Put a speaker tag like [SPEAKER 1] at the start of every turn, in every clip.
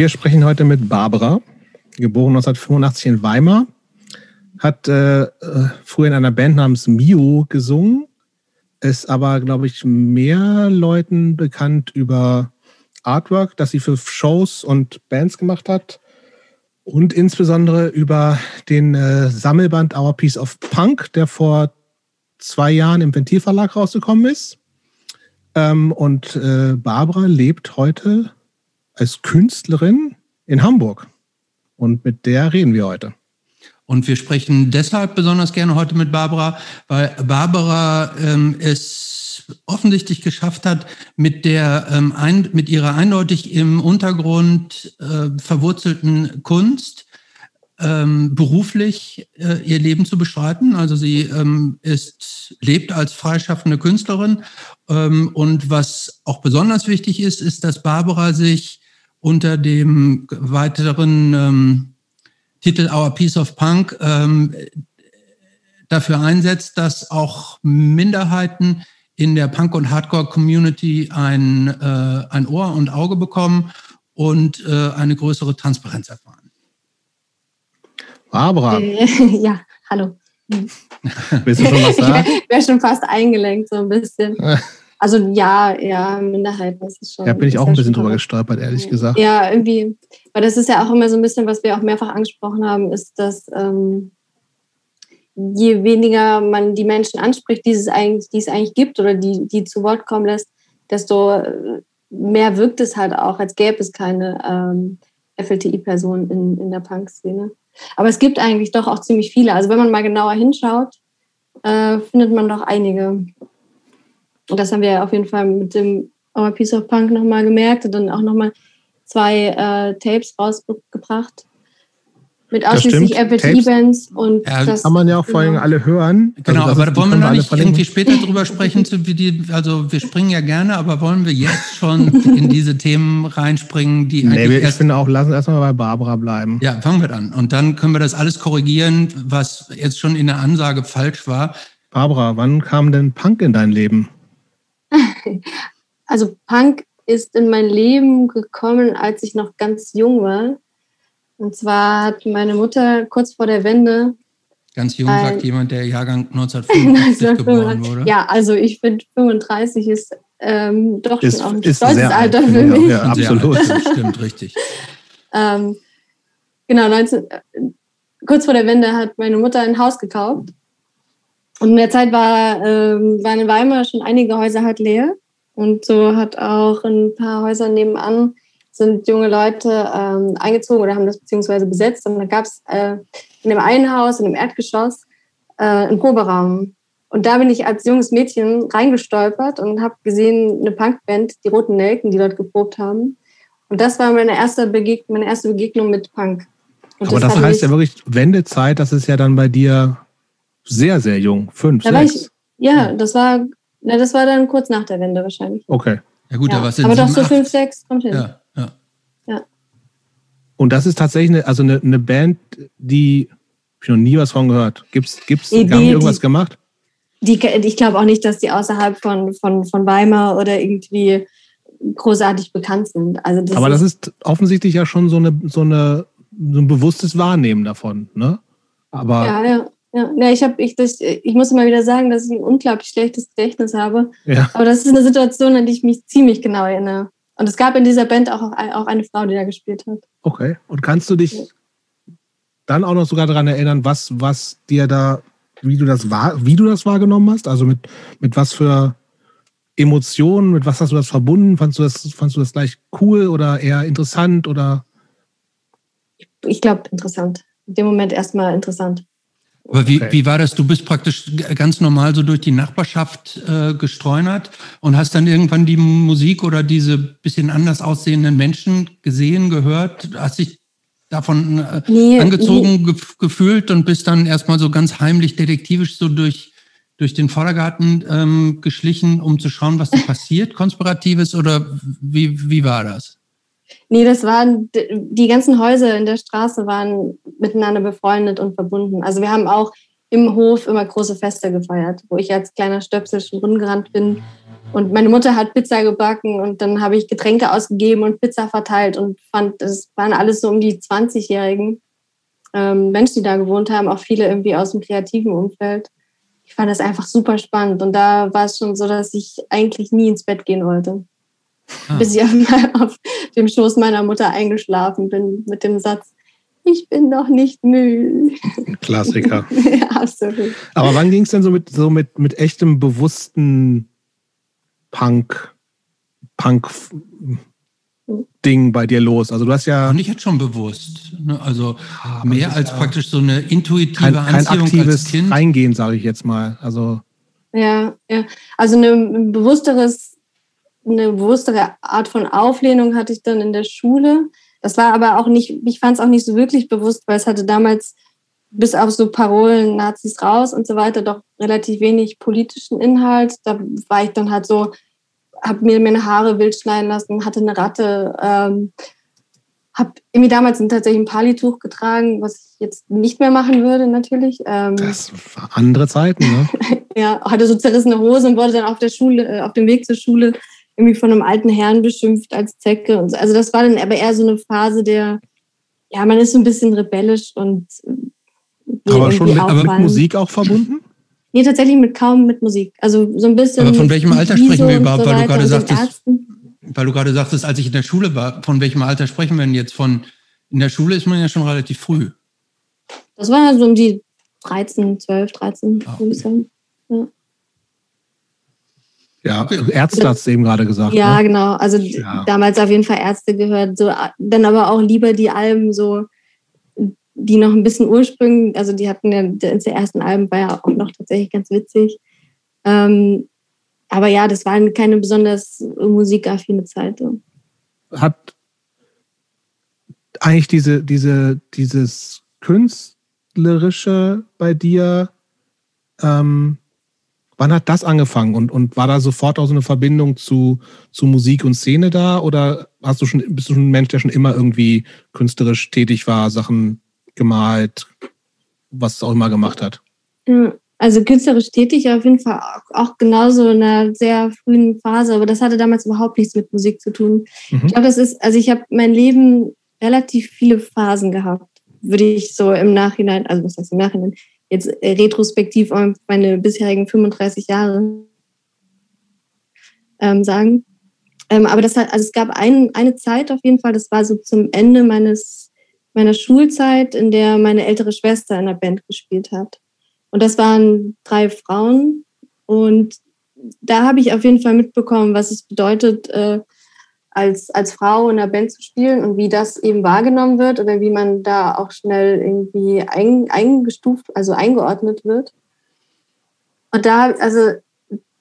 [SPEAKER 1] Wir sprechen heute mit Barbara, geboren 1985 in Weimar, hat äh, früher in einer Band namens Mio gesungen, ist aber, glaube ich, mehr Leuten bekannt über Artwork, das sie für Shows und Bands gemacht hat und insbesondere über den äh, Sammelband Our Piece of Punk, der vor zwei Jahren im Ventilverlag rausgekommen ist. Ähm, und äh, Barbara lebt heute als Künstlerin in Hamburg. Und mit der reden wir heute.
[SPEAKER 2] Und wir sprechen deshalb besonders gerne heute mit Barbara, weil Barbara ähm, es offensichtlich geschafft hat, mit der ähm, ein, mit ihrer eindeutig im Untergrund äh, verwurzelten Kunst ähm, beruflich äh, ihr Leben zu beschreiten. Also sie ähm, ist, lebt als freischaffende Künstlerin. Ähm, und was auch besonders wichtig ist, ist, dass Barbara sich unter dem weiteren ähm, Titel Our Piece of Punk ähm, dafür einsetzt, dass auch Minderheiten in der Punk- und Hardcore-Community ein, äh, ein Ohr und Auge bekommen und äh, eine größere Transparenz erfahren.
[SPEAKER 1] Barbara.
[SPEAKER 3] ja, hallo.
[SPEAKER 1] Willst du schon was sagen?
[SPEAKER 3] Ich wäre schon fast eingelenkt, so ein bisschen. Also ja, ja, Minderheiten ist es schon.
[SPEAKER 1] Da bin ich auch ein bisschen drüber gestolpert, ehrlich gesagt.
[SPEAKER 3] Ja, irgendwie, weil das ist ja auch immer so ein bisschen, was wir auch mehrfach angesprochen haben, ist, dass ähm, je weniger man die Menschen anspricht, die es eigentlich, die es eigentlich gibt oder die, die zu Wort kommen lässt, desto mehr wirkt es halt auch, als gäbe es keine ähm, FLTI-Personen in, in der Punk-Szene. Aber es gibt eigentlich doch auch ziemlich viele. Also wenn man mal genauer hinschaut, äh, findet man doch einige. Und das haben wir ja auf jeden Fall mit dem Our Piece of Punk nochmal gemerkt und dann auch nochmal zwei äh, Tapes rausgebracht. Mit ausschließlich FLT-Bands und
[SPEAKER 1] ja, das kann man ja auch vor allem genau. alle hören.
[SPEAKER 2] Genau, also aber wollen wir noch nicht irgendwie später drüber sprechen, zu, wie die, also wir springen ja gerne, aber wollen wir jetzt schon in diese Themen reinspringen, die
[SPEAKER 1] nee, eigentlich. Ich finde auch, lassen erstmal bei Barbara bleiben.
[SPEAKER 2] Ja, fangen wir dann. Und dann können wir das alles korrigieren, was jetzt schon in der Ansage falsch war.
[SPEAKER 1] Barbara, wann kam denn Punk in dein Leben?
[SPEAKER 3] Also Punk ist in mein Leben gekommen, als ich noch ganz jung war. Und zwar hat meine Mutter kurz vor der Wende.
[SPEAKER 2] Ganz jung ein, sagt jemand, der Jahrgang 1985 geboren wurde.
[SPEAKER 3] Ja, also ich finde 35 ist ähm, doch
[SPEAKER 1] ist,
[SPEAKER 3] schon auch ein
[SPEAKER 1] ist
[SPEAKER 3] stolzes Alter für mich.
[SPEAKER 1] Ja, absolut.
[SPEAKER 2] stimmt, richtig.
[SPEAKER 3] ähm, genau, 19, kurz vor der Wende hat meine Mutter ein Haus gekauft. Und in der Zeit war, ähm, waren in Weimar schon einige Häuser halt leer. Und so hat auch ein paar Häuser nebenan sind junge Leute ähm, eingezogen oder haben das beziehungsweise besetzt. Und da gab es äh, in dem einen Haus, in dem Erdgeschoss, äh, einen Proberaum. Und da bin ich als junges Mädchen reingestolpert und habe gesehen, eine Punkband, die Roten Nelken, die dort geprobt haben. Und das war meine erste, Begeg meine erste Begegnung mit Punk.
[SPEAKER 1] Und Aber das, das heißt ja wirklich Wendezeit, das ist ja dann bei dir sehr, sehr jung, fünf,
[SPEAKER 3] da sechs. Ich, ja, das war, na, das war dann kurz nach der Wende wahrscheinlich.
[SPEAKER 1] Okay.
[SPEAKER 2] Ja gut, ja.
[SPEAKER 3] aber, aber doch so fünf, sechs kommt hin.
[SPEAKER 2] Ja.
[SPEAKER 1] Und das ist tatsächlich eine, also eine, eine Band, die ich noch nie was von gehört. Gibt's, gibt's, die, haben die irgendwas die, gemacht?
[SPEAKER 3] Die, ich glaube auch nicht, dass die außerhalb von, von, von Weimar oder irgendwie großartig bekannt sind. Also
[SPEAKER 1] das Aber ist, das ist offensichtlich ja schon so, eine, so, eine, so ein bewusstes Wahrnehmen davon, ne? Aber
[SPEAKER 3] ja, ja. Ja, ja ich, hab, ich, das, ich muss immer wieder sagen, dass ich ein unglaublich schlechtes Gedächtnis habe. Ja. Aber das ist eine Situation, an die ich mich ziemlich genau erinnere. Und es gab in dieser Band auch, auch eine Frau, die da gespielt hat.
[SPEAKER 1] Okay. Und kannst du dich dann auch noch sogar daran erinnern, was, was dir da, wie du das war, wie du das wahrgenommen hast? Also mit, mit was für Emotionen, mit was hast du das verbunden? Fandst du das, fandst du das gleich cool oder eher interessant oder?
[SPEAKER 3] Ich glaube interessant. In dem Moment erstmal interessant.
[SPEAKER 2] Aber wie, okay. wie war das? Du bist praktisch ganz normal so durch die Nachbarschaft äh, gestreunert und hast dann irgendwann die Musik oder diese bisschen anders aussehenden Menschen gesehen, gehört, hast dich davon äh, nee, angezogen nee. gefühlt und bist dann erstmal so ganz heimlich detektivisch so durch, durch den Vordergarten ähm, geschlichen, um zu schauen, was da passiert, konspiratives oder wie, wie war das?
[SPEAKER 3] Nee, das waren, die ganzen Häuser in der Straße waren miteinander befreundet und verbunden. Also wir haben auch im Hof immer große Feste gefeiert, wo ich als kleiner Stöpsel schon rumgerannt bin Und meine Mutter hat Pizza gebacken und dann habe ich Getränke ausgegeben und Pizza verteilt und fand, das waren alles so um die 20-Jährigen ähm, Menschen, die da gewohnt haben, auch viele irgendwie aus dem kreativen Umfeld. Ich fand das einfach super spannend und da war es schon so, dass ich eigentlich nie ins Bett gehen wollte. Ah. Bis ich auf, auf dem Schoß meiner Mutter eingeschlafen bin mit dem Satz, ich bin noch nicht müde.
[SPEAKER 1] Klassiker.
[SPEAKER 3] ja, absolut.
[SPEAKER 1] Aber wann ging es denn so mit, so mit, mit echtem bewussten Punk, Punk Ding bei dir los? Also du hast ja.
[SPEAKER 2] Und ich jetzt schon bewusst. Ne? Also ja, mehr als ja praktisch so eine intuitive
[SPEAKER 1] kein, kein Anziehung aktives als Kind. Reingehen, sage ich jetzt mal. Also
[SPEAKER 3] ja, ja. Also eine bewussteres, eine bewusstere Art von Auflehnung hatte ich dann in der Schule. Das war aber auch nicht, ich fand es auch nicht so wirklich bewusst, weil es hatte damals bis auf so Parolen Nazis raus und so weiter doch relativ wenig politischen Inhalt. Da war ich dann halt so, habe mir meine Haare wild schneiden lassen, hatte eine Ratte, ähm, habe irgendwie damals tatsächlich ein Palituch getragen, was ich jetzt nicht mehr machen würde natürlich. Ähm,
[SPEAKER 1] das war andere Zeiten, ne?
[SPEAKER 3] ja, hatte so zerrissene Hose und wurde dann auf der Schule, äh, auf dem Weg zur Schule irgendwie von einem alten Herrn beschimpft als Zecke. Und so. Also das war dann aber eher so eine Phase der, ja, man ist so ein bisschen rebellisch und
[SPEAKER 1] aber schon mit, aber mit Musik auch verbunden?
[SPEAKER 3] Nee, tatsächlich mit kaum mit Musik. Also so ein bisschen.
[SPEAKER 2] Aber von welchem Alter sprechen wir überhaupt, so weil du gerade sagtest, weil du gerade sagtest, als ich in der Schule war, von welchem Alter sprechen wir denn jetzt? Von in der Schule ist man ja schon relativ früh.
[SPEAKER 3] Das war so um die 13, 12, 13, ah, okay. sagen. Ja.
[SPEAKER 1] Ärzte hat es eben gerade gesagt.
[SPEAKER 3] Ja, ne? genau. Also ja. damals auf jeden Fall Ärzte gehört. So, dann aber auch lieber die Alben so die noch ein bisschen ursprünglich, also die hatten ja, der ersten Alben war ja auch noch tatsächlich ganz witzig. Ähm, aber ja, das war keine besonders musikaffine Zeit.
[SPEAKER 1] Hat eigentlich diese, diese, dieses Künstlerische bei dir, ähm, wann hat das angefangen? Und, und war da sofort auch so eine Verbindung zu, zu Musik und Szene da? Oder hast du schon, bist du schon ein Mensch, der schon immer irgendwie künstlerisch tätig war, Sachen gemalt, was auch immer gemacht hat?
[SPEAKER 3] Also künstlerisch tätig auf jeden Fall auch genauso in einer sehr frühen Phase, aber das hatte damals überhaupt nichts mit Musik zu tun. Mhm. Ich glaube, das ist, also ich habe mein Leben relativ viele Phasen gehabt, würde ich so im Nachhinein, also was heißt im Nachhinein, jetzt retrospektiv auf meine bisherigen 35 Jahre ähm, sagen. Ähm, aber das hat, also es gab ein, eine Zeit auf jeden Fall, das war so zum Ende meines meiner Schulzeit, in der meine ältere Schwester in der Band gespielt hat. Und das waren drei Frauen. Und da habe ich auf jeden Fall mitbekommen, was es bedeutet, äh, als, als Frau in der Band zu spielen und wie das eben wahrgenommen wird oder wie man da auch schnell irgendwie ein, eingestuft, also eingeordnet wird. Und da, also,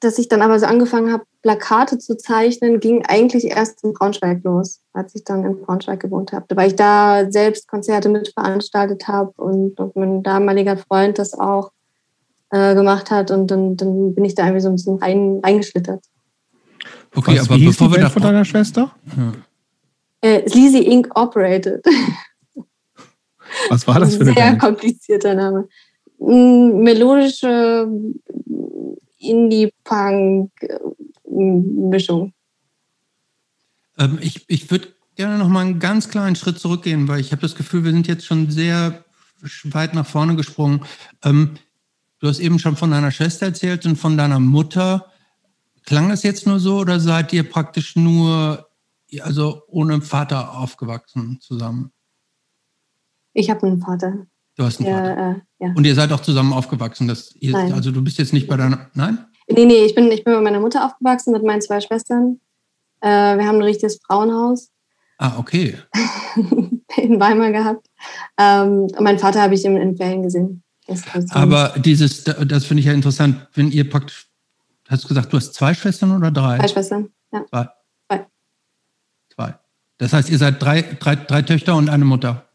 [SPEAKER 3] dass ich dann aber so angefangen habe, Plakate zu zeichnen, ging eigentlich erst in Braunschweig los, als ich dann in Braunschweig gewohnt habe, weil ich da selbst Konzerte mitveranstaltet habe und, und mein damaliger Freund das auch äh, gemacht hat und dann, dann bin ich da irgendwie so ein bisschen rein, reingeschlittert.
[SPEAKER 1] Okay, Was, aber wie bevor wir da von deiner Schwester? Ja.
[SPEAKER 3] Äh, Sleazy Inc. Operated.
[SPEAKER 1] Was war das für eine
[SPEAKER 3] Sehr Band? komplizierter Name. Melodische Indie-Punk, Mischung.
[SPEAKER 2] Ähm, ich ich würde gerne noch mal einen ganz kleinen Schritt zurückgehen, weil ich habe das Gefühl, wir sind jetzt schon sehr weit nach vorne gesprungen. Ähm, du hast eben schon von deiner Schwester erzählt und von deiner Mutter. Klang das jetzt nur so oder seid ihr praktisch nur, also ohne Vater aufgewachsen zusammen?
[SPEAKER 3] Ich habe einen Vater.
[SPEAKER 2] Du hast einen ja, Vater. Äh, ja. Und ihr seid auch zusammen aufgewachsen. Dass ihr. Also du bist jetzt nicht bei deiner. Nein?
[SPEAKER 3] Nee, nee, ich bin, ich bin mit meiner Mutter aufgewachsen, mit meinen zwei Schwestern. Äh, wir haben ein richtiges Frauenhaus.
[SPEAKER 2] Ah, okay.
[SPEAKER 3] in Weimar gehabt. Ähm, mein Vater habe ich in, in Ferien gesehen.
[SPEAKER 2] Aber dieses, das finde ich ja interessant, wenn ihr praktisch, hast du gesagt, du hast zwei Schwestern oder drei?
[SPEAKER 3] Zwei Schwestern, ja.
[SPEAKER 2] Zwei. Zwei. Zwei. Das heißt, ihr seid drei, drei, drei Töchter und eine Mutter.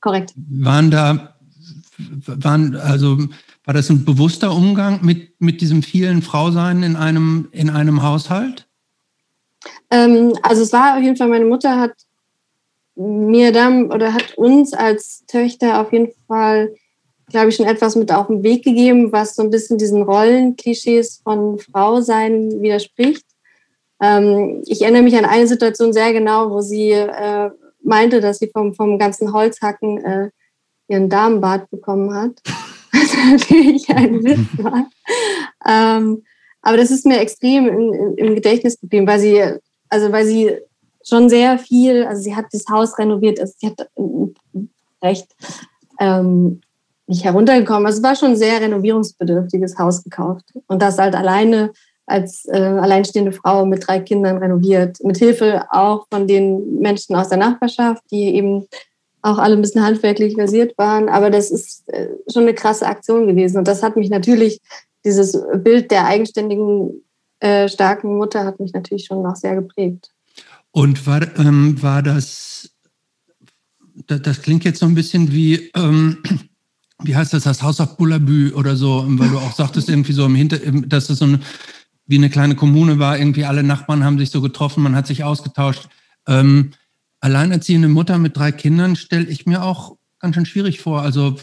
[SPEAKER 3] Korrekt.
[SPEAKER 2] Waren da, waren, also war das ein bewusster Umgang mit, mit diesem vielen Frausein in einem, in einem Haushalt?
[SPEAKER 3] Ähm, also es war auf jeden Fall, meine Mutter hat mir dann oder hat uns als Töchter auf jeden Fall glaube ich, schon etwas mit auf den Weg gegeben, was so ein bisschen diesen Rollenklischees von Frau sein widerspricht. Ähm, ich erinnere mich an eine Situation sehr genau, wo sie äh, meinte, dass sie vom, vom ganzen Holzhacken äh, ihren Damenbart bekommen hat. Was natürlich ein Witz war. Ähm, aber das ist mir extrem im, im Gedächtnis geblieben, weil sie, also weil sie schon sehr viel, also sie hat das Haus renoviert, also sie hat recht ähm, nicht heruntergekommen. Also es war schon ein sehr renovierungsbedürftiges Haus gekauft. Und das halt alleine als äh, alleinstehende Frau mit drei Kindern renoviert. Mit Hilfe auch von den Menschen aus der Nachbarschaft, die eben auch alle ein bisschen handwerklich versiert waren. Aber das ist äh, schon eine krasse Aktion gewesen. Und das hat mich natürlich, dieses Bild der eigenständigen, äh, starken Mutter hat mich natürlich schon noch sehr geprägt.
[SPEAKER 2] Und war, ähm, war das, das, das, klingt jetzt so ein bisschen wie, ähm, wie heißt das, das Haus auf Bullabü oder so, weil du auch sagtest irgendwie so im Hinter, dass es so eine, wie eine kleine Kommune war, irgendwie alle Nachbarn haben sich so getroffen, man hat sich ausgetauscht. Ähm, alleinerziehende Mutter mit drei Kindern stelle ich mir auch ganz schön schwierig vor. Also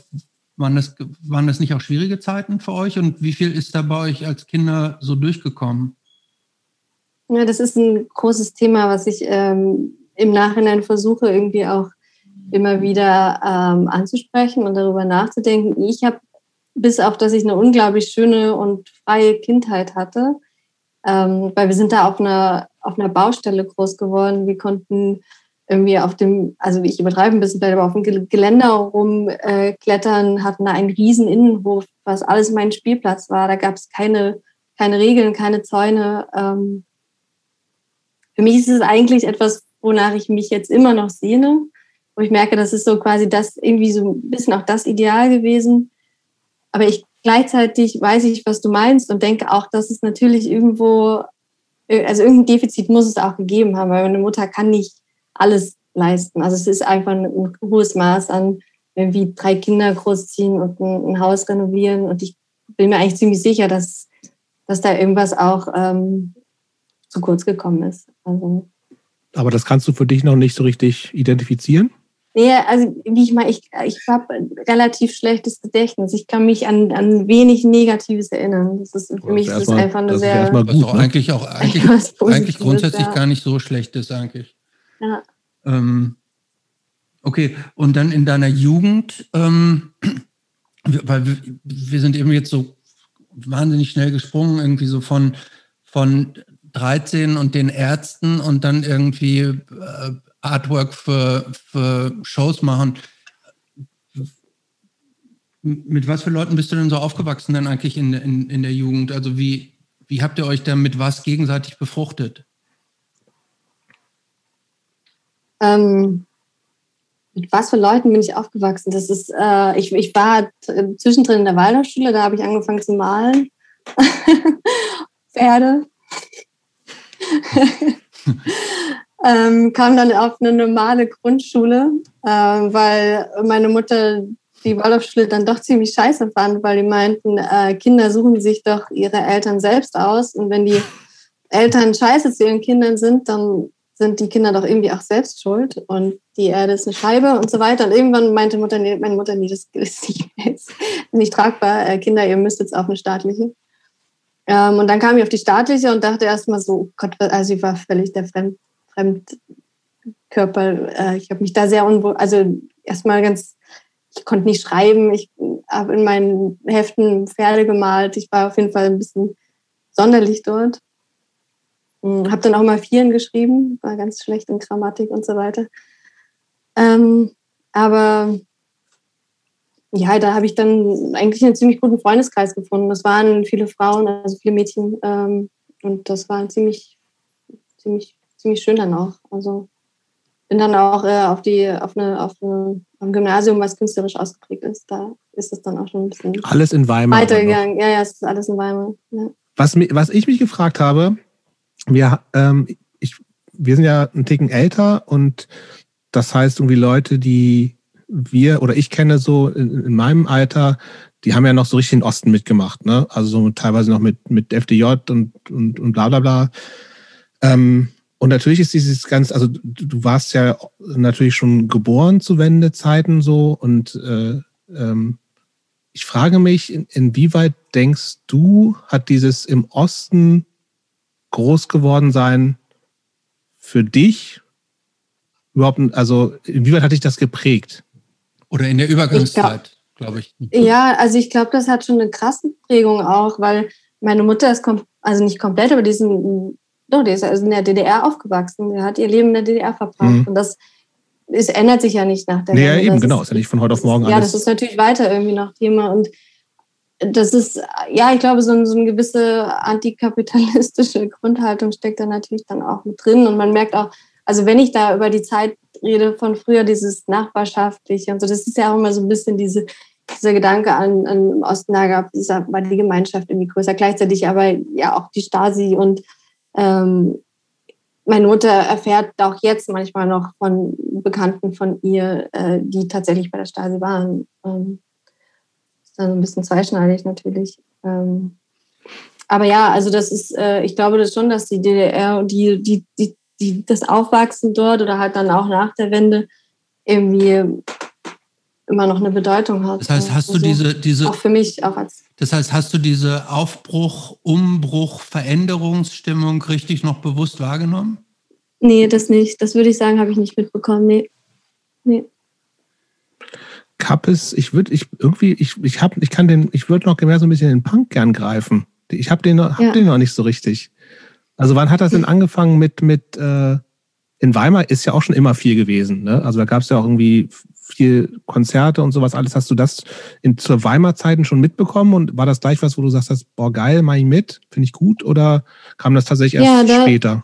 [SPEAKER 2] waren das, waren das nicht auch schwierige Zeiten für euch und wie viel ist da bei euch als Kinder so durchgekommen?
[SPEAKER 3] Ja, das ist ein großes Thema, was ich ähm, im Nachhinein versuche, irgendwie auch immer wieder ähm, anzusprechen und darüber nachzudenken. Ich habe, bis auf dass ich eine unglaublich schöne und freie Kindheit hatte, ähm, weil wir sind da auf einer, auf einer Baustelle groß geworden. Wir konnten irgendwie auf dem, also ich übertreibe ein bisschen, aber auf dem Geländer rumklettern, äh, hatten da einen riesen Innenhof, was alles mein Spielplatz war. Da gab es keine, keine Regeln, keine Zäune. Ähm, für mich ist es eigentlich etwas, wonach ich mich jetzt immer noch sehne, wo ich merke, das ist so quasi das irgendwie so ein bisschen auch das Ideal gewesen. Aber ich gleichzeitig weiß ich, was du meinst und denke auch, dass es natürlich irgendwo, äh, also irgendein Defizit muss es auch gegeben haben, weil eine Mutter kann nicht alles leisten. Also es ist einfach ein, hohes Maß an irgendwie drei Kinder großziehen und ein, ein, Haus renovieren. Und ich bin mir eigentlich ziemlich sicher, dass, dass da irgendwas auch ähm, zu kurz gekommen ist. Also,
[SPEAKER 1] Aber das kannst du für dich noch nicht so richtig identifizieren?
[SPEAKER 3] Nee, also wie ich mal, ich, ich habe relativ schlechtes Gedächtnis. Ich kann mich an, an wenig Negatives erinnern. Das ist für mich das ist einfach eine sehr.
[SPEAKER 2] Gut, was ne? eigentlich auch eigentlich, eigentlich grundsätzlich ja. gar nicht so schlecht ist, eigentlich. Ja. Ähm, okay, und dann in deiner Jugend, ähm, weil wir, wir sind eben jetzt so wahnsinnig schnell gesprungen, irgendwie so von, von 13 und den Ärzten und dann irgendwie äh, Artwork für, für Shows machen. Mit was für Leuten bist du denn so aufgewachsen denn eigentlich in, in, in der Jugend? Also wie, wie habt ihr euch da mit was gegenseitig befruchtet?
[SPEAKER 3] Ähm, mit was für Leuten bin ich aufgewachsen? Das ist, äh, ich, ich war zwischendrin in der Waldorfschule, da habe ich angefangen zu malen. Pferde. ähm, kam dann auf eine normale Grundschule, äh, weil meine Mutter die Waldorfschule dann doch ziemlich scheiße fand, weil die meinten, äh, Kinder suchen sich doch ihre Eltern selbst aus und wenn die Eltern scheiße zu ihren Kindern sind, dann sind die Kinder doch irgendwie auch selbst schuld und die Erde ist eine Scheibe und so weiter. Und irgendwann meinte Mutter, nee, meine Mutter, nee, das ist nicht, nicht tragbar. Äh, Kinder, ihr müsst jetzt auf eine staatliche. Ähm, und dann kam ich auf die staatliche und dachte erstmal so, oh Gott, also ich war völlig der Fremd, Fremdkörper. Äh, ich habe mich da sehr unwohl, also erstmal ganz, ich konnte nicht schreiben. Ich habe in meinen Heften Pferde gemalt. Ich war auf jeden Fall ein bisschen sonderlich dort. Hm, habe dann auch mal Vieren geschrieben, war ganz schlecht in Grammatik und so weiter. Ähm, aber ja, da habe ich dann eigentlich einen ziemlich guten Freundeskreis gefunden. Das waren viele Frauen, also viele Mädchen. Ähm, und das war ziemlich, ziemlich, ziemlich schön dann auch. Also bin dann auch äh, auf die, auf eine, auf eine, am Gymnasium, was künstlerisch ausgeprägt ist. Da ist es dann auch schon ein bisschen
[SPEAKER 1] alles in Weimar
[SPEAKER 3] weitergegangen. Ja, ja, es ist alles in Weimar. Ja.
[SPEAKER 1] Was, was ich mich gefragt habe, wir, ähm, ich, wir sind ja einen Ticken älter und das heißt irgendwie Leute, die wir oder ich kenne so in, in meinem Alter, die haben ja noch so richtig den Osten mitgemacht, ne? Also so teilweise noch mit, mit FDJ und, und, und bla bla bla. Ähm, und natürlich ist dieses ganz, also du, du, warst ja natürlich schon geboren zu Wendezeiten so und äh, ähm, ich frage mich, in, inwieweit denkst du, hat dieses im Osten groß geworden sein für dich überhaupt, also inwieweit hat dich das geprägt?
[SPEAKER 2] Oder in der Übergangszeit, glaube ich.
[SPEAKER 3] Ja, also ich glaube, das hat schon eine krasse Prägung auch, weil meine Mutter ist, also nicht komplett, aber die ist, in, doch, die ist also in der DDR aufgewachsen. Die hat ihr Leben in der DDR verbracht. Mhm. Und das es ändert sich ja nicht nach der
[SPEAKER 1] Ja, eben, genau. Ist ja nicht von heute auf morgen
[SPEAKER 3] alles. Ja, das ist natürlich weiter irgendwie noch Thema. Und das ist, ja, ich glaube, so, ein, so eine gewisse antikapitalistische Grundhaltung steckt da natürlich dann auch mit drin. Und man merkt auch, also wenn ich da über die Zeit rede von früher, dieses Nachbarschaftliche und so, das ist ja auch immer so ein bisschen diese, dieser Gedanke an, an im Osten, da gab dieser, war die Gemeinschaft irgendwie größer. Gleichzeitig aber ja auch die Stasi und ähm, meine Mutter erfährt auch jetzt manchmal noch von Bekannten von ihr, äh, die tatsächlich bei der Stasi waren. Ähm, ist dann ein bisschen zweischneidig natürlich. Ähm, aber ja, also das ist, äh, ich glaube das schon, dass die DDR und die, die, die, die, das Aufwachsen dort oder halt dann auch nach der Wende irgendwie immer noch eine Bedeutung hat.
[SPEAKER 2] Das heißt, hast also, du diese, diese.
[SPEAKER 3] Auch für mich, auch als.
[SPEAKER 2] Das heißt, hast du diese Aufbruch, Umbruch, Veränderungsstimmung richtig noch bewusst wahrgenommen?
[SPEAKER 3] Nee, das nicht. Das würde ich sagen, habe ich nicht mitbekommen. Nee. Nee.
[SPEAKER 1] Kappes, ich würde, ich irgendwie, ich, ich habe, ich kann den, ich würde noch mehr so ein bisschen den Punk gern greifen. Ich habe den, hab ja. den noch nicht so richtig. Also wann hat das denn angefangen mit, mit äh, in Weimar ist ja auch schon immer viel gewesen. Ne? Also da gab es ja auch irgendwie viel Konzerte und sowas alles. Hast du das in, zur Weimar-Zeiten schon mitbekommen und war das gleich was, wo du sagst, boah geil, mach ich mit, finde ich gut oder kam das tatsächlich erst ja, da, später?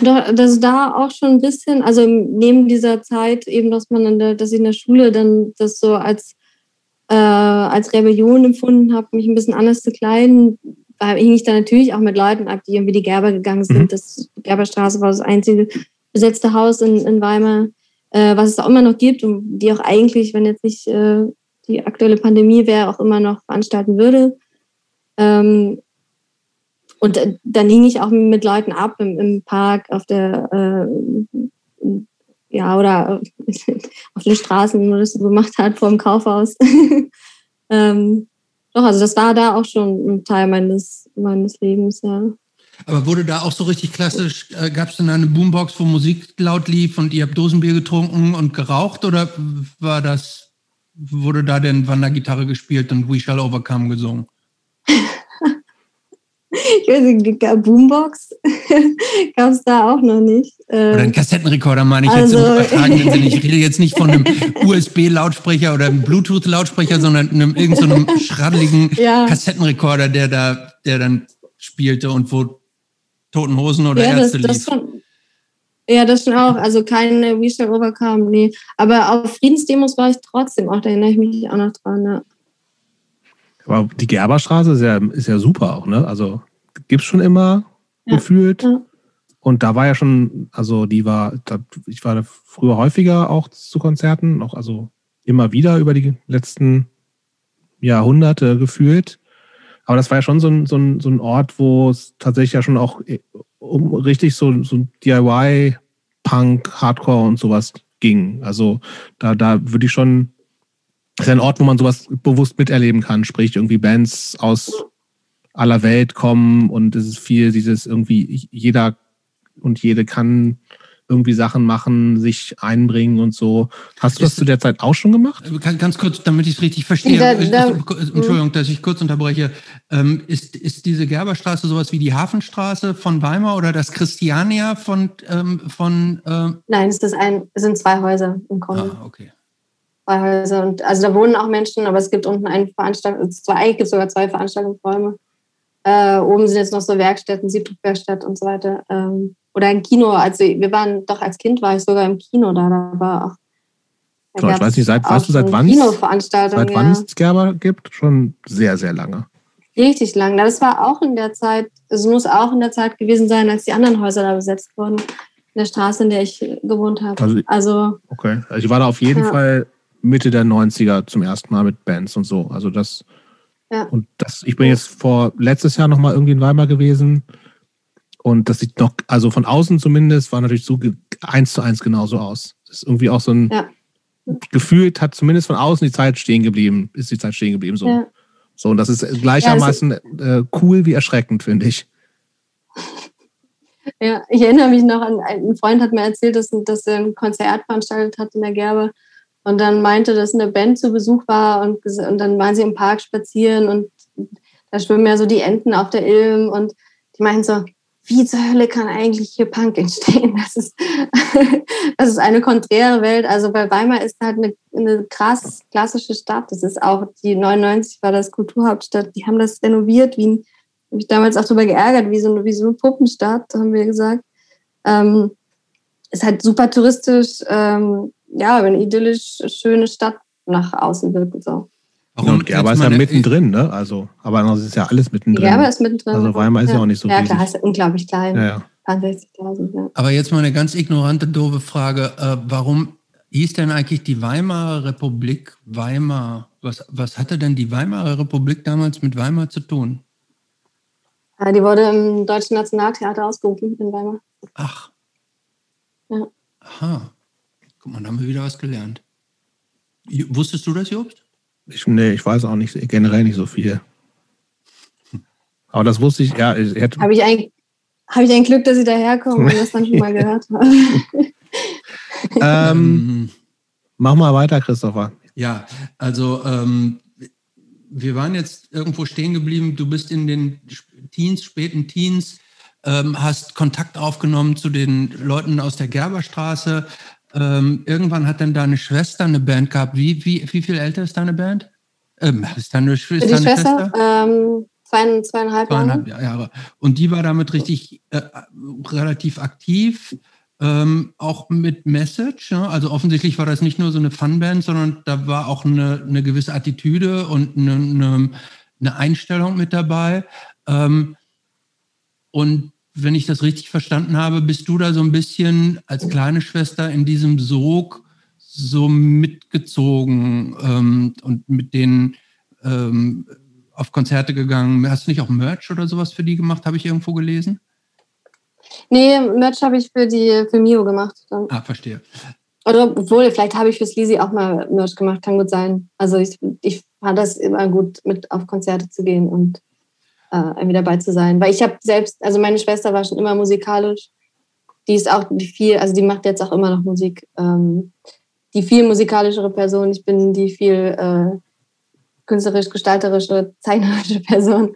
[SPEAKER 3] Doch, das da auch schon ein bisschen, also neben dieser Zeit eben, dass man in der, dass ich in der Schule dann das so als, äh, als Rebellion empfunden habe, mich ein bisschen anders zu kleiden, da hing ich dann natürlich auch mit Leuten ab, die irgendwie die Gerber gegangen sind. Mhm. Das Gerberstraße war das einzige besetzte Haus in, in Weimar, äh, was es auch immer noch gibt und die auch eigentlich, wenn jetzt nicht äh, die aktuelle Pandemie wäre, auch immer noch veranstalten würde. Ähm, und äh, dann hing ich auch mit Leuten ab im, im Park, auf der, äh, ja, oder auf den Straßen, wo das so gemacht hat, vor dem Kaufhaus. ähm, doch, also das war da auch schon ein Teil meines, meines Lebens, ja.
[SPEAKER 2] Aber wurde da auch so richtig klassisch, äh, gab es denn eine Boombox, wo Musik laut lief und ihr habt Dosenbier getrunken und geraucht oder war das, wurde da denn Wandergitarre gespielt und We Shall Overcome gesungen?
[SPEAKER 3] ich weiß nicht, Boombox gab es da auch noch nicht.
[SPEAKER 2] Oder ein Kassettenrekorder meine ich also, jetzt im also übertragenen Sinne. Ich rede jetzt nicht von einem USB-Lautsprecher oder einem Bluetooth-Lautsprecher, sondern einem irgendeinem so schraddeligen ja. Kassettenrekorder, der da, der dann spielte und wo Toten Hosen oder ja, Ärzte das, das schon,
[SPEAKER 3] Ja, das schon auch. Also keine We Shall Overcome, nee. Aber auf Friedensdemos war ich trotzdem auch, da erinnere ich mich auch noch dran. Ja.
[SPEAKER 1] Aber die Gerberstraße ist ja, ist ja super auch, ne? Also gibt es schon immer ja. gefühlt. Ja. Und da war ja schon, also die war, da, ich war da früher häufiger auch zu Konzerten, auch also immer wieder über die letzten Jahrhunderte gefühlt. Aber das war ja schon so ein, so ein, so ein Ort, wo es tatsächlich ja schon auch äh, um richtig so, so DIY, Punk, Hardcore und sowas ging. Also da, da würde ich schon ist ein Ort, wo man sowas bewusst miterleben kann, sprich irgendwie Bands aus aller Welt kommen und es ist viel dieses irgendwie jeder und jede kann irgendwie Sachen machen, sich einbringen und so. Hast du das zu der Zeit auch schon gemacht?
[SPEAKER 2] Ganz kurz, damit ich es richtig verstehe. Da, da, Entschuldigung, dass ich kurz unterbreche. Ähm, ist, ist diese Gerberstraße sowas wie die Hafenstraße von Weimar oder das Christiania von... Ähm, von
[SPEAKER 3] äh Nein, es, ist ein, es sind zwei Häuser im Grunde.
[SPEAKER 2] Ah, okay.
[SPEAKER 3] Häuser. Und, also da wohnen auch Menschen, aber es gibt unten einen Veranstaltung, zwei, eigentlich gibt es sogar zwei Veranstaltungsräume. Äh, oben sind jetzt noch so Werkstätten, Siebdruckwerkstatt und so weiter. Ähm, oder ein Kino. Also wir waren doch als Kind war ich sogar im Kino da. Da war auch.
[SPEAKER 1] Da ich weiß nicht, seit, weißt du, seit wann seit wann es Gerber gibt? Schon sehr, sehr lange.
[SPEAKER 3] Richtig lang. Das war auch in der Zeit, es muss auch in der Zeit gewesen sein, als die anderen Häuser da besetzt wurden. In der Straße, in der ich gewohnt habe. Also, also
[SPEAKER 1] okay. Also ich war da auf jeden ja. Fall Mitte der 90er zum ersten Mal mit Bands und so. Also das. Ja. Und das, ich bin jetzt vor letztes Jahr nochmal irgendwie in Weimar gewesen. Und das sieht noch, also von außen zumindest, war natürlich so eins zu eins genauso aus. Das ist irgendwie auch so ein, ja. gefühlt hat zumindest von außen die Zeit stehen geblieben, ist die Zeit stehen geblieben. So,
[SPEAKER 3] Ja.
[SPEAKER 1] so und das ist gleichermaßen äh, cool wie erschreckend, finde ich.
[SPEAKER 3] Ja, ich erinnere mich noch an, ein Freund hat mir erzählt, dass, dass er ein Konzert veranstaltet hat in der Gerbe und dann meinte, dass eine Band zu Besuch war und, und dann waren sie im Park spazieren und da schwimmen ja so die Enten auf der Ilm und die meinten so, wie zur Hölle kann eigentlich hier Punk entstehen? Das ist, das ist eine konträre Welt. Also bei Weimar ist halt eine, eine krass klassische Stadt. Das ist auch, die 99 war das Kulturhauptstadt. Die haben das renoviert, wie ein, hab mich damals auch darüber geärgert, wie so eine, wie so eine Puppenstadt, haben wir gesagt. Ähm, ist halt super touristisch, ähm, ja, eine idyllisch schöne Stadt nach außen wirkt. So.
[SPEAKER 1] Ja, und Gerber ist ja mittendrin, ne? Also, aber andererseits ist ja alles
[SPEAKER 3] Die
[SPEAKER 1] mittendrin.
[SPEAKER 3] Gerber ist mittendrin.
[SPEAKER 1] Also Weimar ist ja auch nicht so
[SPEAKER 3] Ja,
[SPEAKER 1] riesig.
[SPEAKER 3] klar, ist unglaublich klein.
[SPEAKER 1] ja, ja.
[SPEAKER 3] Paar 60.000, ja.
[SPEAKER 2] Aber jetzt mal eine ganz ignorante, doofe Frage. Äh, warum hieß denn eigentlich die Weimarer Republik Weimar? Was, was hatte denn die Weimarer Republik damals mit Weimar zu tun?
[SPEAKER 3] Äh, Die wurde im Deutschen Nationaltheater ausgerufen in Weimar.
[SPEAKER 2] Ach.
[SPEAKER 3] Ja.
[SPEAKER 2] Aha. Guck mal, da haben wir wieder was gelernt. Wusstest du das, Jobst?
[SPEAKER 1] Ich, nee, ich weiß auch nicht, generell nicht so viel. Aber das wusste ich, ja, ich hätte,
[SPEAKER 3] Habe ich, ein, hab ich ein Glück, dass ich daherkomme und das dann schon mal gehört habe.
[SPEAKER 1] ähm, mach mal weiter, Christopher.
[SPEAKER 2] Ja, also ähm, wir waren jetzt irgendwo stehen geblieben. Du bist in den Teens, späten Teens, ähm, hast Kontakt aufgenommen zu den Leuten aus der Gerberstraße. Ähm, irgendwann hat dann deine Schwester eine Band gehabt. Wie, wie, wie viel älter ist deine Band? Ähm, ist deine, ist deine
[SPEAKER 3] die Schwester, ähm, zwei, zweieinhalb Jahre.
[SPEAKER 2] Zweieinhalb Jahre. Und die war damit richtig äh, relativ aktiv, ähm, auch mit Message. Ne? Also offensichtlich war das nicht nur so eine Funband, sondern da war auch eine, eine gewisse Attitüde und eine, eine, eine Einstellung mit dabei. Ähm, und wenn ich das richtig verstanden habe, bist du da so ein bisschen als kleine Schwester in diesem Sog so mitgezogen ähm, und mit denen ähm, auf Konzerte gegangen. Hast du nicht auch Merch oder sowas für die gemacht? Habe ich irgendwo gelesen?
[SPEAKER 3] Nee, Merch habe ich für die für Mio gemacht. Dann.
[SPEAKER 2] Ah, verstehe.
[SPEAKER 3] Oder obwohl, vielleicht habe ich fürs Lisi auch mal Merch gemacht, kann gut sein. Also ich, ich fand das immer gut, mit auf Konzerte zu gehen und irgendwie dabei zu sein. Weil ich habe selbst, also meine Schwester war schon immer musikalisch. Die ist auch die viel, also die macht jetzt auch immer noch Musik. Ähm, die viel musikalischere Person. Ich bin die viel äh, künstlerisch, gestalterische, zeichnerische Person.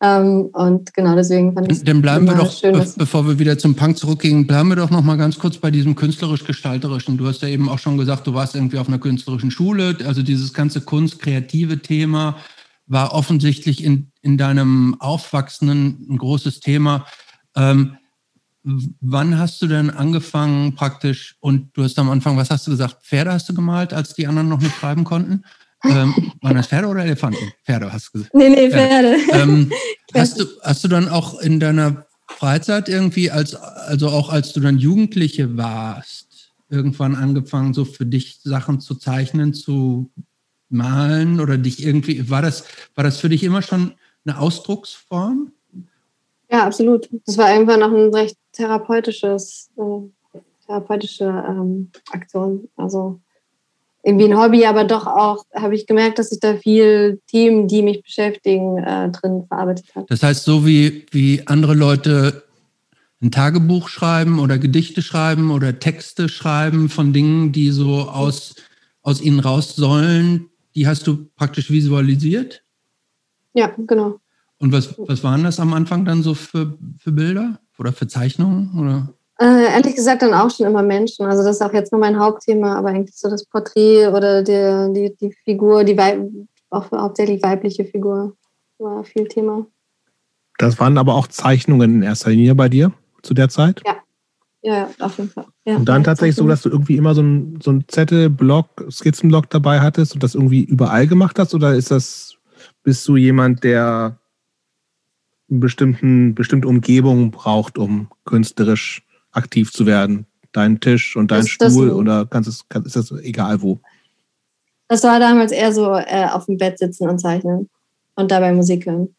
[SPEAKER 3] Ähm, und genau deswegen fand ich
[SPEAKER 2] Dann bleiben wir doch,
[SPEAKER 3] schön,
[SPEAKER 2] bevor wir wieder zum Punk zurückgehen, bleiben wir doch noch mal ganz kurz bei diesem künstlerisch-gestalterischen. Du hast ja eben auch schon gesagt, du warst irgendwie auf einer künstlerischen Schule. Also dieses ganze Kunst-kreative Thema war offensichtlich in, in deinem Aufwachsenden ein großes Thema. Ähm, wann hast du denn angefangen praktisch, und du hast am Anfang, was hast du gesagt, Pferde hast du gemalt, als die anderen noch nicht schreiben konnten? Ähm, waren das Pferde oder Elefanten? Pferde hast du gesagt.
[SPEAKER 3] Nee, nee,
[SPEAKER 2] Ja.
[SPEAKER 3] Pferde.
[SPEAKER 2] Ähm, hast, du, hast du dann auch in deiner Freizeit irgendwie, als, also auch als du dann Jugendliche warst, irgendwann angefangen, so für dich Sachen zu zeichnen, zu malen oder dich irgendwie, war das, war das für dich immer schon eine Ausdrucksform?
[SPEAKER 3] Ja, absolut. Das war irgendwann noch ein recht therapeutisches, äh, therapeutische ähm, Aktion. Also irgendwie ein Hobby, aber doch auch habe ich gemerkt, dass ich da viel Themen, die mich beschäftigen, äh, drin verarbeitet habe.
[SPEAKER 2] Das heißt, so wie, wie andere Leute ein Tagebuch schreiben oder Gedichte schreiben oder Texte schreiben von Dingen, die so aus, aus ihnen raus sollen, die hast du praktisch visualisiert?
[SPEAKER 3] Ja, genau.
[SPEAKER 2] Und was, was waren das am Anfang dann so für, für Bilder oder für Zeichnungen? Oder?
[SPEAKER 3] Äh, ehrlich gesagt dann auch schon immer Menschen. Also das ist auch jetzt nur mein Hauptthema, aber eigentlich so das Porträt oder die, die, die Figur, die Weib auch hauptsächlich weibliche Figur war viel Thema.
[SPEAKER 1] Das waren aber auch Zeichnungen in erster Linie bei dir zu der Zeit.
[SPEAKER 3] Ja, ja, auf jeden Fall. Ja,
[SPEAKER 1] Und dann
[SPEAKER 3] ja,
[SPEAKER 1] tatsächlich so, dass du irgendwie immer so ein, so ein Zettelblock, Skizzenblock dabei hattest und das irgendwie überall gemacht hast? Oder ist das, bist du jemand, der eine bestimmten, bestimmte Umgebung braucht, um künstlerisch aktiv zu werden? Dein Tisch und dein
[SPEAKER 3] Das- das-
[SPEAKER 1] Stuhl oder kannst es, kann, ist das egal wo?
[SPEAKER 3] Das war damals eher so äh, auf dem Bett sitzen und zeichnen und dabei Musik hören.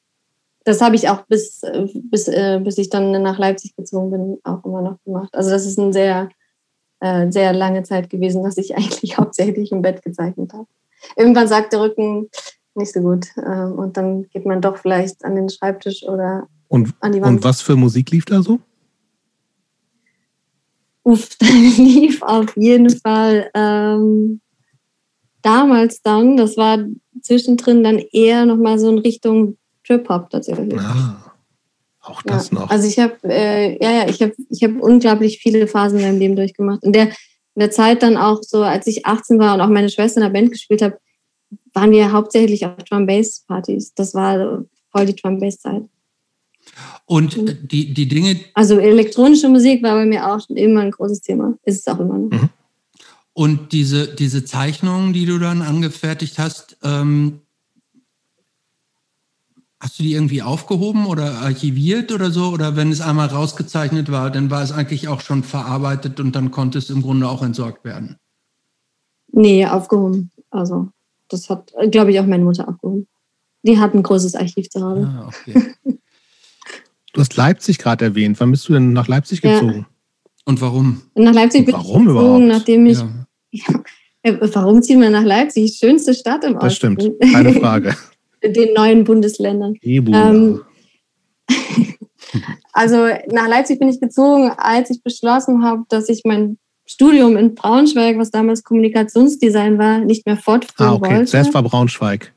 [SPEAKER 3] Das habe ich auch bis, bis, äh, bis ich dann nach Leipzig gezogen bin, auch immer noch gemacht. Also das ist ein sehr äh, sehr lange Zeit gewesen, dass ich eigentlich hauptsächlich im Bett gezeichnet habe. Irgendwann sagt der Rücken nicht so gut ähm, und dann geht man doch vielleicht an den Schreibtisch oder
[SPEAKER 1] und,
[SPEAKER 3] an die Wand.
[SPEAKER 1] Und was für Musik lief da so?
[SPEAKER 3] Uff, da lief auf jeden Fall ähm, damals dann, das war zwischendrin dann eher nochmal so in Richtung Trip-Hop tatsächlich.
[SPEAKER 1] Ah, auch das
[SPEAKER 3] ja.
[SPEAKER 1] noch.
[SPEAKER 3] Also ich habe, äh, ja, ja, ich habe ich hab unglaublich viele Phasen in meinem Leben durchgemacht. In der, in der Zeit dann auch so, als ich 18 war und auch meine Schwester in der Band gespielt habe, waren wir hauptsächlich auf Drum-Bass-Partys. Das war voll die Drum-Bass-Zeit.
[SPEAKER 2] Und äh, die, die Dinge.
[SPEAKER 3] Also elektronische Musik war bei mir auch schon immer ein großes Thema. Ist es auch immer noch.
[SPEAKER 2] Mhm. Und diese, diese Zeichnungen, die du dann angefertigt hast, ähm, hast du die irgendwie aufgehoben oder archiviert oder so? Oder wenn es einmal rausgezeichnet war, dann war es eigentlich auch schon verarbeitet und dann konnte es im Grunde auch entsorgt werden?
[SPEAKER 3] Nee, aufgehoben. Also, das hat, glaube ich, auch meine Mutter aufgehoben. Die hat ein großes Archiv zu Hause. Ah, okay.
[SPEAKER 1] Du hast Leipzig gerade erwähnt. Wann bist du denn nach Leipzig gezogen? Ja.
[SPEAKER 2] Und warum?
[SPEAKER 3] Nach Leipzig
[SPEAKER 1] bin warum ich gezogen, überhaupt?
[SPEAKER 3] nachdem ich. Ja. warum ziehen wir nach Leipzig? Schönste Stadt im Osten.
[SPEAKER 1] Das stimmt, keine Frage.
[SPEAKER 3] Den neuen Bundesländern. Ähm, also nach Leipzig bin ich gezogen, als ich beschlossen habe, dass ich mein Studium in Braunschweig, was damals Kommunikationsdesign war, nicht mehr fortführen
[SPEAKER 1] ah, okay.
[SPEAKER 3] wollte.
[SPEAKER 1] Zuerst war Braunschweig.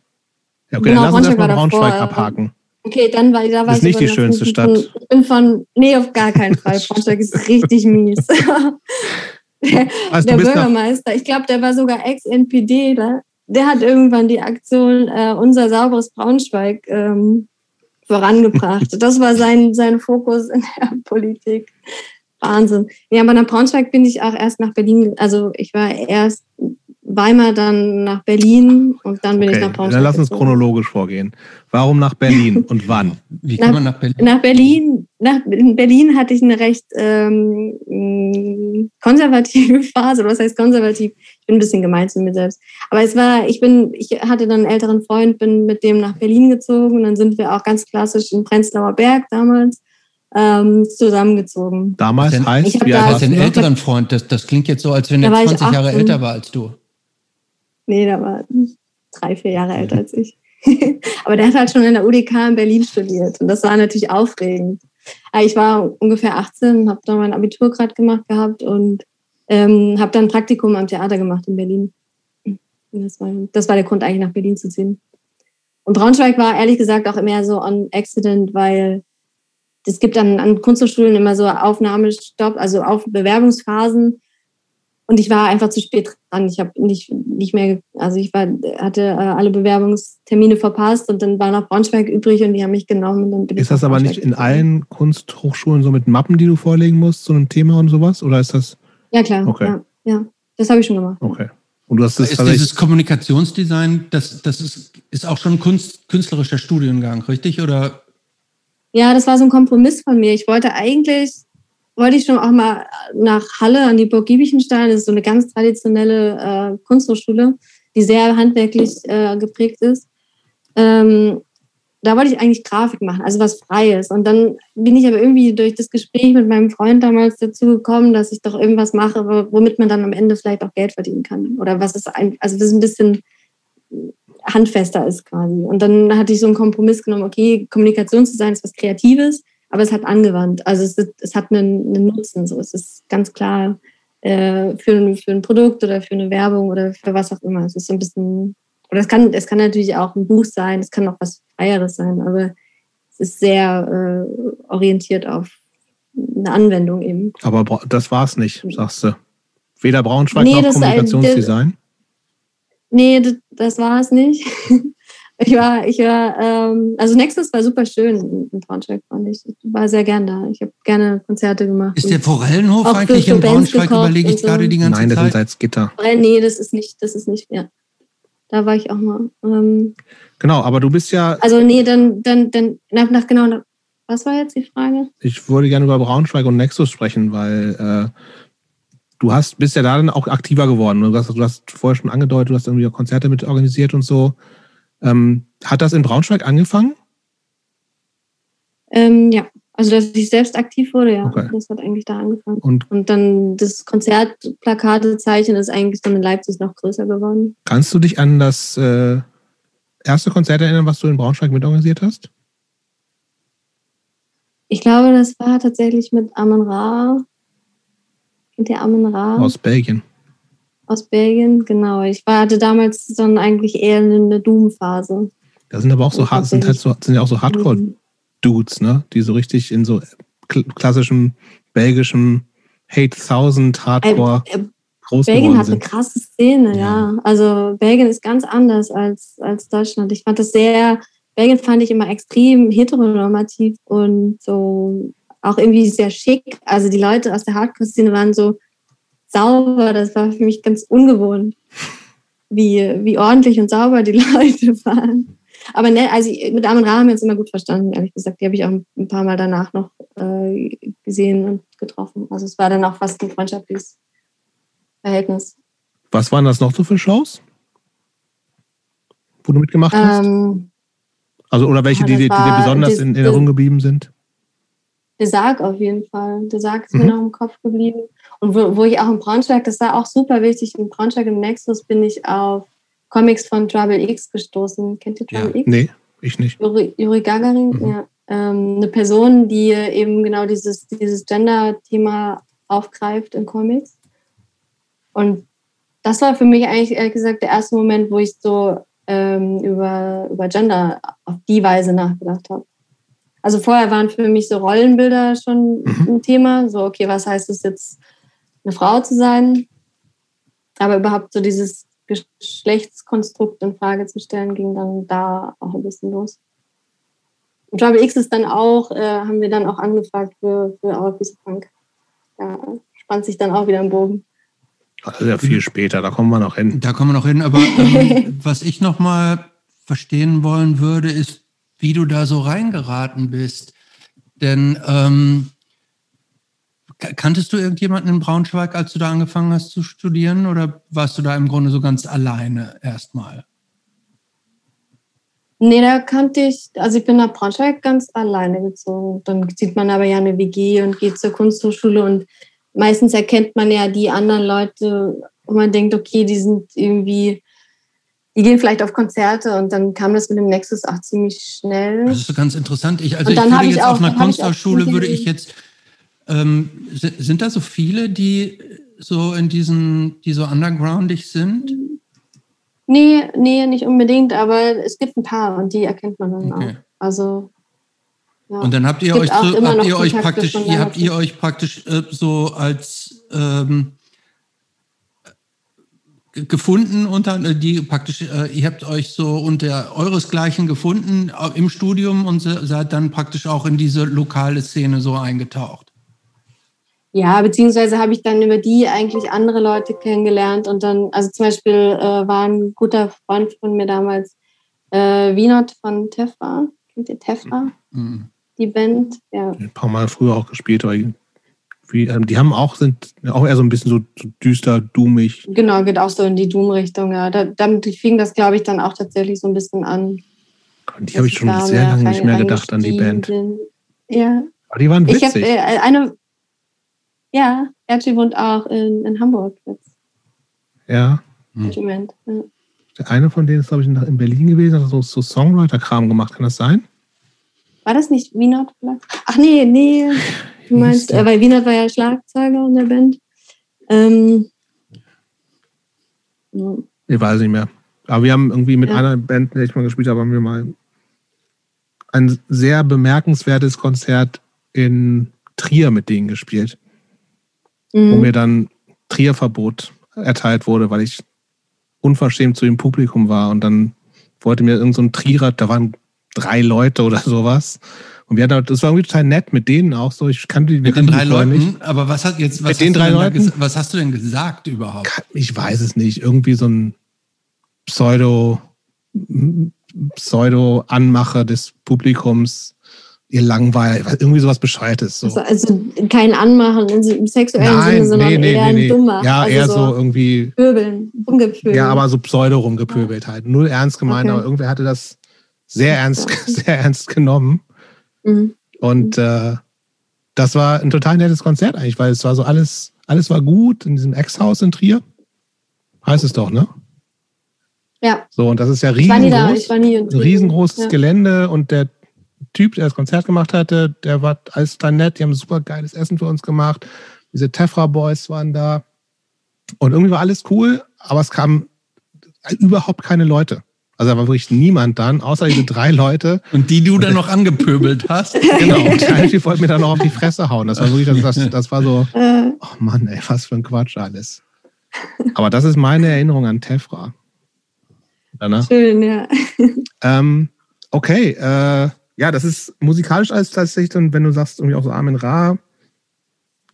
[SPEAKER 1] Ja, okay, genau, dann lass uns erstmal Braunschweig abhaken.
[SPEAKER 3] Okay, dann war, da war
[SPEAKER 1] das ist nicht die schönste Stadt.
[SPEAKER 3] Ich bin von, nee, auf gar keinen Fall. Braunschweig ist richtig mies. der, also der Bürgermeister, ich glaube, der war sogar Ex-NPD, der, der hat irgendwann die Aktion äh, Unser sauberes Braunschweig ähm, vorangebracht. Das war sein, sein Fokus in der Politik. Wahnsinn. Ja, aber nach Braunschweig bin ich auch erst nach Berlin, also ich war erst Weimar, dann nach Berlin und dann bin okay, ich nach Braunschweig.
[SPEAKER 1] Dann lass uns chronologisch vorgehen. Warum nach Berlin und wann?
[SPEAKER 2] Wie kann nach, man nach Berlin?
[SPEAKER 3] Nach Berlin, nach, in Berlin hatte ich eine recht ähm, konservative Phase. Was heißt konservativ? Ich bin ein bisschen gemein zu mir selbst. Aber es war, ich bin, ich hatte dann einen älteren Freund, bin mit dem nach Berlin gezogen und dann sind wir auch ganz klassisch in Prenzlauer Berg damals ähm, zusammengezogen.
[SPEAKER 1] Damals heißt,
[SPEAKER 2] wie alt einen älteren Freund? Das, das klingt jetzt so, als wenn er 20 Jahre älter war als du.
[SPEAKER 3] Nee, der war drei, vier Jahre älter als ich. Aber der hat halt schon in der UDK in Berlin studiert und das war natürlich aufregend. Ich war ungefähr 18, habe da mein Abitur gerade gemacht gehabt und ähm, habe dann ein Praktikum am Theater gemacht in Berlin. Das war, das war der Grund, eigentlich nach Berlin zu ziehen. Und Braunschweig war ehrlich gesagt auch immer so on accident, weil es gibt dann an Kunsthochschulen immer so Aufnahmestopp, also auf Bewerbungsphasen. Und ich war einfach zu spät dran. Ich habe nicht, nicht mehr, also ich war, hatte äh, alle Bewerbungstermine verpasst und dann war noch Braunschweig übrig und die haben mich genommen. Und dann bin
[SPEAKER 1] ist das aber nicht in allen Kunsthochschulen so mit Mappen, die du vorlegen musst, so ein Thema und sowas? Oder ist das?
[SPEAKER 3] Ja, klar. Okay. Ja, ja. das habe ich schon gemacht.
[SPEAKER 1] Okay. Und du hast
[SPEAKER 2] das ist dieses Kommunikationsdesign, das, das ist, ist auch schon ein Kunst, künstlerischer Studiengang, richtig? Oder
[SPEAKER 3] ja, das war so ein Kompromiss von mir. Ich wollte eigentlich, wollte ich schon auch mal nach Halle an die Burg Giebichenstein. Das ist so eine ganz traditionelle äh, Kunsthochschule, die sehr handwerklich äh, geprägt ist. Ähm, da wollte ich eigentlich Grafik machen, also was Freies. Und dann bin ich aber irgendwie durch das Gespräch mit meinem Freund damals dazu gekommen, dass ich doch irgendwas mache, womit man dann am Ende vielleicht auch Geld verdienen kann. Oder was ist ein, also das ist ein bisschen handfester ist quasi. Und dann hatte ich so einen Kompromiss genommen, okay, Kommunikation zu sein ist was Kreatives, aber es hat angewandt. Also es, es hat einen, einen, Nutzen. So. Es ist ganz klar äh, für, ein, für ein Produkt oder für eine Werbung oder für was auch immer. Es ist so ein bisschen, oder es kann, es kann natürlich auch ein Buch sein, es kann auch was Freieres sein, aber es ist sehr äh, orientiert auf eine Anwendung eben.
[SPEAKER 1] Aber das war es nicht, sagst du. Weder Braunschweig nee, noch Kommunikationsdesign?
[SPEAKER 3] Nee, das, das war es nicht. Ich war, ich war, ähm, also Nexus war super schön in Braunschweig, fand ich. Ich war sehr gern da. Ich habe gerne Konzerte gemacht.
[SPEAKER 2] Ist der Forellenhof eigentlich in Braunschweig, überlege ich so. gerade die ganze
[SPEAKER 1] Nein,
[SPEAKER 2] Zeit?
[SPEAKER 1] Nein, das ist Salzgitter.
[SPEAKER 3] Nee, das ist nicht, das ist nicht, ja. Da war ich auch mal. Ähm,
[SPEAKER 1] genau, aber du bist ja.
[SPEAKER 3] Also nee, dann, dann, dann, nach, nach genau, nach, was war jetzt die Frage?
[SPEAKER 1] Ich würde gerne über Braunschweig und Nexus sprechen, weil äh, du hast, bist ja da dann auch aktiver geworden. Du hast, du hast vorher schon angedeutet, du hast irgendwie Konzerte mit organisiert und so. Ähm, hat das in Braunschweig angefangen?
[SPEAKER 3] Ähm, ja. Also, dass ich selbst aktiv wurde, ja.
[SPEAKER 1] Okay.
[SPEAKER 3] Das hat eigentlich da angefangen.
[SPEAKER 1] Und
[SPEAKER 3] Und dann das Konzertplakate-Zeichen ist eigentlich dann in Leipzig noch größer geworden.
[SPEAKER 1] kannst du dich an das äh, erste Konzert erinnern, was du in Braunschweig mitorganisiert hast?
[SPEAKER 3] Ich glaube, das war tatsächlich mit Amen Ra. Ihr Amen Ra?
[SPEAKER 1] Aus Belgien.
[SPEAKER 3] Aus Belgien, genau. Ich war, hatte damals dann eigentlich eher eine Doom-Phase.
[SPEAKER 1] Da sind aber auch so, hart- sind halt so, sind ja auch so Hardcore-Dudes, ne? Die so richtig in so kl klassischem belgischem Hate Thousand Hardcore
[SPEAKER 3] Äh, äh,
[SPEAKER 1] groß
[SPEAKER 3] Belgien hat eine krasse Szene,
[SPEAKER 2] Ja.
[SPEAKER 3] ja. Also Belgien ist ganz anders als, als Deutschland. Ich fand das sehr, Belgien fand ich immer extrem heteronormativ und so auch irgendwie sehr schick. Also die Leute aus der Hardcore-Szene waren so sauber. Das war für mich ganz ungewohnt, wie, wie ordentlich und sauber die Leute waren. Aber ne, also mit Armin Ra haben wir uns immer gut verstanden, ehrlich gesagt. Die habe ich auch ein paar Mal danach noch äh, gesehen und getroffen. Also es war dann auch fast ein freundschaftliches Verhältnis.
[SPEAKER 1] Was waren das noch so für Shows? Wo du mitgemacht hast?
[SPEAKER 3] Ähm,
[SPEAKER 1] Also, oder welche,
[SPEAKER 3] ja,
[SPEAKER 1] die,
[SPEAKER 3] das
[SPEAKER 1] dir- die dir besonders in in Erinnerung geblieben sind?
[SPEAKER 3] Der Sarg auf jeden Fall. Der Sarg ist
[SPEAKER 1] Mhm.
[SPEAKER 3] mir noch im Kopf geblieben. Und wo, wo ich auch in Braunschweig, das war auch super wichtig, in Braunschweig im Nexus bin ich auf Comics von Trouble X gestoßen. Kennt ihr Trouble X?
[SPEAKER 1] Nee, ich nicht.
[SPEAKER 3] Juri, Juri Gagarin,
[SPEAKER 1] Mhm.
[SPEAKER 3] ja. Ähm, eine Person, die eben genau dieses, dieses Gender-Thema aufgreift in Comics. Und das war für mich eigentlich ehrlich gesagt der erste Moment, wo ich so ähm, über, über Gender auf die Weise nachgedacht habe. Also vorher waren für mich so Rollenbilder schon
[SPEAKER 1] Mhm.
[SPEAKER 3] ein Thema. So, okay, was heißt es jetzt, eine Frau zu sein? Aber überhaupt so dieses Geschlechtskonstrukt in Frage zu stellen, ging dann da auch ein bisschen los. Und Trouble X ist dann auch, äh, haben wir dann auch angefragt für, für Our Piece of Punk. Da spannt sich dann auch wieder im Bogen.
[SPEAKER 1] Das ist ja viel später, da kommen wir noch hin.
[SPEAKER 2] Da kommen wir noch hin. Aber ähm, was ich noch mal verstehen wollen würde, ist, wie du da so reingeraten bist. Denn ähm, ka- kanntest du irgendjemanden in Braunschweig, als du da angefangen hast zu studieren? Oder warst du da im Grunde so ganz alleine erstmal?
[SPEAKER 3] Nee, da kannte ich, also ich bin nach Braunschweig ganz alleine gezogen. Dann sieht man aber ja eine WG und geht zur Kunsthochschule und meistens erkennt man ja die anderen Leute und man denkt, okay, die sind irgendwie, die gehen vielleicht auf Konzerte und dann kam das mit dem Nexus auch ziemlich schnell.
[SPEAKER 2] Das ist so ganz interessant. Ich, also
[SPEAKER 3] Und
[SPEAKER 2] ich
[SPEAKER 3] dann
[SPEAKER 2] würde
[SPEAKER 3] ich
[SPEAKER 2] jetzt
[SPEAKER 3] auch-
[SPEAKER 2] auf einer Kunsthochschule würde ich jetzt, ähm, sind, da so viele, die so in diesen, die so undergroundig sind?
[SPEAKER 3] Nee, nee, nicht unbedingt, aber es gibt ein paar und die erkennt man dann
[SPEAKER 2] Okay.
[SPEAKER 3] auch. Also ja.
[SPEAKER 2] Und dann habt ihr euch
[SPEAKER 3] immer
[SPEAKER 2] habt ihr euch praktisch, ihr habt ihr euch praktisch äh, so als ähm, gefunden unter äh, die praktisch, äh, ihr habt euch so unter euresgleichen gefunden äh, im Studium und se- seid dann praktisch auch in diese lokale Szene so eingetaucht.
[SPEAKER 3] Ja, beziehungsweise habe ich dann über die eigentlich andere Leute kennengelernt und dann, also zum Beispiel äh, war ein guter Freund von mir damals, äh, Wienot von Tefra. Kennt ihr Tefra?
[SPEAKER 2] Mhm.
[SPEAKER 3] Die Band? Ja.
[SPEAKER 1] Ein paar Mal früher auch gespielt, aber wie, ähm, die haben auch, sind auch eher so ein bisschen so, so düster, doomig.
[SPEAKER 3] Genau, geht auch so in die Doom-Richtung, ja. Da, damit fing das, glaube ich, dann auch tatsächlich so ein bisschen an.
[SPEAKER 1] An die habe ich schon sehr lange nicht mehr gedacht, an die Band.
[SPEAKER 3] Ja,
[SPEAKER 1] Aber die waren
[SPEAKER 3] ich habe
[SPEAKER 1] witzig.
[SPEAKER 3] äh, eine, ja, Erci wohnt auch in, in Hamburg jetzt.
[SPEAKER 1] Ja.
[SPEAKER 2] Hm.
[SPEAKER 3] Ja.
[SPEAKER 1] Der eine von denen ist, glaube ich, in in Berlin gewesen, hat so, so Songwriter-Kram gemacht. Kann das sein?
[SPEAKER 3] War das nicht Wienert vielleicht? Ach nee, nee. Du meinst, äh, weil Wienert war ja Schlagzeuger in der Band. Ähm, ja.
[SPEAKER 1] Ich weiß nicht mehr. Aber wir haben irgendwie mit
[SPEAKER 3] Ja.
[SPEAKER 1] einer Band, der ich mal gespielt habe, haben wir mal ein sehr bemerkenswertes Konzert in Trier mit denen gespielt, wo
[SPEAKER 3] Mhm.
[SPEAKER 1] mir dann Trierverbot erteilt wurde, weil ich unverschämt zu dem Publikum war und dann wollte mir irgend so ein Trierer, da waren drei Leute oder sowas. Und wir hatten, das war irgendwie total nett mit denen auch so. Ich kannte
[SPEAKER 2] Mit den drei Leuten,
[SPEAKER 1] nicht.
[SPEAKER 2] aber was hat jetzt, was
[SPEAKER 1] Mit den
[SPEAKER 2] hast du
[SPEAKER 1] drei Leuten?
[SPEAKER 2] was hast du denn gesagt überhaupt?
[SPEAKER 1] Ich weiß es nicht. Irgendwie so ein Pseudo, Pseudo-Anmacher des Publikums, ihr Langweil, irgendwie sowas Bescheuertes. So.
[SPEAKER 3] Also, also kein Anmachen im sexuellen Sinne,
[SPEAKER 1] Nein,
[SPEAKER 3] sondern
[SPEAKER 1] nee, nee,
[SPEAKER 3] eher
[SPEAKER 1] nee,
[SPEAKER 3] ein. Dummer.
[SPEAKER 1] Ja,
[SPEAKER 3] also
[SPEAKER 1] eher so irgendwie,
[SPEAKER 3] Pöbeln, rumgepöbeln.
[SPEAKER 1] ja, aber so Pseudo rumgepöbelt halt. Null ernst gemeint,
[SPEAKER 3] Okay.
[SPEAKER 1] aber irgendwer hatte das sehr ernst, sehr ernst genommen.
[SPEAKER 3] Mhm.
[SPEAKER 1] Und äh, das war ein total nettes Konzert eigentlich, weil es war so alles, alles war gut in diesem Ex-Haus in Trier. Heißt es doch, ne?
[SPEAKER 3] Ja.
[SPEAKER 1] So, und das ist ja riesengroß. riesengroßes
[SPEAKER 3] Ja.
[SPEAKER 1] Gelände und der Typ, der das Konzert gemacht hatte, der war alles total nett. Die haben super geiles Essen für uns gemacht. Diese Tefra Boys waren da. Und irgendwie war alles cool, aber es kamen überhaupt keine Leute. Also da war wirklich niemand dann, außer diese drei Leute.
[SPEAKER 2] Und die du dann noch angepöbelt hast.
[SPEAKER 1] Genau, und der eine wollte mir dann noch auf die Fresse hauen. Das war wirklich, das, das, das war so,
[SPEAKER 3] Äh,
[SPEAKER 1] oh Mann, ey, was für ein Quatsch alles. Aber das ist meine Erinnerung an Tefra. Danach.
[SPEAKER 3] schön, ja.
[SPEAKER 1] Ähm, okay, äh, ja, das ist musikalisch alles tatsächlich, dann, wenn du sagst, irgendwie auch so Armin Ra,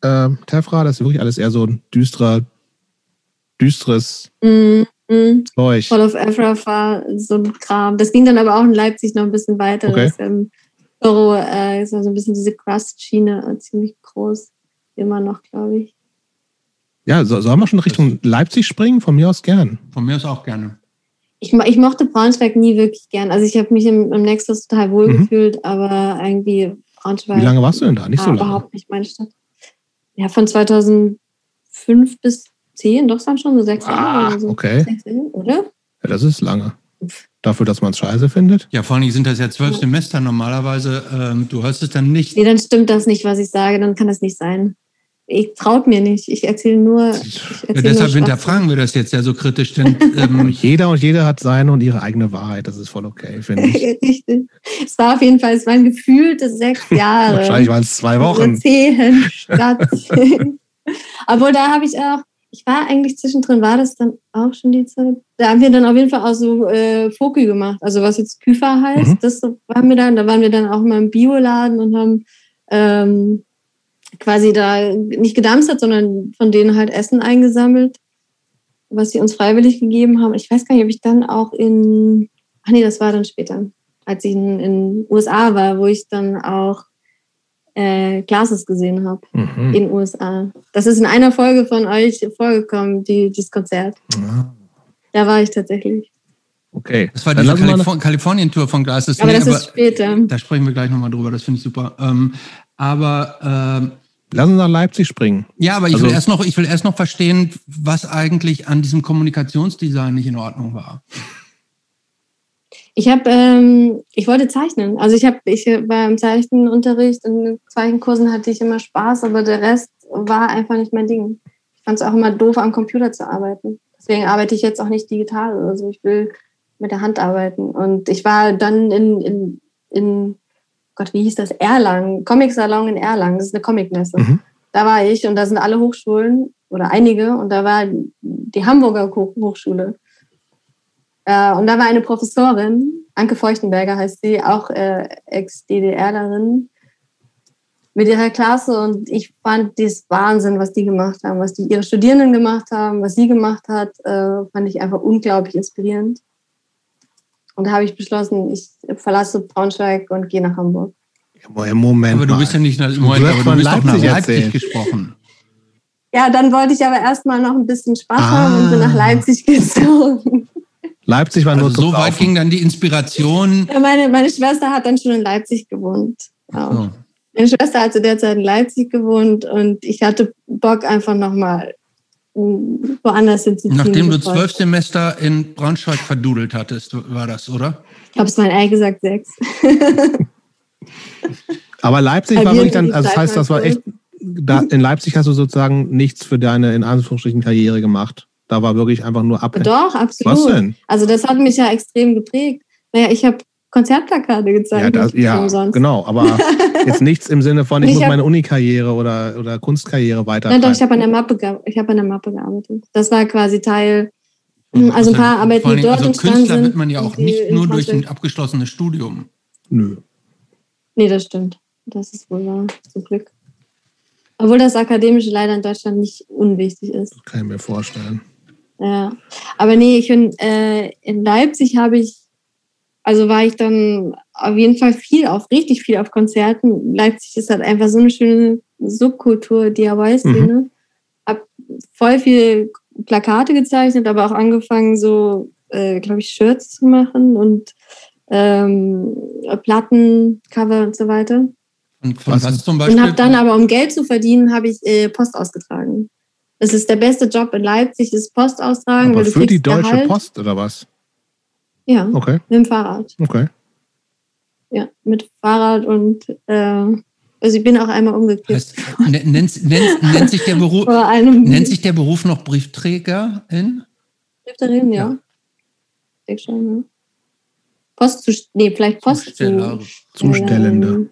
[SPEAKER 1] äh, Tefra, das ist wirklich alles eher so ein düsterer, düsteres
[SPEAKER 3] Mm, mm.
[SPEAKER 1] Zeug.
[SPEAKER 3] Fall of war so ein Kram. Das ging dann aber auch in Leipzig noch ein bisschen weiter.
[SPEAKER 1] Okay.
[SPEAKER 3] Das, ähm, Zorro äh, ist also ein bisschen diese Crust-Schiene, äh, ziemlich groß. Immer noch, glaube ich.
[SPEAKER 1] Ja, so, sollen wir schon Richtung Leipzig springen? Von mir aus gern.
[SPEAKER 2] Von mir aus auch gerne.
[SPEAKER 3] Ich, ich mochte Braunschweig nie wirklich gern. Also ich habe mich im, im Nexus total wohl
[SPEAKER 1] Mhm.
[SPEAKER 3] gefühlt, aber irgendwie Braunschweig
[SPEAKER 1] Wie lange warst du denn da? Nicht so lange.
[SPEAKER 3] überhaupt nicht meine Stadt. Ja, von 2005 bis 10, doch dann schon so sechs Jahre
[SPEAKER 1] Ah,
[SPEAKER 3] oder so.
[SPEAKER 1] okay.
[SPEAKER 3] Sechs Jahre, oder?
[SPEAKER 1] Ja, das ist lange. Dafür, dass man es scheiße findet.
[SPEAKER 2] Ja, vor allen Dingen sind das ja zwölf Semester normalerweise. Ähm, du hörst es dann nicht.
[SPEAKER 3] Nee, dann stimmt das nicht, was ich sage, dann kann das nicht sein. Ich traut mir nicht. Ich erzähle nur. Ich
[SPEAKER 2] Ja,
[SPEAKER 3] erzähl
[SPEAKER 2] deshalb
[SPEAKER 3] nur
[SPEAKER 2] hinterfragen wir das jetzt ja so kritisch, denn ähm,
[SPEAKER 1] Jeder und jede hat seine und ihre eigene Wahrheit. Das ist voll okay, finde ich.
[SPEAKER 3] Richtig. Es war auf jeden Fall, es waren gefühlte sechs Jahre.
[SPEAKER 1] Wahrscheinlich waren es zwei Wochen.
[SPEAKER 3] Zehn statt. Obwohl, da habe ich auch, ich war eigentlich zwischendrin, war das dann auch schon die Zeit? Da haben wir dann auf jeden Fall auch so äh, Foki gemacht. Also was jetzt Küfer heißt,
[SPEAKER 1] Mhm.
[SPEAKER 3] das waren wir dann, da waren wir dann auch mal im Bioladen und haben ähm, quasi da nicht gedamstert, sondern von denen halt Essen eingesammelt, was sie uns freiwillig gegeben haben. Ich weiß gar nicht, ob ich dann auch in, ach nee, das war dann später, als ich in den USA war, wo ich dann auch äh, Classes gesehen habe
[SPEAKER 1] Mhm.
[SPEAKER 3] in den USA. Das ist in einer Folge von euch vorgekommen, die, dieses Konzert.
[SPEAKER 1] Ah,
[SPEAKER 3] Da war ich tatsächlich.
[SPEAKER 1] Okay.
[SPEAKER 2] das war
[SPEAKER 1] wir noch-
[SPEAKER 2] Kalif Kalifornien-Tour von Gleises.
[SPEAKER 3] Aber
[SPEAKER 2] Nee,
[SPEAKER 3] das ist später.
[SPEAKER 2] da sprechen wir gleich nochmal drüber, das finde ich super. Ähm, aber ähm,
[SPEAKER 1] Lass uns nach Leipzig springen.
[SPEAKER 2] ja, aber ich,
[SPEAKER 1] Also-
[SPEAKER 2] will erst noch, ich will erst noch verstehen, was eigentlich an diesem Kommunikationsdesign nicht in Ordnung war.
[SPEAKER 3] Ich habe, ähm, ich wollte zeichnen. Also ich habe, ich war im Zeichenunterricht und in Zeichenkursen hatte ich immer Spaß, aber der Rest war einfach nicht mein Ding. Ich fand es auch immer doof, am Computer zu arbeiten. Deswegen arbeite ich jetzt auch nicht digital oder so. Ich will mit der Hand arbeiten. Und ich war dann in, in, in Gott, wie hieß das? Erlangen, Comic Salon in Erlangen. Das ist eine Comicmesse.
[SPEAKER 1] Mhm.
[SPEAKER 3] Da war ich und da sind alle Hochschulen oder einige und da war die Hamburger Hoch- Hochschule. Äh, und da war eine Professorin, Anke Feuchtenberger heißt sie, auch äh, Ex-DDRlerin, mit ihrer Klasse und ich fand das Wahnsinn, was die gemacht haben, was die ihre Studierenden gemacht haben, was sie gemacht hat, äh, fand ich einfach unglaublich inspirierend. Und da habe ich beschlossen, ich verlasse Braunschweig und gehe nach Hamburg.
[SPEAKER 1] Ja, Moment.
[SPEAKER 2] aber du
[SPEAKER 1] mal.
[SPEAKER 2] bist ja nicht nach,
[SPEAKER 1] Du
[SPEAKER 2] Moment,
[SPEAKER 1] hast
[SPEAKER 2] aber
[SPEAKER 1] von
[SPEAKER 2] du bist doch nach
[SPEAKER 1] Leipzig
[SPEAKER 2] Leipzig
[SPEAKER 1] erzählt.
[SPEAKER 2] gesprochen.
[SPEAKER 3] Ja, dann wollte ich aber erstmal noch ein bisschen Spaß
[SPEAKER 1] Ah.
[SPEAKER 3] haben und bin nach Leipzig gezogen.
[SPEAKER 1] Leipzig war nur
[SPEAKER 2] Also
[SPEAKER 1] zum
[SPEAKER 2] so weit ging dann die Inspiration.
[SPEAKER 3] Ja, meine, meine Schwester hat dann schon in Leipzig gewohnt. Auch.
[SPEAKER 2] So.
[SPEAKER 3] Meine Schwester hat zu der Zeit in Leipzig gewohnt und ich hatte Bock einfach nochmal woanders hinzuziehen.
[SPEAKER 2] Nachdem du zwölf Semester in Braunschweig verdudelt hattest, war das, oder?
[SPEAKER 3] Ich glaube, es waren ehrlich gesagt sechs.
[SPEAKER 1] Aber Leipzig war wirklich dann, also das heißt, das war
[SPEAKER 3] mal
[SPEAKER 1] echt, da, in Leipzig hast du sozusagen nichts für deine, in Anführungsstrichen, Karriere gemacht. Da war wirklich einfach nur ab.
[SPEAKER 3] Doch, absolut.
[SPEAKER 1] Was denn?
[SPEAKER 3] Also das hat mich ja extrem geprägt. Naja, ich habe Konzertplakate
[SPEAKER 1] Ja,
[SPEAKER 3] gezeigt.
[SPEAKER 1] das, ja
[SPEAKER 3] umsonst.
[SPEAKER 1] genau. Aber jetzt nichts im Sinne von, ich,
[SPEAKER 3] Ich
[SPEAKER 1] muss
[SPEAKER 3] hab-
[SPEAKER 1] meine Unikarriere oder, oder Kunstkarriere weiter.
[SPEAKER 3] Nein, doch, ich habe an der Mappe, ich habe an der Mappe gearbeitet. Das war quasi Teil.
[SPEAKER 2] Und
[SPEAKER 3] Also ein paar Arbeiten, die dort
[SPEAKER 2] Also
[SPEAKER 3] entstanden
[SPEAKER 2] Künstler
[SPEAKER 3] sind,
[SPEAKER 2] wird man ja auch nicht nur durch ein abgeschlossenes Studium.
[SPEAKER 1] Nö.
[SPEAKER 3] Nee, das stimmt. Das ist wohl wahr, zum Glück. Obwohl das Akademische leider in Deutschland nicht unwichtig ist.
[SPEAKER 1] Kann ich mir vorstellen.
[SPEAKER 3] Ja. Aber nee, ich bin äh, in Leipzig habe ich, also war ich dann auf jeden Fall viel auf, richtig viel auf Konzerten. Leipzig ist halt einfach so eine schöne Subkultur, DIY-Szene. Hab voll viel Plakate gezeichnet, aber auch angefangen, so, äh, glaube ich, Shirts zu machen und ähm, Platten, Cover und so weiter.
[SPEAKER 2] Und was, was zum Beispiel?
[SPEAKER 3] Und habe dann aber, um Geld zu verdienen, habe ich äh, Post ausgetragen. Das ist der beste Job in Leipzig, ist Post austragen.
[SPEAKER 1] Aber für die Deutsche Gehalt. Post oder was?
[SPEAKER 3] Ja,
[SPEAKER 1] okay.
[SPEAKER 3] mit dem Fahrrad.
[SPEAKER 1] Okay.
[SPEAKER 3] Ja, mit Fahrrad und äh, also ich bin auch einmal umgekehrt. Heißt,
[SPEAKER 2] nennt, nennt, nennt, sich der Beruf, nennt sich der Beruf noch Briefträgerin?
[SPEAKER 3] Briefträgerin, ja. ja. Ich schon, ne? Post zu, nee, vielleicht Post
[SPEAKER 1] Zusteller. Zustellende.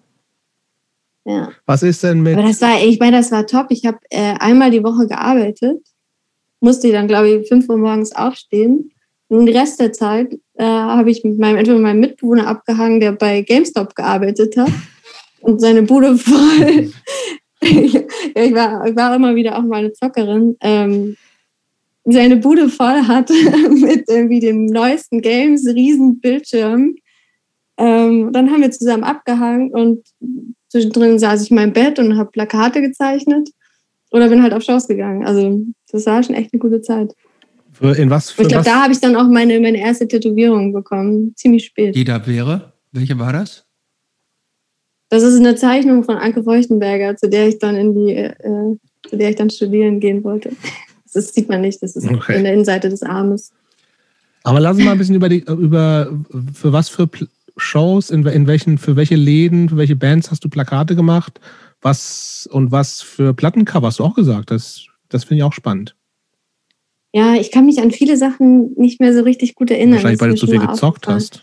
[SPEAKER 3] Ja.
[SPEAKER 1] Was ist denn mit.
[SPEAKER 3] Aber das war, ich meine, das war top. Ich habe äh, einmal die Woche gearbeitet, musste dann, glaube ich, 5 Uhr morgens aufstehen. Und den Rest der Zeit äh, habe ich mit meinem, entweder meinem Mitbewohner abgehangen, der bei GameStop gearbeitet hat und seine Bude voll. ja, ich, war, ich war immer wieder auch mal eine Zockerin. Ähm, seine Bude voll hat mit irgendwie dem neuesten Games, riesen Bildschirm. Ähm, dann haben wir zusammen abgehangen und zwischendrin saß ich in meinem Bett und habe Plakate gezeichnet oder bin halt auf Shows gegangen. Also das war schon echt eine gute Zeit.
[SPEAKER 1] Für, in was?
[SPEAKER 3] Für ich glaube, da habe ich dann auch meine, meine erste Tätowierung bekommen, ziemlich spät.
[SPEAKER 2] Die da wäre? Welche war das?
[SPEAKER 3] Das ist eine Zeichnung von Anke Feuchtenberger, zu der ich dann in die, äh, zu der ich dann studieren gehen wollte. Das sieht man nicht, das ist okay. in der Innenseite des Armes.
[SPEAKER 1] Aber lass uns mal ein bisschen über die, über für was für Shows, in, in welchen, für welche Läden, für welche Bands hast du Plakate gemacht? Was und was für Plattencover hast du auch gesagt? Das, das finde ich auch spannend.
[SPEAKER 3] Ja, ich kann mich an viele Sachen nicht mehr so richtig gut erinnern.
[SPEAKER 1] Wahrscheinlich, weil du zu viel gezockt hast.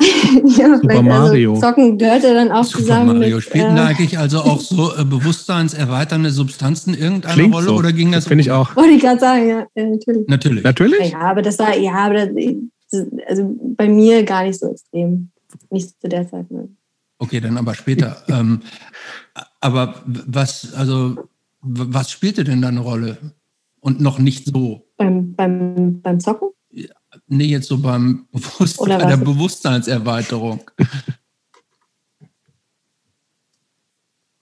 [SPEAKER 3] ja, Super also Mario. Also zocken gehörte dann auch
[SPEAKER 2] Super
[SPEAKER 3] zusammen.
[SPEAKER 2] Mario. Spielten äh, da eigentlich also auch so äh, bewusstseinserweiternde Substanzen irgendeine Klingt Rolle
[SPEAKER 1] so.
[SPEAKER 2] oder ging das?
[SPEAKER 1] Finde ich auch.
[SPEAKER 3] Wollte ich gerade sagen, ja, ja, natürlich.
[SPEAKER 2] Natürlich.
[SPEAKER 1] Natürlich?
[SPEAKER 3] Ja, aber das war, ja, aber das, also bei mir gar nicht so extrem. Nicht zu der Zeit. Ne.
[SPEAKER 2] Okay, dann aber später. ähm, aber was, also, was spielte denn da eine Rolle? Und noch nicht so?
[SPEAKER 3] Beim, beim, beim Zocken?
[SPEAKER 2] Nee, jetzt so beim Bewusst bei der Bewusstseinserweiterung.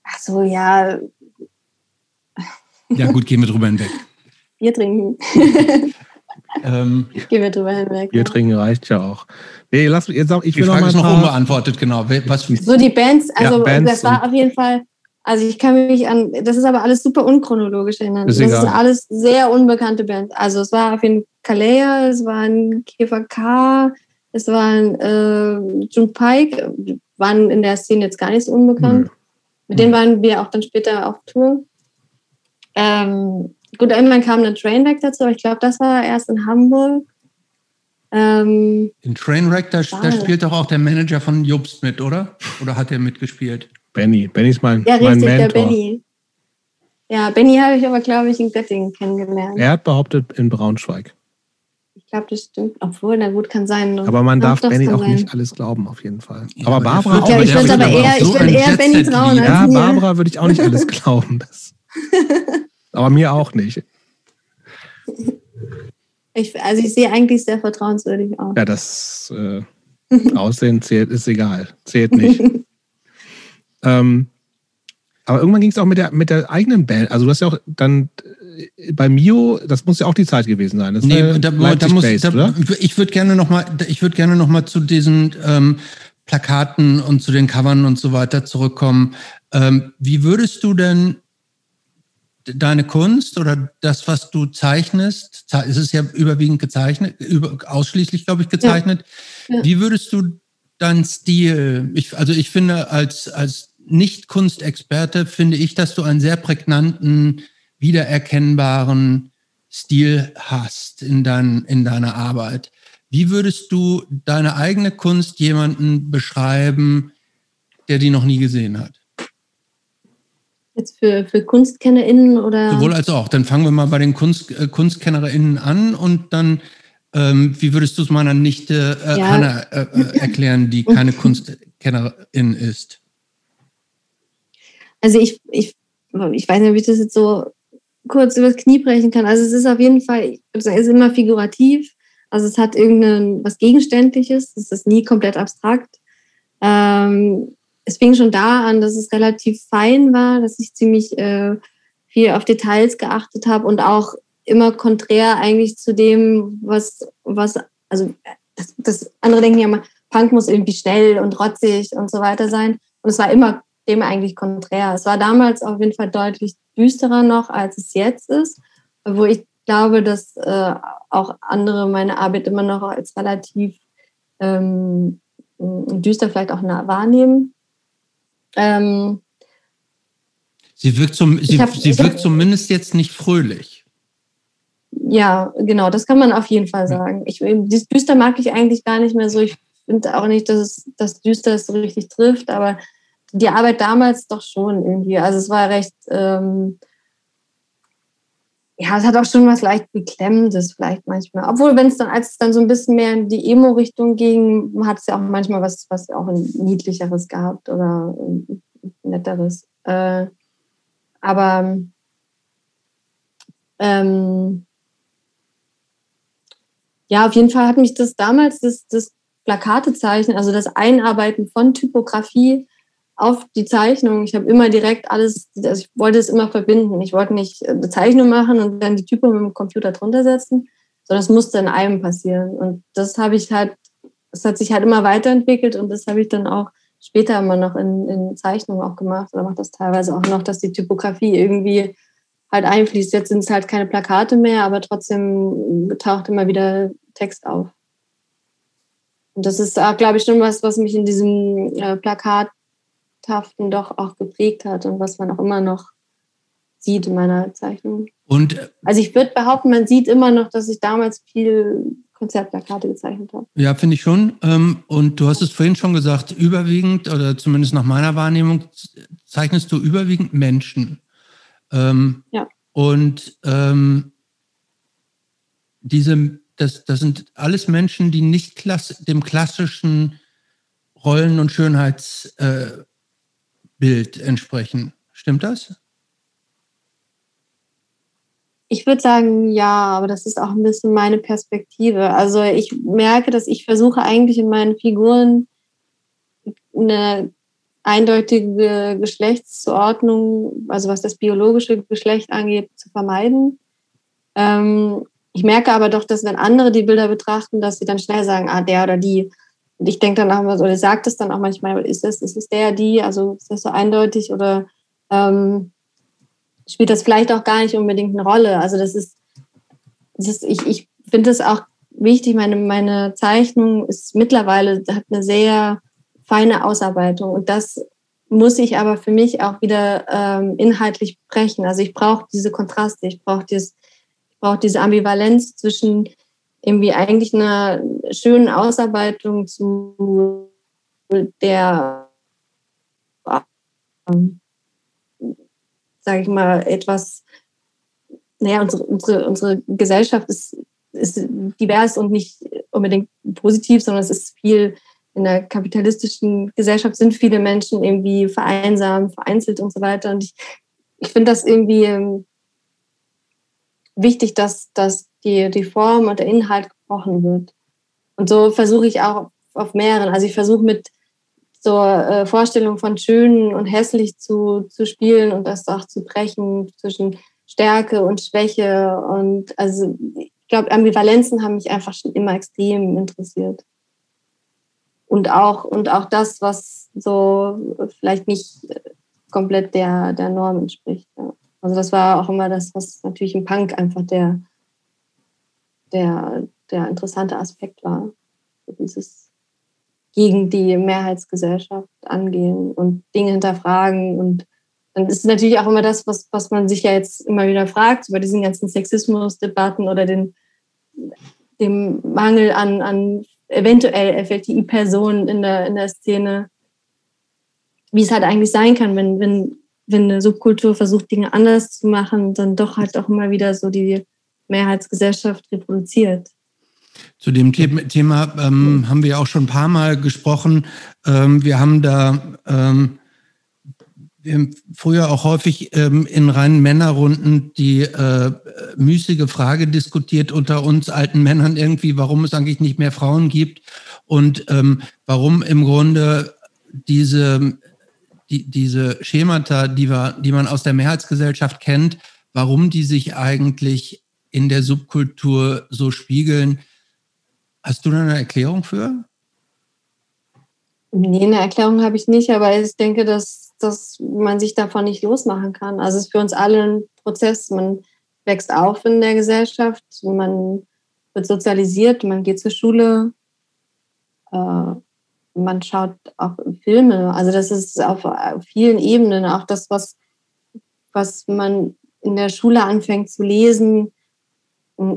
[SPEAKER 3] Ach so, ja.
[SPEAKER 2] Ja, gut, gehen wir drüber hinweg.
[SPEAKER 3] Bier trinken. ähm, gehen wir drüber hinweg.
[SPEAKER 1] Bier trinken reicht ja auch. Nee, lass, jetzt auch, ich
[SPEAKER 2] Die Frage noch ist noch unbeantwortet, genau. Was,
[SPEAKER 3] so die Bands, also ja, Bands das war auf jeden Fall also ich kann mich an, das ist aber alles super unchronologisch erinnern. Ist das egal. sind alles sehr unbekannte Bands. Also es war auf jeden Fall Kalea, es war ein Käfer K, es waren äh, June Pike, waren in der Szene jetzt gar nicht so unbekannt. Mhm. Mit denen waren wir auch dann später auf Tour. Ähm, gut, irgendwann kam eine Trainwreck dazu, aber ich glaube, das war erst in Hamburg. Ähm,
[SPEAKER 2] in Trainwreck, da, da spielt doch auch der Manager von Jobst mit, oder? Oder hat er mitgespielt?
[SPEAKER 1] Benny. Benny ist mein,
[SPEAKER 3] ja,
[SPEAKER 1] mein
[SPEAKER 3] richtig,
[SPEAKER 1] Mentor.
[SPEAKER 3] Der Benny. Ja, Benny habe ich aber, glaube ich, in Göttingen kennengelernt.
[SPEAKER 1] Er hat behauptet, in Braunschweig.
[SPEAKER 3] Ich glaube, das stimmt. Obwohl, na gut, kann sein.
[SPEAKER 1] Aber man darf Benny auch sein. nicht alles glauben, auf jeden Fall. Ja, aber Barbara auch.
[SPEAKER 3] Ja, ich würde aber eher, so würd eher Benny trauen.
[SPEAKER 1] Ja, Barbara würde ich auch nicht alles glauben. aber mir auch nicht.
[SPEAKER 3] Ich, also ich sehe eigentlich sehr vertrauenswürdig aus.
[SPEAKER 1] Ja, das äh, Aussehen zählt, ist egal. Zählt nicht. Ähm, aber irgendwann ging es auch mit der, mit der eigenen Band. Also du hast ja auch dann äh, bei Mio, das muss ja auch die Zeit gewesen sein. Das
[SPEAKER 2] nee, da, da muss, da, ich würde gerne noch mal, ich würde gerne noch mal zu diesen ähm, Plakaten und zu den Covern und so weiter zurückkommen. Ähm, wie würdest du denn deine Kunst oder das, was du zeichnest, es ist ja überwiegend gezeichnet, über, ausschließlich, glaube ich, gezeichnet. Ja. Ja. Wie würdest du deinen Stil? Ich, also ich finde, als, als Nicht-Kunstexperte finde ich, dass du einen sehr prägnanten, wiedererkennbaren Stil hast in, dein, in deiner Arbeit. Wie würdest du deine eigene Kunst jemanden beschreiben, der die noch nie gesehen hat?
[SPEAKER 3] Jetzt für, für KunstkennerInnen oder?
[SPEAKER 2] Sowohl als auch. Dann fangen wir mal bei den Kunst, äh, KunstkennerInnen an und dann ähm, wie würdest du es meiner Nichte äh, ja. Hanna äh, äh, erklären, die keine Kunstkennerin ist?
[SPEAKER 3] Also ich, ich, ich weiß nicht, ob ich das jetzt so kurz übers Knie brechen kann. Also es ist auf jeden Fall, es ist immer figurativ. Also es hat irgendein was Gegenständliches. Es ist nie komplett abstrakt. Ähm, es fing schon da an, dass es relativ fein war, dass ich ziemlich äh, viel auf Details geachtet habe und auch immer konträr eigentlich zu dem, was, was, also das, das andere denken ja immer, Punk muss irgendwie schnell und rotzig und so weiter sein. Und es war immer dem eigentlich konträr. Es war damals auf jeden Fall deutlich düsterer noch, als es jetzt ist, wo ich glaube, dass äh, auch andere meine Arbeit immer noch als relativ ähm, düster vielleicht auch nah wahrnehmen. Ähm,
[SPEAKER 2] sie wirkt, zum, sie, hab, sie wirkt zumindest jetzt nicht fröhlich.
[SPEAKER 3] Ja, genau, das kann man auf jeden Fall sagen. Ich, das Düster mag ich eigentlich gar nicht mehr so. Ich finde auch nicht, dass es das Düster so richtig trifft, aber die Arbeit damals doch schon irgendwie. Also es war recht, ähm, ja, es hat auch schon was leicht Beklemmendes vielleicht manchmal. Obwohl, wenn es dann, als es dann so ein bisschen mehr in die Emo-Richtung ging, hat es ja auch manchmal was, was auch ein niedlicheres gehabt oder ein netteres. Äh, aber ähm, ja, auf jeden Fall hat mich das damals, das, das Plakatezeichnen, also das Einarbeiten von Typografie auf die Zeichnung. Ich habe immer direkt alles, also ich wollte es immer verbinden. Ich wollte nicht eine Zeichnung machen und dann die Typo mit dem Computer drunter setzen, sondern es musste in einem passieren. Und das habe ich halt, das hat sich halt immer weiterentwickelt und das habe ich dann auch später immer noch in, in Zeichnungen auch gemacht oder mache das teilweise auch noch, dass die Typografie irgendwie halt einfließt. Jetzt sind es halt keine Plakate mehr, aber trotzdem taucht immer wieder Text auf. Und das ist, glaube ich, schon was, was mich in diesem äh, Plakathaften doch auch geprägt hat und was man auch immer noch sieht in meiner Zeichnung.
[SPEAKER 2] Und,
[SPEAKER 3] also ich würde behaupten, man sieht immer noch, dass ich damals viel Konzertplakate gezeichnet habe.
[SPEAKER 2] Ja, finde ich schon. Ähm, und du hast es vorhin schon gesagt, überwiegend, oder zumindest nach meiner Wahrnehmung, zeichnest du überwiegend Menschen. Ähm, ja. Und ähm, diese das, das sind alles Menschen, die nicht klass dem klassischen Rollen- und Schönheitsbild äh, entsprechen. Stimmt das?
[SPEAKER 3] Ich würde sagen, ja, aber das ist auch ein bisschen meine Perspektive. Also ich merke, dass ich versuche eigentlich in meinen Figuren eine eindeutige Geschlechtsordnung, also was das biologische Geschlecht angeht, zu vermeiden. Ähm, ich merke aber doch, dass wenn andere die Bilder betrachten, dass sie dann schnell sagen, ah, der oder die. Und ich denke dann auch mal, oder sagt es dann auch manchmal, ist es, ist es der, die, also ist das so eindeutig oder ähm, spielt das vielleicht auch gar nicht unbedingt eine Rolle. Also das ist, das ist ich, ich finde es auch wichtig, meine, meine Zeichnung ist mittlerweile, hat eine sehr feine Ausarbeitung und das muss ich aber für mich auch wieder ähm, inhaltlich brechen. Also ich brauche diese Kontraste, ich brauche braucht diese Ambivalenz zwischen irgendwie eigentlich einer schönen Ausarbeitung zu der, ähm, sage ich mal, etwas, naja, unsere, unsere, unsere Gesellschaft ist, ist divers und nicht unbedingt positiv, sondern es ist viel in der kapitalistischen Gesellschaft sind viele Menschen irgendwie vereinsamt, vereinzelt und so weiter. Und ich, ich finde das irgendwie ähm, wichtig, dass, dass die, die Form und der Inhalt gebrochen wird. Und so versuche ich auch auf mehreren. Also ich versuche mit so äh, Vorstellungen von schön und hässlich zu, zu spielen und das auch zu brechen zwischen Stärke und Schwäche. Und also ich glaube, Ambivalenzen haben mich einfach schon immer extrem interessiert. Und auch, und auch das, was so vielleicht nicht komplett der, der Norm entspricht. Ja. Also das war auch immer das, was natürlich im Punk einfach der, der, der interessante Aspekt war. Dieses gegen die Mehrheitsgesellschaft angehen und Dinge hinterfragen. Und dann ist natürlich auch immer das, was, was man sich ja jetzt immer wieder fragt, über diesen ganzen Sexismusdebatten oder den, dem Mangel an, an eventuell FLTI-Personen in der, in der Szene, wie es halt eigentlich sein kann, wenn, wenn wenn eine Subkultur versucht, Dinge anders zu machen, dann doch halt auch immer wieder so die Mehrheitsgesellschaft reproduziert.
[SPEAKER 2] Zu dem Thema ähm, haben wir auch schon ein paar Mal gesprochen. Ähm, wir haben da ähm, früher auch häufig ähm, in reinen Männerrunden die äh, müßige Frage diskutiert unter uns alten Männern irgendwie, warum es eigentlich nicht mehr Frauen gibt und ähm, warum im Grunde diese die, diese Schemata, die, wir, die man aus der Mehrheitsgesellschaft kennt, warum die sich eigentlich in der Subkultur so spiegeln. Hast du da eine Erklärung für?
[SPEAKER 3] Nee, eine Erklärung habe ich nicht, aber ich denke, dass dass man sich davon nicht losmachen kann. Also es ist für uns alle ein Prozess. Man wächst auf in der Gesellschaft, man wird sozialisiert, man geht zur Schule, äh, man schaut auch Filme. Also das ist auf vielen Ebenen auch das, was, was man in der Schule anfängt zu lesen.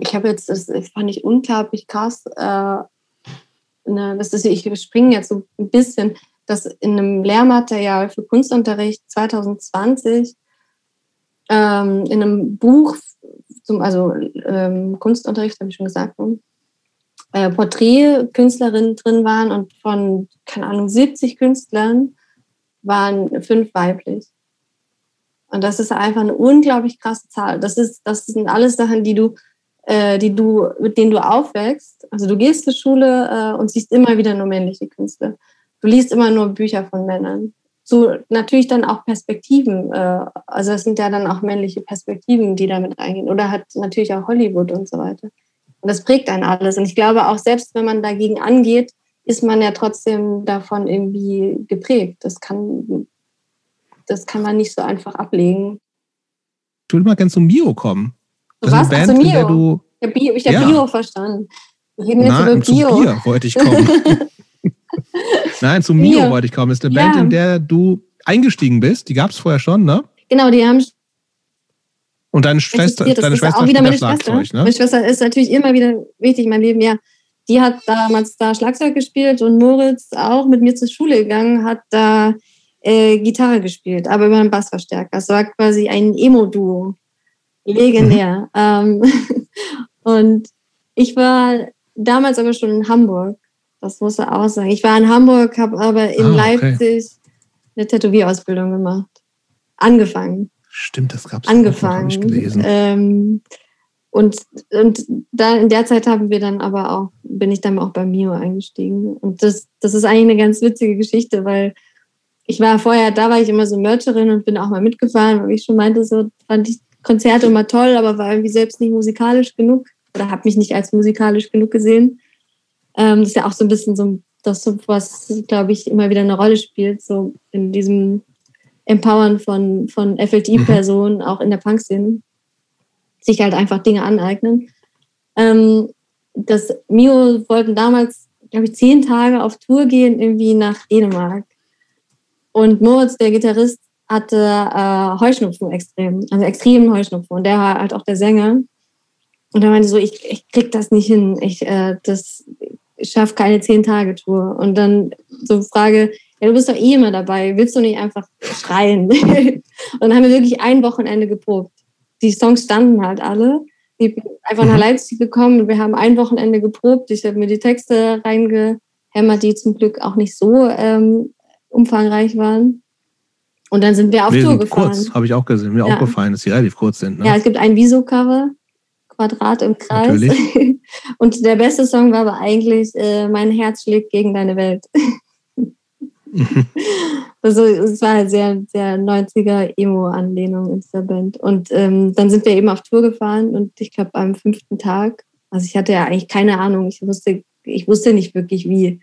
[SPEAKER 3] Ich habe jetzt, das fand ich unglaublich krass, äh, ne, das ist, ich springe jetzt so ein bisschen, dass in einem Lehrmaterial für Kunstunterricht 2020 ähm, in einem Buch, zum, also ähm, Kunstunterricht, habe ich schon gesagt, äh, Porträtkünstlerinnen drin waren und von, keine Ahnung, 70 Künstlern waren fünf weiblich. Und das ist einfach eine unglaublich krasse Zahl. Das, ist, das sind alles Sachen, die du, äh, die du, mit denen du aufwächst. Also du gehst zur Schule äh, und siehst immer wieder nur männliche Künstler. Du liest immer nur Bücher von Männern. So natürlich dann auch Perspektiven. Äh, also es sind ja dann auch männliche Perspektiven, die damit reingehen. Oder hat natürlich auch Hollywood und so weiter. Und das prägt einen alles. Und ich glaube auch, selbst wenn man dagegen angeht, ist man ja trotzdem davon irgendwie geprägt. Das kann, das kann man nicht so einfach ablegen.
[SPEAKER 1] Ich würde mal gerne zum Mio kommen.
[SPEAKER 3] Du warst Band, also Mio. Du, ich habe Bio, hab ja. Bio verstanden.
[SPEAKER 1] Wir reden jetzt über Bio. Bier wollte ich kommen. Nein, zum Mio wollte ich kommen. Das ist eine ja. Band, in der du eingestiegen bist. Die gab es vorher schon, ne?
[SPEAKER 3] Genau, die haben
[SPEAKER 1] und deine Schwester, das deine Schwester
[SPEAKER 3] auch wieder meine Schwester. Ne? Meine Schwester ist natürlich immer wieder wichtig in meinem Leben. Ja, die hat damals da Schlagzeug gespielt und Moritz auch mit mir zur Schule gegangen, hat da äh, Gitarre gespielt, aber über einen Bassverstärker. Es war quasi ein Emo-Duo. Legendär. Mhm. Ähm, und ich war damals aber schon in Hamburg. Das muss er auch sagen. Ich war in Hamburg, habe aber in ah, Leipzig okay. eine Tätowierausbildung gemacht. Angefangen.
[SPEAKER 1] Stimmt, das gab es
[SPEAKER 3] angefangen. Auch, gelesen. Ähm, und, und da in der Zeit haben wir dann aber auch, bin ich dann auch bei Mio eingestiegen. Und das, das ist eigentlich eine ganz witzige Geschichte, weil ich war vorher, da war ich immer so Mercherin und bin auch mal mitgefahren, wie ich schon meinte, so fand ich Konzerte immer toll, aber war irgendwie selbst nicht musikalisch genug oder habe mich nicht als musikalisch genug gesehen. Ähm, das ist ja auch so ein bisschen so das, was, glaube ich, immer wieder eine Rolle spielt, so in diesem Empowern von, von FLT-Personen, mhm. auch in der Punk-Szene, sich halt einfach Dinge aneignen. Ähm, das Mio wollten damals, glaube ich, zehn Tage auf Tour gehen, irgendwie nach Dänemark. Und Moritz, der Gitarrist, hatte äh, Heuschnupfen extrem, also extremen Heuschnupfen. Und der war halt auch der Sänger. Und er meinte so, ich, ich krieg das nicht hin. Ich, äh, das, ich schaffe keine zehn Tage Tour. Und dann so Frage, ja, du bist doch eh immer dabei, willst du nicht einfach schreien? und dann haben wir wirklich ein Wochenende geprobt. Die Songs standen halt alle. Ich bin einfach nach mhm. Leipzig gekommen und wir haben ein Wochenende geprobt. Ich habe mir die Texte reingehämmert, die zum Glück auch nicht so ähm, umfangreich waren. Und dann sind wir auf nee, Tour gefahren.
[SPEAKER 1] Kurz, habe ich auch gesehen. Mir ja. aufgefallen, dass sie relativ kurz sind. Ne?
[SPEAKER 3] Ja, es gibt ein Viso-Cover, Quadrat im Kreis. Natürlich. Und der beste Song war aber eigentlich äh, Mein Herz schlägt gegen deine Welt. also es war halt sehr, sehr 90er Emo-Anlehnung in dieser Band. Und ähm, dann sind wir eben auf Tour gefahren und ich glaube am fünften Tag, also ich hatte ja eigentlich keine Ahnung, ich wusste, ich wusste nicht wirklich, wie,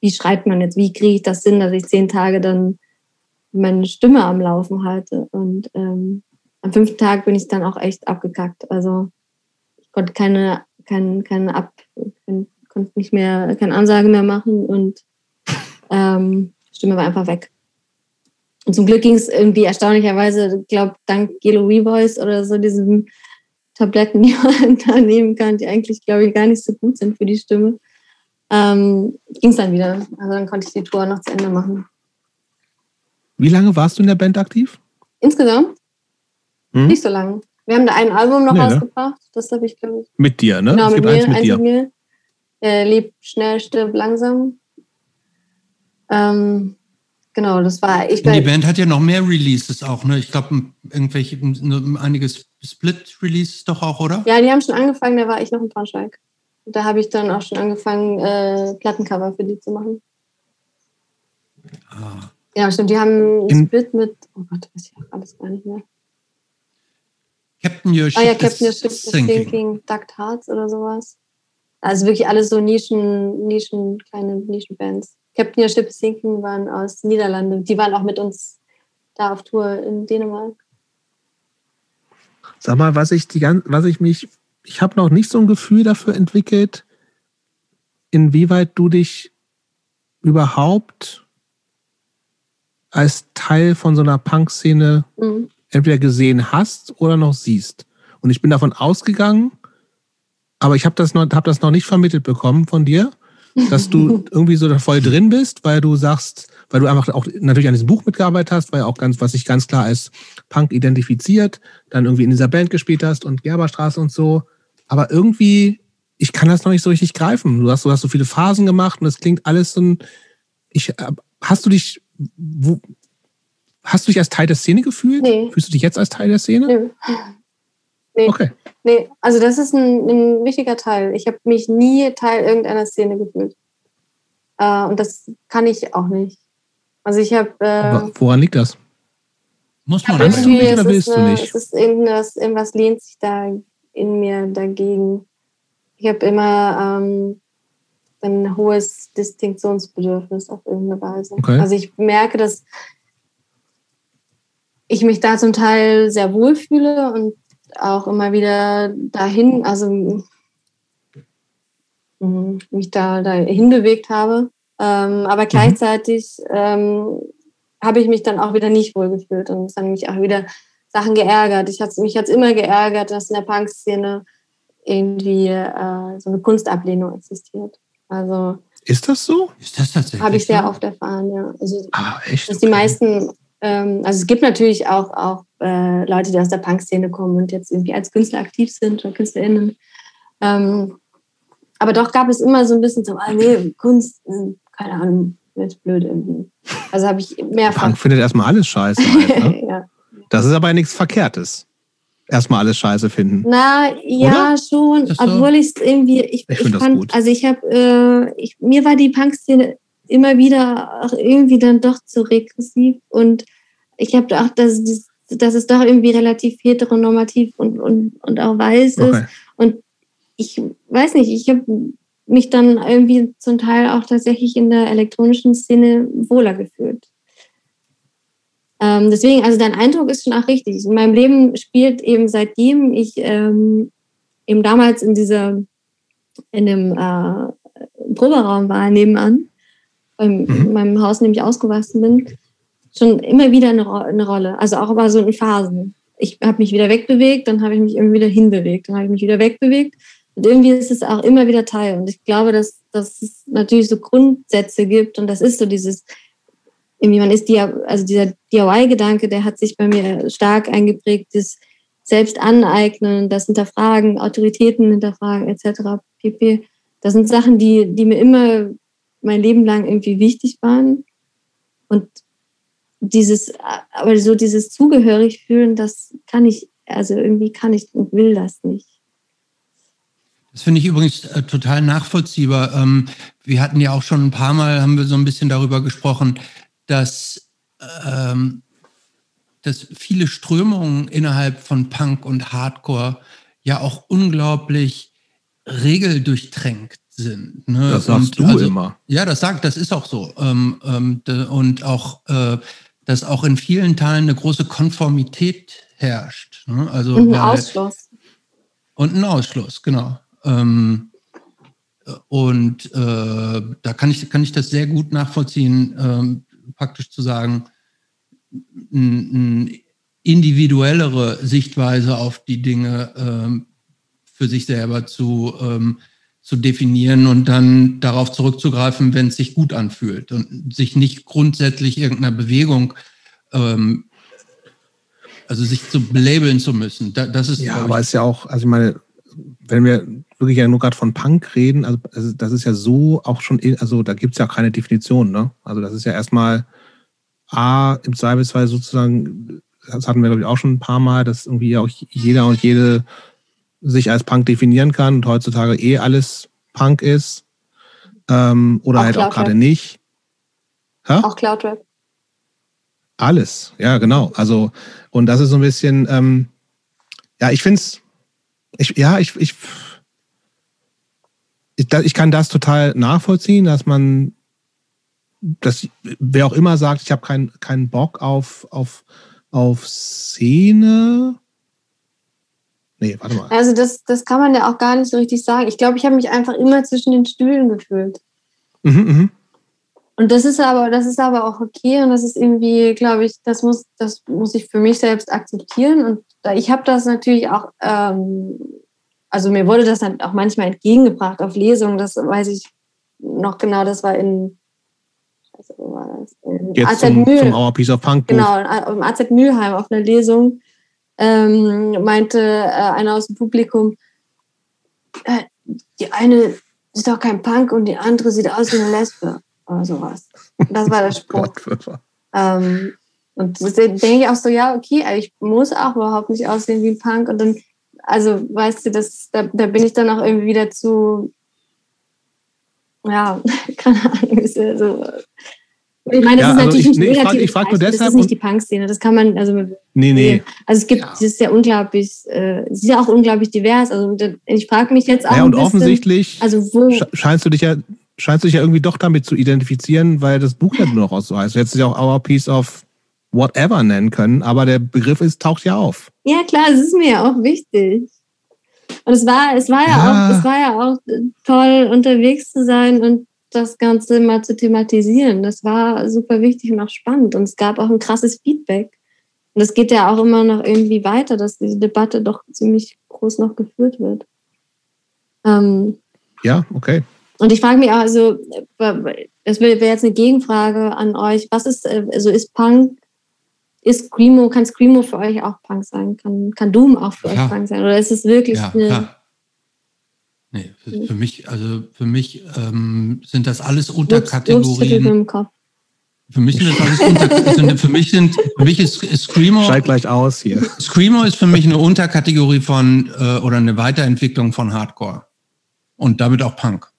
[SPEAKER 3] wie schreibt man jetzt, wie kriege ich das hin, dass ich zehn Tage dann meine Stimme am Laufen halte. Und ähm, am fünften Tag bin ich dann auch echt abgekackt. Also ich konnte keine, keine, keine Ab, konnte nicht mehr, keine Ansage mehr machen und ähm, Stimme war einfach weg. Und zum Glück ging es irgendwie erstaunlicherweise, ich glaube, dank Gelo Revoice oder so diesen Tabletten, die man da nehmen kann, die eigentlich, glaube ich, gar nicht so gut sind für die Stimme, ähm, ging es dann wieder. Also dann konnte ich die Tour noch zu Ende machen.
[SPEAKER 1] Wie lange warst du in der Band aktiv?
[SPEAKER 3] Insgesamt? Hm? Nicht so lange. Wir haben da ein Album noch nee, ne? rausgebracht. Ne? Das habe ich, glaube ich.
[SPEAKER 1] Mit dir, ne?
[SPEAKER 3] Genau, es mit mir, eins mit dir. Mit mir. Äh, Leb schnell, stirb langsam. Ähm, genau, das war ich.
[SPEAKER 2] Die Band hat ja noch mehr Releases auch, ne? Ich glaube, irgendwelche, einige Split-Releases doch auch, oder?
[SPEAKER 3] Ja, die haben schon angefangen, da war ich noch in Braunschweig. Da habe ich dann auch schon angefangen, äh, Plattencover für die zu machen. Ah. Ja, stimmt. Die haben einen Split mit, oh Gott, weiß ich auch alles gar nicht mehr.
[SPEAKER 2] Captain Your Ship,
[SPEAKER 3] ah, ja, Captain Your Ship is Thinking, thinking Duct Hearts oder sowas. Also wirklich alles so Nischen, Nischen, kleine Nischenbands. Captain Your Ship Sinken waren aus Niederlande. Die waren auch mit uns da auf Tour in Dänemark.
[SPEAKER 1] Sag mal, was ich die was ich mich, ich habe noch nicht so ein Gefühl dafür entwickelt, inwieweit du dich überhaupt als Teil von so einer Punk-Szene mhm. entweder gesehen hast oder noch siehst. Und ich bin davon ausgegangen, aber ich habe das, noch, hab das noch nicht vermittelt bekommen von dir, dass du irgendwie so voll drin bist, weil du sagst, weil du einfach auch natürlich an diesem Buch mitgearbeitet hast, weil auch ganz, was sich ganz klar als Punk identifiziert, dann irgendwie in dieser Band gespielt hast und Gerberstraße und so. Aber irgendwie, ich kann das noch nicht so richtig greifen. Du hast, du hast so viele Phasen gemacht und es klingt alles so ein. Ich, hast du dich, wo, hast du dich als Teil der Szene gefühlt? Nee. Fühlst du dich jetzt als Teil der Szene?
[SPEAKER 3] Nee. Nee. Okay. Nee, also das ist ein, ein wichtiger Teil. Ich habe mich nie Teil irgendeiner Szene gefühlt. Äh, und das kann ich auch nicht. Also ich habe. Äh,
[SPEAKER 1] woran liegt das?
[SPEAKER 2] Muss man das
[SPEAKER 3] nicht oder willst eine, du nicht? Es ist irgendwas, irgendwas lehnt sich da in mir dagegen. Ich habe immer ähm, ein hohes Distinktionsbedürfnis auf irgendeine Weise. Okay. Also ich merke, dass ich mich da zum Teil sehr wohl fühle und auch immer wieder dahin, also mhm, mich da dahin bewegt habe. Ähm, aber mhm. gleichzeitig ähm, habe ich mich dann auch wieder nicht wohl gefühlt und es haben mich auch wieder Sachen geärgert. Ich hat's, mich hat es immer geärgert, dass in der Punk-Szene irgendwie äh, so eine Kunstablehnung existiert. Also
[SPEAKER 1] ist das so?
[SPEAKER 2] Ist das tatsächlich?
[SPEAKER 3] Habe ich sehr so? oft erfahren, ja. Also,
[SPEAKER 1] ah, echt?
[SPEAKER 3] Dass die meisten, ähm, also es gibt natürlich auch, auch äh, Leute, die aus der Punk-Szene kommen und jetzt irgendwie als Künstler aktiv sind oder KünstlerInnen. Ähm, aber doch gab es immer so ein bisschen so, ah, nee, Kunst, äh, keine Ahnung, wird blöd irgendwie. Also habe ich mehrfach.
[SPEAKER 1] Punk findet erstmal alles scheiße. Halt, ne? ja. Das ist aber nichts Verkehrtes. Erstmal alles scheiße finden.
[SPEAKER 3] Na, ja, Oder? schon. Obwohl ich es irgendwie, ich, ich, ich fand, gut. also ich habe, äh, ich, mir war die Punk-Szene immer wieder auch irgendwie dann doch zu regressiv und ich habe auch das, dass es doch irgendwie relativ heteronormativ und, und, und auch weiß okay. ist. Und ich weiß nicht, ich habe mich dann irgendwie zum Teil auch tatsächlich in der elektronischen Szene wohler gefühlt. Ähm, deswegen, also dein Eindruck ist schon auch richtig. In meinem Leben spielt eben seitdem ich ähm, eben damals in dieser, in dem äh, Proberaum war nebenan, beim, mhm. in meinem Haus nämlich ausgewachsen bin, schon immer wieder eine, eine Rolle. Also auch immer so in Phasen. Ich habe mich wieder wegbewegt, dann habe ich mich irgendwie wieder hinbewegt, dann habe ich mich wieder wegbewegt. Und irgendwie ist es auch immer wieder Teil. Und ich glaube, dass, dass es natürlich so Grundsätze gibt und das ist so dieses, irgendwie man ist, also dieser DIY-Gedanke, der hat sich bei mir stark eingeprägt, das selbst aneignen, das Hinterfragen, Autoritäten hinterfragen etc. pp. Das sind Sachen, die, die mir immer mein Leben lang irgendwie wichtig waren. Und dieses, aber so dieses zugehörig fühlen, das kann ich, also irgendwie kann ich und will das nicht.
[SPEAKER 2] Das finde ich übrigens äh, total nachvollziehbar. Ähm, wir hatten ja auch schon ein paar Mal, haben wir so ein bisschen darüber gesprochen, dass, ähm, dass viele Strömungen innerhalb von Punk und Hardcore ja auch unglaublich regeldurchtränkt sind.
[SPEAKER 1] Ne? Das sagst und, du also, immer.
[SPEAKER 2] Ja, das sagt, das ist auch so. Ähm, ähm, und auch, äh, dass auch in vielen Teilen eine große Konformität herrscht. Ne? Also,
[SPEAKER 3] und ein Ausschluss.
[SPEAKER 2] Und ein Ausschluss, genau. Ähm, und äh, da kann ich, kann ich das sehr gut nachvollziehen, ähm, praktisch zu sagen, eine individuellere Sichtweise auf die Dinge ähm, für sich selber zu, ähm, zu definieren und dann darauf zurückzugreifen, wenn es sich gut anfühlt und sich nicht grundsätzlich irgendeiner Bewegung, ähm, also sich zu labeln zu müssen. Da, das ist
[SPEAKER 1] ja, aber es ist ja auch, also ich meine, wenn wir wirklich ja nur gerade von Punk reden, also, also das ist ja so auch schon, also da gibt es ja auch keine Definition, ne? Also das ist ja erstmal A, im Zweifelsfall sozusagen, das hatten wir glaube ich auch schon ein paar Mal, dass irgendwie auch jeder und jede sich als Punk definieren kann und heutzutage eh alles Punk ist. Ähm, oder auch halt Cloud auch gerade nicht.
[SPEAKER 3] Ha? Auch Cloudrap.
[SPEAKER 1] Alles, ja, genau. Also, und das ist so ein bisschen, ähm, ja, ich finde es, ich, ja, ich, ich, ich, ich kann das total nachvollziehen, dass man dass wer auch immer sagt, ich habe keinen keinen Bock auf, auf, auf Szene.
[SPEAKER 3] Nee, warte mal. Also das, das kann man ja auch gar nicht so richtig sagen. Ich glaube, ich habe mich einfach immer zwischen den Stühlen gefühlt. Mhm, mh. Und das ist aber, das ist aber auch okay und das ist irgendwie, glaube ich, das muss, das muss ich für mich selbst akzeptieren. Und ich habe das natürlich auch, ähm, also mir wurde das dann auch manchmal entgegengebracht auf Lesungen, das weiß ich noch genau, das war in,
[SPEAKER 1] wo war das? In Jetzt AZ zum, Mühl, zum Our Piece of Punk.
[SPEAKER 3] Genau, im AZ Mülheim auf einer Lesung ähm, meinte äh, einer aus dem Publikum, äh, die eine ist doch kein Punk und die andere sieht aus wie eine Lesbe oder sowas. Das war der Spruch. ähm, und denke ich auch so, ja, okay, ich muss auch überhaupt nicht aussehen wie ein Punk. Und dann, also, weißt du, das, da, da bin ich dann auch irgendwie wieder zu, ja, keine Ahnung, ist ja so. Ich meine, das ja, ist also natürlich ich, nicht nee, negativ. Ich frage frag nur deshalb. Das ist nicht die Punk-Szene, das kann man, also.
[SPEAKER 1] Nee, nee.
[SPEAKER 3] Also es gibt, ja. es ist ja unglaublich, äh, es ist ja auch unglaublich divers. Also ich frage mich jetzt auch.
[SPEAKER 1] Ja, und bisschen, offensichtlich also wo, scheinst du dich ja scheinst du dich ja irgendwie doch damit zu identifizieren, weil das Buch ja nur noch auch so heißt. Du hättest es ja auch Our Piece of Whatever nennen können, aber der Begriff ist, taucht ja auf.
[SPEAKER 3] Ja, klar, es ist mir ja auch wichtig. Und es war, es war ja, ja, auch, es war ja auch toll, unterwegs zu sein und das Ganze mal zu thematisieren. Das war super wichtig und auch spannend. Und es gab auch ein krasses Feedback. Und es geht ja auch immer noch irgendwie weiter, dass diese Debatte doch ziemlich groß noch geführt wird.
[SPEAKER 1] Ähm, ja, okay.
[SPEAKER 3] Und ich frage mich auch, also, das wäre jetzt eine Gegenfrage an euch. Was ist, also ist Punk, ist Screamo, kann Screamo für euch auch Punk sein? Kann, kann Doom auch für ja. euch Punk sein? Oder ist es wirklich ja, eine. Ja.
[SPEAKER 2] Nee, für, für, mich, also für mich ähm, sind das alles Unterkategorien. Für mich sind das alles unter, für mich sind, für mich ist, ist Screamo.
[SPEAKER 1] Schalt gleich aus hier.
[SPEAKER 2] Screamo ist für mich eine Unterkategorie von, äh, oder eine Weiterentwicklung von Hardcore. Und damit auch Punk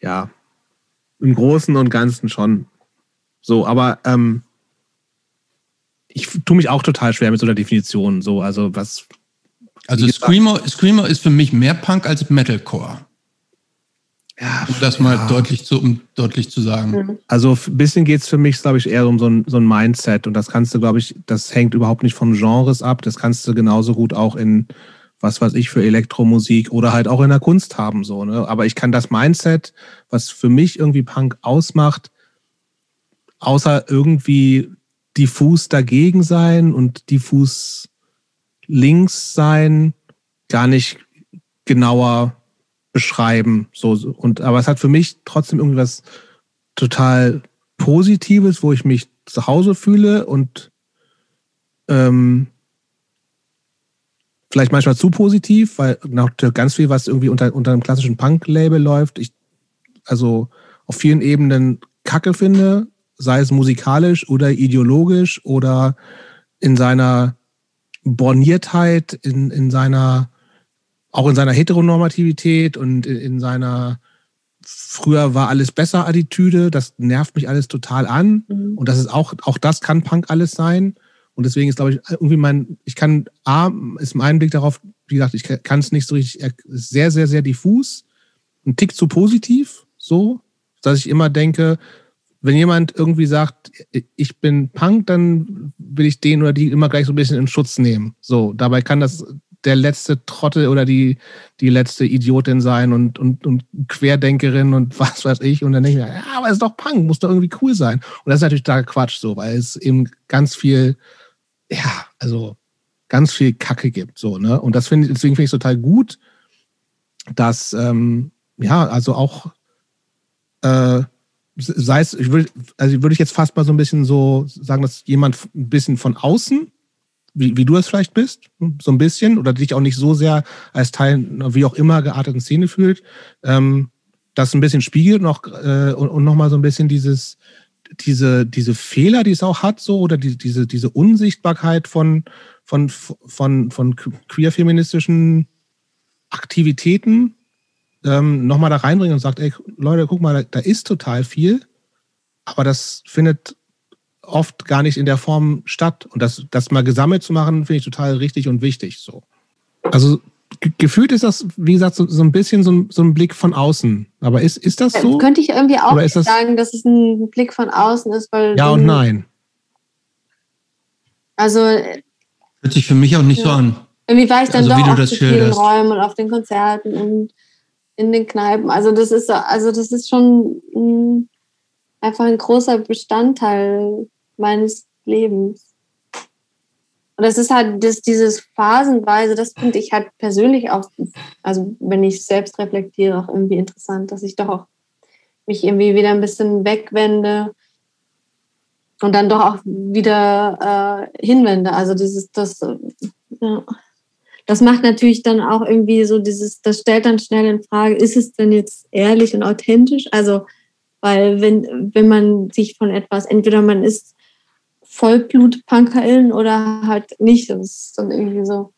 [SPEAKER 1] ja, im Großen und Ganzen schon. So, aber ähm, ich tue mich auch total schwer mit so einer Definition. So, also was.
[SPEAKER 2] Also Screamo, Screamo ist für mich mehr Punk als Metalcore. Ja, um das mal ja. deutlich, zu, um deutlich zu sagen. Mhm.
[SPEAKER 1] Also ein bisschen geht es für mich, glaube ich, eher um so ein, so ein Mindset. Und das kannst du, glaube ich, das hängt überhaupt nicht von Genres ab. Das kannst du genauso gut auch in was weiß ich, für Elektromusik oder halt auch in der Kunst haben, so, ne? Aber ich kann das Mindset, was für mich irgendwie Punk ausmacht, außer irgendwie diffus dagegen sein und diffus links sein, gar nicht genauer beschreiben. So, und, aber es hat für mich trotzdem irgendwie was total Positives, wo ich mich zu Hause fühle und ähm, vielleicht manchmal zu positiv, weil noch ganz viel, was irgendwie unter, unter einem klassischen Punk-Label läuft, ich also auf vielen Ebenen Kacke finde, sei es musikalisch oder ideologisch oder in seiner Borniertheit, in, in seiner, auch in seiner Heteronormativität und in, in seiner früher war alles besser Attitüde, das nervt mich alles total an. Mhm. Und das ist auch, auch das kann Punk alles sein. Und deswegen ist, glaube ich, irgendwie mein, ich kann, A, ist mein Blick darauf, wie gesagt, ich kann es nicht so richtig, sehr, sehr, sehr diffus, ein Tick zu positiv, so, dass ich immer denke, wenn jemand irgendwie sagt, ich bin Punk, dann will ich den oder die immer gleich so ein bisschen in Schutz nehmen. So, dabei kann das der letzte Trottel oder die, die letzte Idiotin sein und, und, und Querdenkerin und was weiß ich. Und dann denke ich mir, ja, aber es ist doch Punk, muss doch irgendwie cool sein. Und das ist natürlich da Quatsch so, weil es eben ganz viel ja, also ganz viel Kacke gibt. So, ne? Und das finde deswegen finde ich total gut, dass, ähm, ja, also auch, äh, sei es, ich würde, also würde ich jetzt fast mal so ein bisschen so sagen, dass jemand ein bisschen von außen, wie, wie du es vielleicht bist, so ein bisschen, oder dich auch nicht so sehr als Teil, wie auch immer, gearteten Szene fühlt, ähm, das ein bisschen spiegelt noch, äh, und, und nochmal so ein bisschen dieses, diese, diese Fehler, die es auch hat, so, oder die, diese, diese Unsichtbarkeit von, von, von, von queer-feministischen Aktivitäten ähm, nochmal da reinbringen und sagt, ey, Leute, guck mal, da, da ist total viel, aber das findet oft gar nicht in der Form statt. Und das, das mal gesammelt zu machen, finde ich total richtig und wichtig. So. Also gefühlt ist das, wie gesagt, so, so ein bisschen so ein, so ein, Blick von außen. Aber ist, ist das so?
[SPEAKER 3] Könnte ich irgendwie auch nicht das sagen, dass es ein Blick von außen ist, weil.
[SPEAKER 1] Ja und nein.
[SPEAKER 3] Also.
[SPEAKER 2] Hört sich für mich auch nicht ja. so an.
[SPEAKER 3] Irgendwie war ich dann also, doch auf zu vielen Räumen und auf den Konzerten und in den Kneipen. Also das ist also das ist schon ein, einfach ein großer Bestandteil meines Lebens. Und das ist halt das, dieses Phasenweise, das finde ich halt persönlich auch, also wenn ich selbst reflektiere, auch irgendwie interessant, dass ich doch auch mich irgendwie wieder ein bisschen wegwende und dann doch auch wieder äh, hinwende. Also dieses, das, ja. das macht natürlich dann auch irgendwie so dieses, das stellt dann schnell in Frage, ist es denn jetzt ehrlich und authentisch? Also, weil wenn, wenn man sich von etwas, entweder man ist Vollblut-Punkerin oder halt nicht. Das ist dann irgendwie so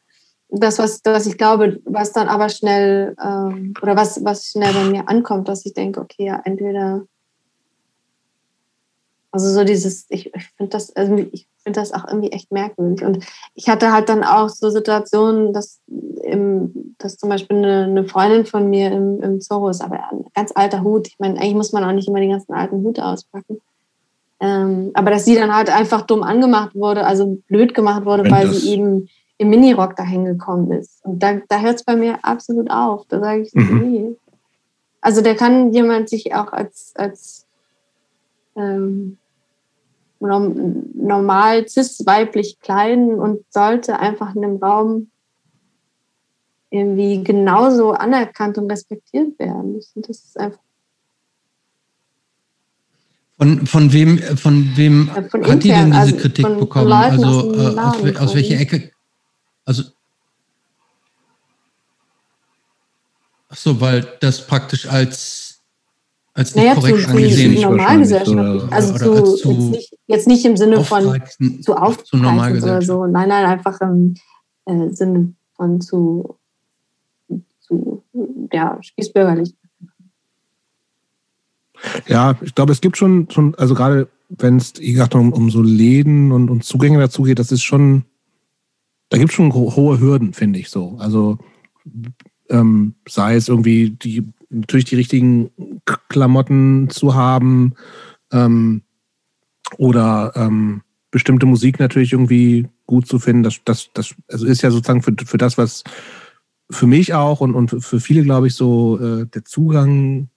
[SPEAKER 3] das, was, was ich glaube, was dann aber schnell ähm, oder was, was schnell bei mir ankommt, dass ich denke, okay, ja, entweder also so dieses, ich, ich finde das, also ich finde das auch irgendwie echt merkwürdig. Und ich hatte halt dann auch so Situationen, dass, im, dass zum Beispiel eine, eine Freundin von mir im, im Zorro ist, aber ein ganz alter Hut. Ich meine, eigentlich muss man auch nicht immer die ganzen alten Hute auspacken. Ähm, aber dass sie dann halt einfach dumm angemacht wurde, also blöd gemacht wurde, Wenn weil sie eben im Minirock dahin gekommen ist. Und da, da hört es bei mir absolut auf. Da sage ich, mhm. nee. Also da kann jemand sich auch als, als ähm, normal cis-weiblich kleiden und sollte einfach in dem Raum irgendwie genauso anerkannt und respektiert werden. Ich finde, das ist einfach
[SPEAKER 2] von, von wem, von wem ja, von hat intern, die denn diese also Kritik von, bekommen? Von also aus, äh, aus, aus welcher Ecke? Also Ach so, weil das praktisch als als nicht naja, korrekt zu, angesehen
[SPEAKER 3] zu normalgesellschaftlich. Also oder, oder zu, zu jetzt, nicht, jetzt, nicht, im Sinne von zu aufpreisen oder so. Nein, nein, einfach im äh, Sinne von zu, zu ja, spießbürgerlich.
[SPEAKER 1] Ja, ich glaube, es gibt schon, schon also gerade wenn es, wie gesagt, um, um so Läden und, und Zugänge dazu geht, das ist schon, da gibt es schon hohe Hürden, finde ich so. Also ähm, sei es irgendwie die, natürlich die richtigen Klamotten zu haben ähm, oder ähm, bestimmte Musik natürlich irgendwie gut zu finden. Das, das, das also ist ja sozusagen für, für das, was für mich auch und, und für viele, glaube ich, so äh, der Zugang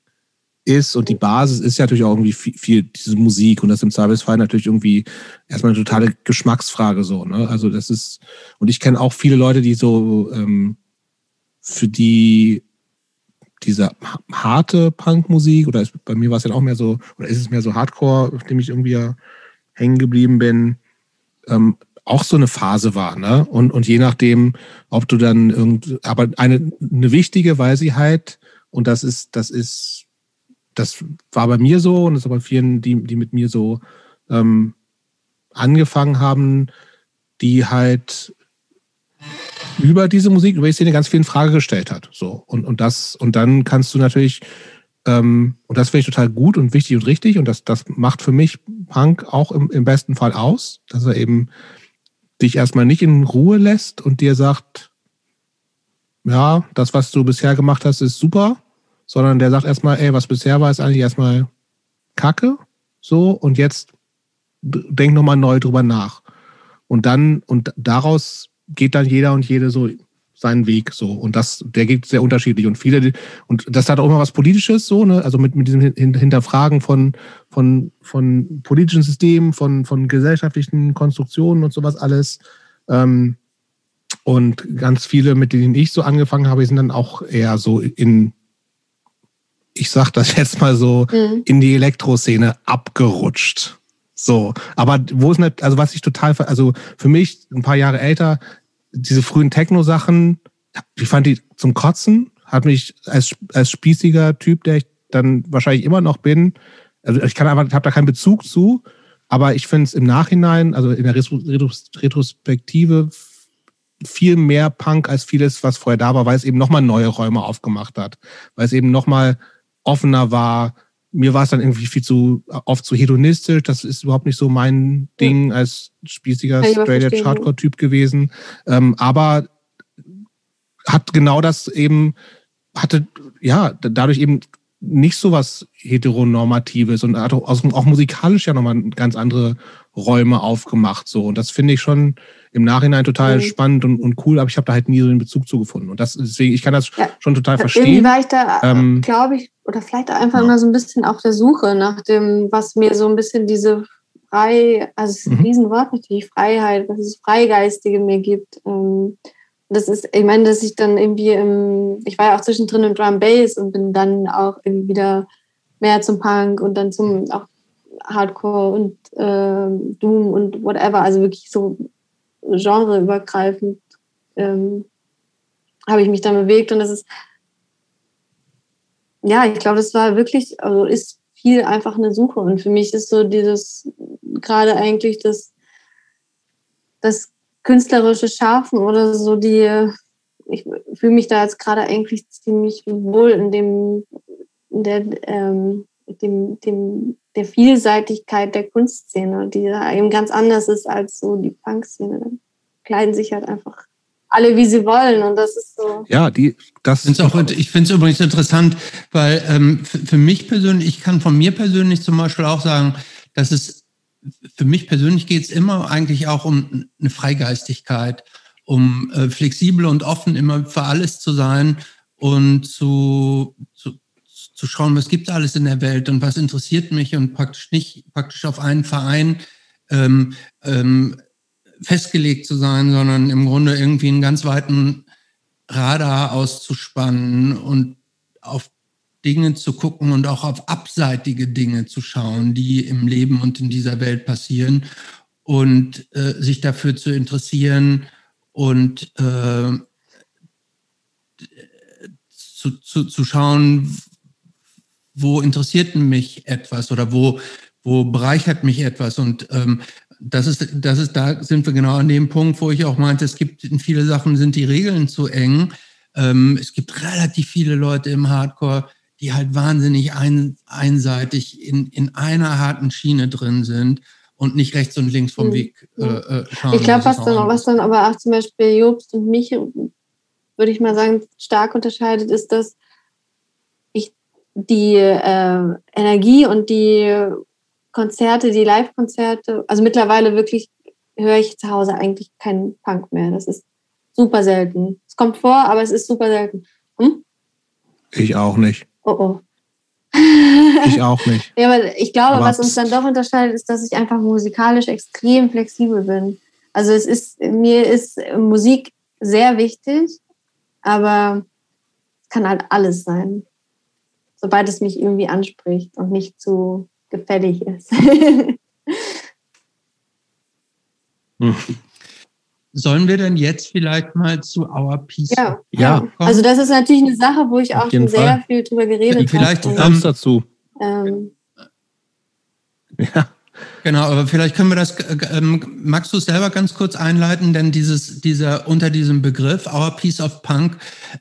[SPEAKER 1] ist und die Basis ist ja natürlich auch irgendwie viel, viel diese Musik und das im Zweifelsfall natürlich irgendwie erstmal eine totale Geschmacksfrage so. Ne? Also das ist und ich kenne auch viele Leute, die so ähm, für die diese harte Punkmusik oder ist, bei mir war es ja auch mehr so oder ist es mehr so Hardcore, auf dem ich irgendwie ja hängen geblieben bin, ähm, auch so eine Phase war, ne? Und, und je nachdem, ob du dann irgend, aber eine, eine wichtige, weil sie halt, und das ist, das ist das war bei mir so und das ist aber vielen, die, die mit mir so ähm, angefangen haben, die halt über diese Musik, über die Szene ganz viel in Frage gestellt hat. So. Und, und das, und dann kannst du natürlich, ähm, und das finde ich total gut und wichtig und richtig, und das, das macht für mich Punk auch im, im besten Fall aus, dass er eben dich erstmal nicht in Ruhe lässt und dir sagt, ja, das, was du bisher gemacht hast, ist super sondern der sagt erstmal, ey, was bisher war, ist eigentlich erstmal Kacke, so, und jetzt denk nochmal neu drüber nach. Und dann, und daraus geht dann jeder und jede so seinen Weg so. Und das, der geht sehr unterschiedlich. Und viele, und das hat auch immer was Politisches, so, ne? Also mit, mit diesem Hinterfragen von, von, von politischen Systemen, von, von gesellschaftlichen Konstruktionen und sowas alles. Ähm, und ganz viele, mit denen ich so angefangen habe, sind dann auch eher so in ich sag das jetzt mal so, mhm. in die Elektroszene abgerutscht. So, aber wo ist nicht, also was ich total, also für mich ein paar Jahre älter, diese frühen Techno-Sachen, ich fand die zum Kotzen, hat mich als, als spießiger Typ, der ich dann wahrscheinlich immer noch bin, also ich kann einfach, habe da keinen Bezug zu, aber ich finde es im Nachhinein, also in der Retrospektive, viel mehr Punk als vieles, was vorher da war, weil es eben nochmal neue Räume aufgemacht hat, weil es eben nochmal offener war. Mir war es dann irgendwie viel zu oft zu hedonistisch. Das ist überhaupt nicht so mein Ding ja. als spießiger Straight Hardcore Typ gewesen. Ähm, aber hat genau das eben, hatte, ja, dadurch eben nicht so was Heteronormatives und hat auch, auch musikalisch ja nochmal ganz andere Räume aufgemacht. So. Und das finde ich schon im Nachhinein total mhm. spannend und, und cool, aber ich habe da halt nie so den Bezug zu gefunden. Und das, deswegen, ich kann das ja. schon total verstehen. Irgendwie
[SPEAKER 3] war ich da, ähm, glaube ich, oder vielleicht einfach ja. immer so ein bisschen auf der Suche nach dem, was mir so ein bisschen diese frei, also es ist ein mhm. Riesenwort natürlich, Freiheit, was es Freigeistige mir gibt. Ähm, das ist, ich meine, dass ich dann irgendwie, im, ich war ja auch zwischendrin im Drum Bass und bin dann auch irgendwie wieder mehr zum Punk und dann zum auch Hardcore und äh, Doom und whatever, also wirklich so genreübergreifend ähm, habe ich mich dann bewegt und das ist, ja, ich glaube, das war wirklich, also ist viel einfach eine Suche und für mich ist so dieses, gerade eigentlich das, das künstlerische Schafen oder so die, ich fühle mich da jetzt gerade eigentlich ziemlich wohl in dem, in der, ähm, dem, dem, der Vielseitigkeit der Kunstszene, die da eben ganz anders ist als so die Punk-Szene. Kleiden sich halt einfach alle, wie sie wollen. Und das ist so.
[SPEAKER 1] Ja, die, das
[SPEAKER 2] ist auch, ich finde es übrigens interessant, weil ähm, für, für mich persönlich, ich kann von mir persönlich zum Beispiel auch sagen, dass es für mich persönlich geht es immer eigentlich auch um eine Freigeistigkeit, um äh, flexibel und offen immer für alles zu sein und zu, zu, zu schauen, was gibt es alles in der Welt und was interessiert mich und praktisch nicht praktisch auf einen Verein ähm, ähm, festgelegt zu sein, sondern im Grunde irgendwie einen ganz weiten Radar auszuspannen und auf Dinge zu gucken und auch auf abseitige Dinge zu schauen, die im Leben und in dieser Welt passieren und äh, sich dafür zu interessieren und äh, zu, zu, zu schauen, wo interessiert mich etwas oder wo, wo bereichert mich etwas. Und ähm, das ist, das ist, da sind wir genau an dem Punkt, wo ich auch meinte, es gibt in viele Sachen sind die Regeln zu eng. Ähm, es gibt relativ viele Leute im Hardcore, die halt wahnsinnig ein, einseitig in, in einer harten Schiene drin sind und nicht rechts und links vom hm. Weg äh, äh,
[SPEAKER 3] schauen. Ich glaube, was dann, was dann aber auch zum Beispiel Jobst und mich, würde ich mal sagen, stark unterscheidet, ist, dass die äh, Energie und die Konzerte, die Live-Konzerte, also mittlerweile wirklich höre ich zu Hause eigentlich keinen Punk mehr. Das ist super selten. Es kommt vor, aber es ist super selten. Hm?
[SPEAKER 1] Ich auch nicht.
[SPEAKER 3] Oh oh.
[SPEAKER 1] ich auch nicht.
[SPEAKER 3] Ja, aber ich glaube, aber was uns dann doch unterscheidet, ist, dass ich einfach musikalisch extrem flexibel bin. Also es ist, mir ist Musik sehr wichtig, aber es kann halt alles sein. Sobald es mich irgendwie anspricht und nicht zu gefällig ist.
[SPEAKER 2] hm. Sollen wir denn jetzt vielleicht mal zu Our Peace
[SPEAKER 3] ja, ja. Also das ist natürlich eine Sache, wo ich auch schon sehr Fall. viel drüber geredet habe.
[SPEAKER 1] Vielleicht
[SPEAKER 3] kommst
[SPEAKER 1] dazu. Ähm,
[SPEAKER 2] ja. Genau, aber vielleicht können wir das, ähm, magst du es selber ganz kurz einleiten, denn dieses, dieser, unter diesem Begriff Our Piece of Punk,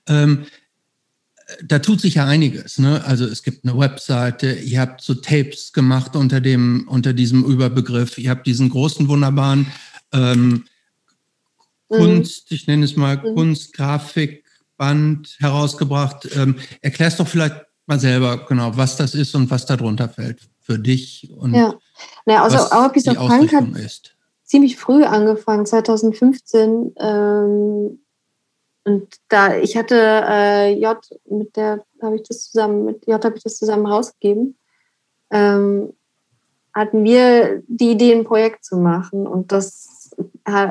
[SPEAKER 2] ähm, da tut sich ja einiges. Ne? Also es gibt eine Webseite, ihr habt so Tapes gemacht unter dem, unter diesem Überbegriff, ihr habt diesen großen, wunderbaren ähm, Mhm. Kunst, ich nenne es mal mhm. Kunst, herausgebracht. Ähm, erklärst doch vielleicht mal selber genau, was das ist und was darunter fällt für dich und
[SPEAKER 3] ja. naja, also was Our Piece of Punk hat ist. ziemlich früh angefangen, 2015. Ähm, und da ich hatte äh, J, mit der habe ich das zusammen, mit J habe ich das zusammen rausgegeben. Ähm, hatten wir die Idee, ein Projekt zu machen. Und das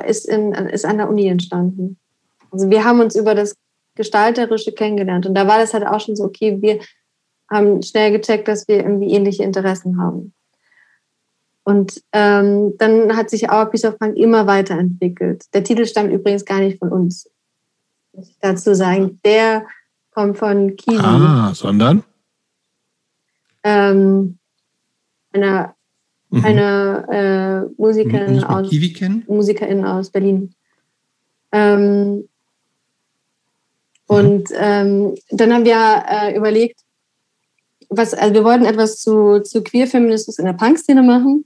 [SPEAKER 3] ist, in, ist an der Uni entstanden. Also wir haben uns über das Gestalterische kennengelernt. Und da war das halt auch schon so, okay, wir haben schnell gecheckt, dass wir irgendwie ähnliche Interessen haben. Und ähm, dann hat sich Our Piece of Punk immer weiterentwickelt. Der Titel stammt übrigens gar nicht von uns. Muss ich dazu sagen. Der kommt von Kiwi.
[SPEAKER 1] Ah, sondern?
[SPEAKER 3] Ähm, einer Mhm. Eine äh, Musikerin, aus, Musikerin aus Berlin. Ähm, und ähm, dann haben wir äh, überlegt, was, also wir wollten etwas zu, zu Queer-Feminismus in der Punk-Szene machen.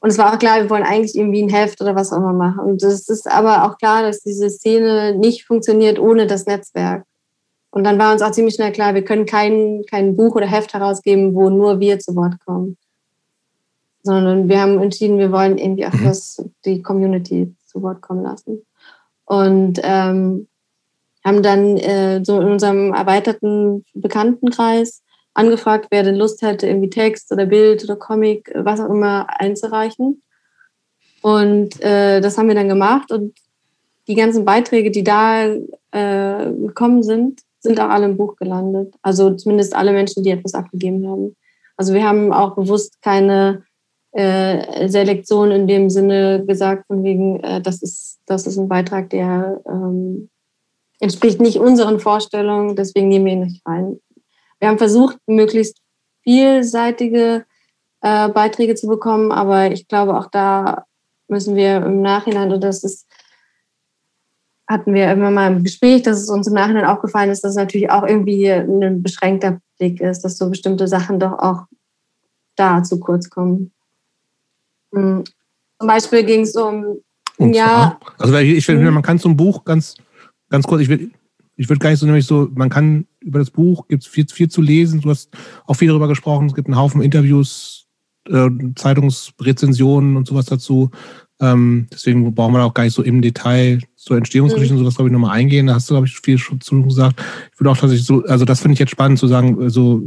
[SPEAKER 3] Und es war auch klar, wir wollen eigentlich irgendwie ein Heft oder was auch immer machen. Und es ist aber auch klar, dass diese Szene nicht funktioniert ohne das Netzwerk. Und dann war uns auch ziemlich schnell klar, wir können kein, kein Buch oder Heft herausgeben, wo nur wir zu Wort kommen. Sondern wir haben entschieden, wir wollen irgendwie auch mhm. das, die Community zu Wort kommen lassen. Und ähm, haben dann äh, so in unserem erweiterten Bekanntenkreis angefragt, wer denn Lust hätte, irgendwie Text oder Bild oder Comic, was auch immer einzureichen. Und äh, das haben wir dann gemacht und die ganzen Beiträge, die da äh, gekommen sind, sind auch alle im Buch gelandet. Also zumindest alle Menschen, die etwas abgegeben haben. Also wir haben auch bewusst keine äh, Selektion in dem Sinne gesagt, von wegen, äh, das, ist, das ist ein Beitrag, der ähm, entspricht nicht unseren Vorstellungen, deswegen nehmen wir ihn nicht rein. Wir haben versucht, möglichst vielseitige äh, Beiträge zu bekommen, aber ich glaube, auch da müssen wir im Nachhinein, und das ist, hatten wir immer mal im Gespräch, dass es uns im Nachhinein aufgefallen ist, dass es natürlich auch irgendwie ein beschränkter Blick ist, dass so bestimmte Sachen doch auch da zu kurz kommen. Hm. Zum Beispiel ging es um,
[SPEAKER 1] ja. Also ich finde, hm. man kann so ein Buch ganz, ganz kurz, ich will, ich würde gar nicht so nämlich so, man kann über das Buch, gibt es viel, viel zu lesen, du hast auch viel darüber gesprochen, es gibt einen Haufen Interviews, äh, Zeitungsrezensionen und sowas dazu. Ähm, deswegen brauchen wir auch gar nicht so im Detail zur Entstehungsgeschichte mhm. und sowas, glaube ich, nochmal eingehen. Da hast du, glaube ich, viel schon zu gesagt. Ich würde auch tatsächlich so, also das finde ich jetzt spannend zu sagen, also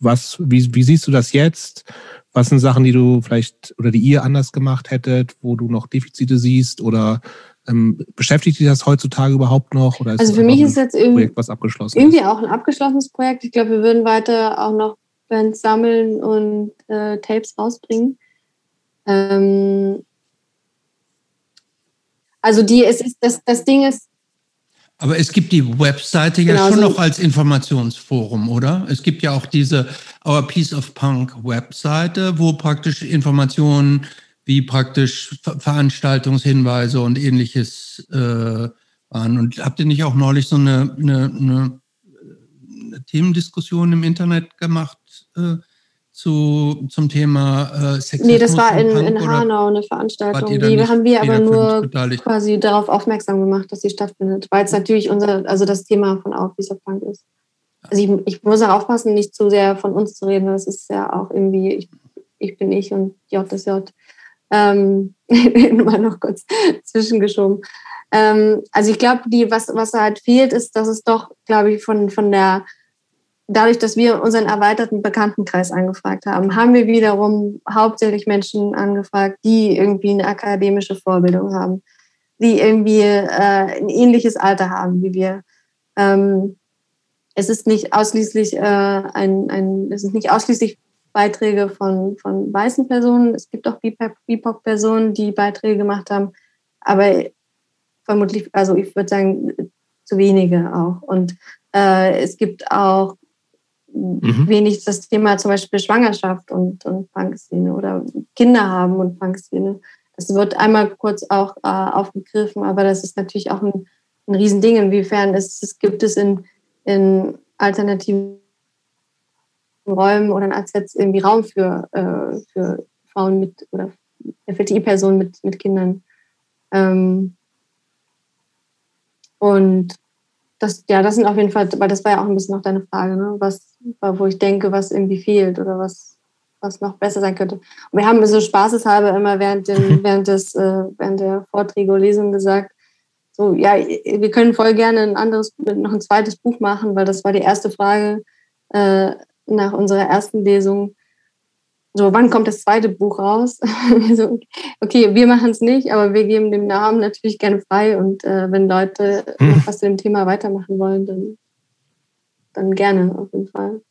[SPEAKER 1] was, wie, wie siehst du das jetzt? Was sind Sachen, die du vielleicht oder die ihr anders gemacht hättet, wo du noch Defizite siehst oder ähm, beschäftigt dich das heutzutage überhaupt noch? Oder
[SPEAKER 3] ist also für mich ist jetzt irgendwie, Projekt, was abgeschlossen irgendwie ist? auch ein abgeschlossenes Projekt. Ich glaube, wir würden weiter auch noch Bands sammeln und äh, Tapes rausbringen. Ähm, also die, es ist, das, das Ding ist.
[SPEAKER 2] Aber es gibt die Webseite ja genau schon so noch als Informationsforum, oder? Es gibt ja auch diese Our Piece of Punk Webseite, wo praktisch Informationen wie praktisch Veranstaltungshinweise und ähnliches äh, waren. Und habt ihr nicht auch neulich so eine, eine, eine, eine Themendiskussion im Internet gemacht äh, zu, zum Thema äh, Sexismus?
[SPEAKER 3] Nee, das war in, Punk, in Hanau eine Veranstaltung. Die haben wir aber nur quasi darauf aufmerksam gemacht, dass sie stattfindet, weil es natürlich unser, also das Thema von auch wie Punk ist. Also ich, ich muss auch aufpassen, nicht zu sehr von uns zu reden. Das ist ja auch irgendwie, ich, ich bin ich und J ist J. Ähm, mal noch kurz zwischengeschoben. Ähm, also ich glaube, die, was, was halt fehlt, ist, dass es doch, glaube ich, von, von der, dadurch, dass wir unseren erweiterten Bekanntenkreis angefragt haben, haben wir wiederum hauptsächlich Menschen angefragt, die irgendwie eine akademische Vorbildung haben, die irgendwie äh, ein ähnliches Alter haben wie wir. Ähm, es ist nicht ausschließlich äh, ein, ein, es ist nicht ausschließlich Beiträge von, von weißen Personen. Es gibt auch BIPOC-Personen, die Beiträge gemacht haben, aber vermutlich, also ich würde sagen, zu wenige auch. Und äh, es gibt auch mhm. wenig das Thema zum Beispiel Schwangerschaft und, und Punkszene oder Kinder haben und Punkszene. Das wird einmal kurz auch äh, aufgegriffen, aber das ist natürlich auch ein, ein Riesending. Inwiefern es, es gibt es in, in alternativen Räumen oder in AZ irgendwie Raum für, äh, für Frauen mit oder FLTI-Personen mit, mit Kindern. Ähm, und das, ja, das sind auf jeden Fall, weil das war ja auch ein bisschen noch deine Frage, ne? was, wo ich denke, was irgendwie fehlt oder was, was noch besser sein könnte. Und wir haben so spaßeshalber immer während, dem, während, des, äh, während der Vorträge oder Lesungen gesagt, so, ja, wir können voll gerne ein anderes, noch ein zweites Buch machen, weil das war die erste Frage, äh, nach unserer ersten Lesung, so, wann kommt das zweite Buch raus? so, okay, wir machen es nicht, aber wir geben dem Namen natürlich gerne frei und äh, wenn Leute hm. was zu dem Thema weitermachen wollen, dann, dann gerne auf jeden Fall.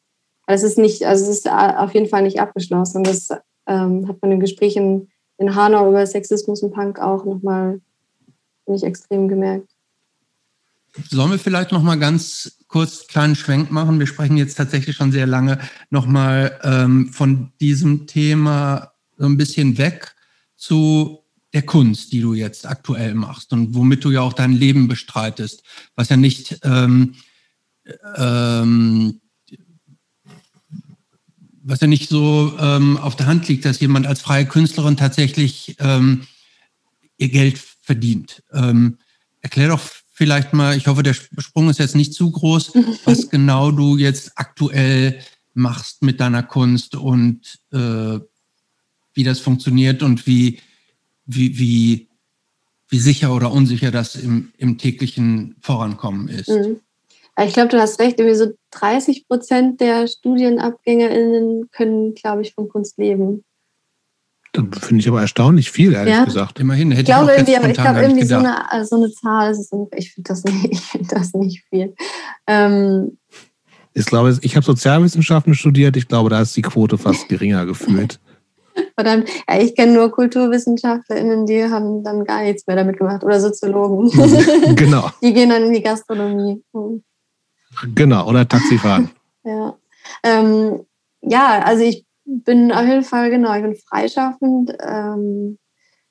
[SPEAKER 3] Aber es ist nicht, also es ist auf jeden Fall nicht abgeschlossen. Das ähm, hat man in Gesprächen in Hanau über Sexismus und Punk auch nochmal, nicht extrem gemerkt.
[SPEAKER 2] Sollen wir vielleicht noch mal ganz kurz einen kleinen Schwenk machen? Wir sprechen jetzt tatsächlich schon sehr lange noch mal ähm, von diesem Thema so ein bisschen weg zu der Kunst, die du jetzt aktuell machst und womit du ja auch dein Leben bestreitest, was ja nicht ähm, ähm, was ja nicht so ähm, auf der Hand liegt, dass jemand als freie Künstlerin tatsächlich ähm, ihr Geld verdient. Ähm, erklär doch vielleicht mal, ich hoffe, der Sprung ist jetzt nicht zu groß, was genau du jetzt aktuell machst mit deiner Kunst und äh, wie das funktioniert und wie, wie, wie, wie sicher oder unsicher das im, im täglichen Vorankommen ist. Mhm.
[SPEAKER 3] Ich glaube, du hast recht, irgendwie so 30 Prozent der StudienabgängerInnen können, glaube ich, von Kunst leben.
[SPEAKER 1] Das finde ich aber erstaunlich viel, ehrlich ja. gesagt.
[SPEAKER 2] Immerhin,
[SPEAKER 3] hätte ich, glaube, ich, irgendwie, ich glaube irgendwie so eine, so eine Zahl, ist, ich finde das, nicht, find das nicht viel. Ähm,
[SPEAKER 1] ich glaube, ich habe Sozialwissenschaften studiert, ich glaube, da ist die Quote fast geringer gefühlt.
[SPEAKER 3] Verdammt, ja, ich kenne nur KulturwissenschaftlerInnen, die haben dann gar nichts mehr damit gemacht oder Soziologen.
[SPEAKER 1] Genau.
[SPEAKER 3] die gehen dann in die Gastronomie.
[SPEAKER 1] Genau, oder Taxifahren.
[SPEAKER 3] ja. Ähm, ja, also ich bin auf jeden Fall, genau, ich bin freischaffend. Ähm,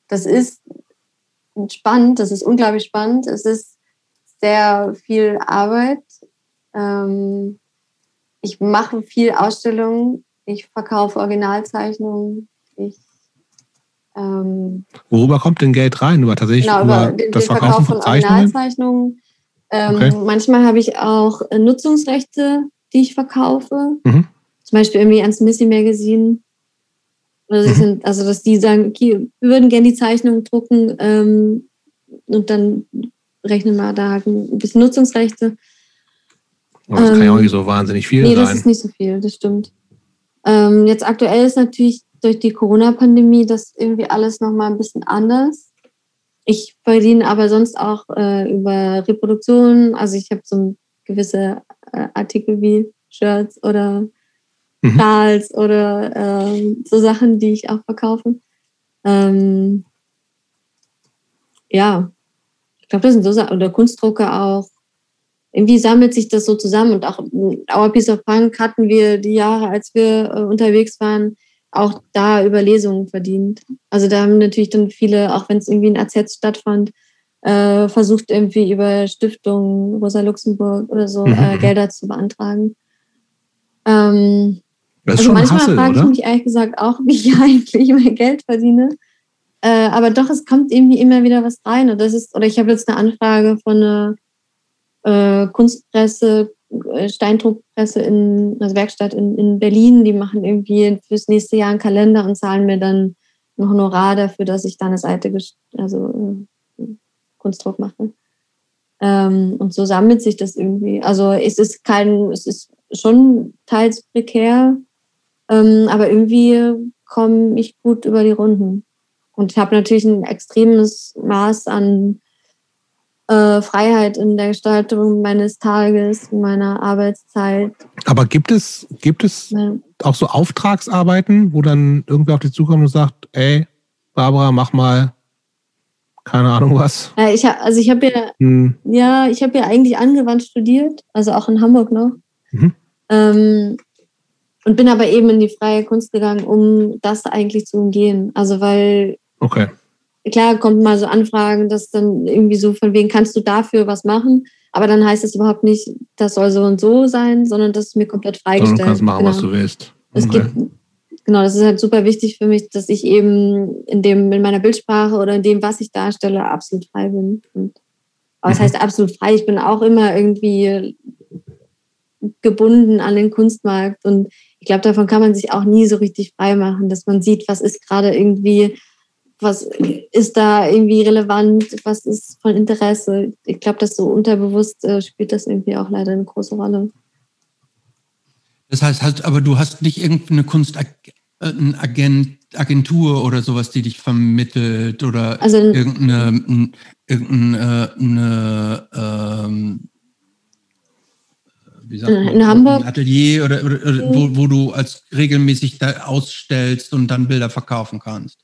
[SPEAKER 3] das ist spannend, das ist unglaublich spannend. Es ist sehr viel Arbeit. Ähm, ich mache viel Ausstellungen, ich verkaufe Originalzeichnungen. Ich,
[SPEAKER 1] ähm, Worüber kommt denn Geld rein? Über tatsächlich
[SPEAKER 3] genau, über, über das Verkaufen von, von Originalzeichnungen. Ähm, okay. Manchmal habe ich auch Nutzungsrechte, die ich verkaufe. Mhm. Zum Beispiel irgendwie ans Missy Magazine. Also, mhm. sind, also dass die sagen, okay, wir würden gerne die Zeichnung drucken ähm, und dann rechnen wir da halt ein bisschen Nutzungsrechte.
[SPEAKER 1] Aber das ähm, kann ja auch nicht so wahnsinnig viel nee, sein.
[SPEAKER 3] Nee, das ist nicht so viel, das stimmt. Ähm, jetzt aktuell ist natürlich durch die Corona-Pandemie das irgendwie alles nochmal ein bisschen anders. Ich verdiene aber sonst auch äh, über Reproduktionen. Also ich habe so gewisse äh, Artikel wie Shirts oder mhm. Schals oder äh, so Sachen, die ich auch verkaufe. Ähm, ja, ich glaube, das sind so Sachen, oder Kunstdrucke auch. Irgendwie sammelt sich das so zusammen und auch Our Piece of Punk hatten wir die Jahre, als wir äh, unterwegs waren, auch da über Lesungen verdient. Also da haben natürlich dann viele, auch wenn es irgendwie in AZ stattfand, äh, versucht irgendwie über Stiftungen, Rosa Luxemburg oder so, äh, mhm. äh, Gelder zu beantragen. Ähm, also manchmal Hassel, frage ich mich ehrlich gesagt auch, wie ich eigentlich mein Geld verdiene. Äh, aber doch, es kommt irgendwie immer wieder was rein. Und das ist, oder ich habe jetzt eine Anfrage von einer äh, Kunstpresse, äh, Steindruckpresse in, also Werkstatt in, in Berlin, die machen irgendwie fürs nächste Jahr einen Kalender und zahlen mir dann ein Honorar dafür, dass ich da eine Seite, also äh, Kunstdruck mache. Ähm, und so sammelt sich das irgendwie. Also es ist kein, es ist schon teils prekär, ähm, aber irgendwie komme ich gut über die Runden. Und ich habe natürlich ein extremes Maß an äh, Freiheit in der Gestaltung meines Tages, meiner Arbeitszeit.
[SPEAKER 1] Aber gibt es, gibt es ja. auch so Auftragsarbeiten, wo dann irgendwer auf dich zukommt und sagt, ey, Barbara, mach mal keine Ahnung was.
[SPEAKER 3] Ja, ich hab, also ich habe ja, hm. ja, ich habe ja eigentlich angewandt studiert, also auch in Hamburg noch. Mhm. Ähm, und bin aber eben in die freie Kunst gegangen, um das eigentlich zu umgehen. Also weil
[SPEAKER 1] okay
[SPEAKER 3] klar kommt mal so Anfragen, dass dann irgendwie so von wegen kannst du dafür was machen, aber dann heißt es überhaupt nicht, das soll so und so sein, sondern das ist mir komplett freigestellt.
[SPEAKER 1] Du kannst machen, genau. was du willst.
[SPEAKER 3] Okay. Es gibt, genau, das ist halt super wichtig für mich, dass ich eben in dem in meiner Bildsprache oder in dem, was ich darstelle, absolut frei bin. Und, aber das mhm. heißt absolut frei. Ich bin auch immer irgendwie gebunden an den Kunstmarkt und ich glaube, davon kann man sich auch nie so richtig frei machen, dass man sieht, was ist gerade irgendwie was ist da irgendwie relevant, was ist von Interesse. Ich glaube, dass so unterbewusst äh, spielt das irgendwie auch leider eine große Rolle.
[SPEAKER 2] Das heißt, aber du hast nicht irgendeine Kunstagentur oder sowas, die dich vermittelt oder also, irgendeine, irgendeine eine, ähm, wie sagt man,
[SPEAKER 3] in Hamburg?
[SPEAKER 2] ein Atelier oder, oder, oder wo, wo du als regelmäßig da ausstellst und dann Bilder verkaufen kannst.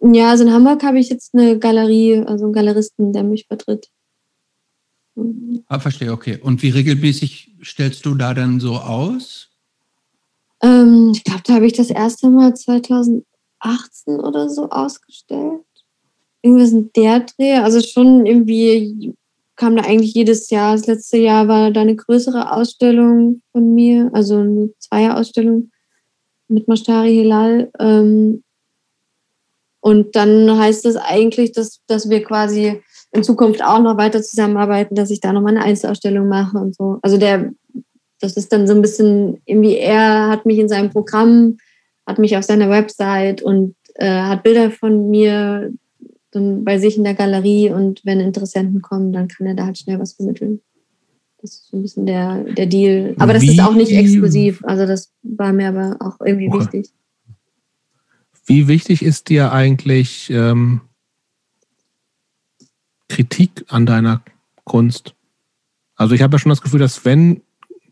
[SPEAKER 3] Ja, also in Hamburg habe ich jetzt eine Galerie, also einen Galeristen, der mich vertritt.
[SPEAKER 2] Ah, verstehe, okay. Und wie regelmäßig stellst du da dann so aus?
[SPEAKER 3] Ähm, ich glaube, da habe ich das erste Mal 2018 oder so ausgestellt. Irgendwas in der Dreh. Also schon irgendwie kam da eigentlich jedes Jahr. Das letzte Jahr war da eine größere Ausstellung von mir, also eine Zweierausstellung. mit Mashtari Hilal. Ähm, und dann heißt es eigentlich, dass, dass wir quasi in Zukunft auch noch weiter zusammenarbeiten, dass ich da nochmal eine Einzelausstellung mache und so. Also der, das ist dann so ein bisschen, irgendwie er hat mich in seinem Programm, hat mich auf seiner Website und äh, hat Bilder von mir bei sich in der Galerie und wenn Interessenten kommen, dann kann er da halt schnell was vermitteln. Das ist so ein bisschen der, der Deal. Aber das Wie? ist auch nicht exklusiv. Also das war mir aber auch irgendwie okay. wichtig.
[SPEAKER 1] Wie wichtig ist dir eigentlich ähm, Kritik an deiner Kunst? Also ich habe ja schon das Gefühl, dass wenn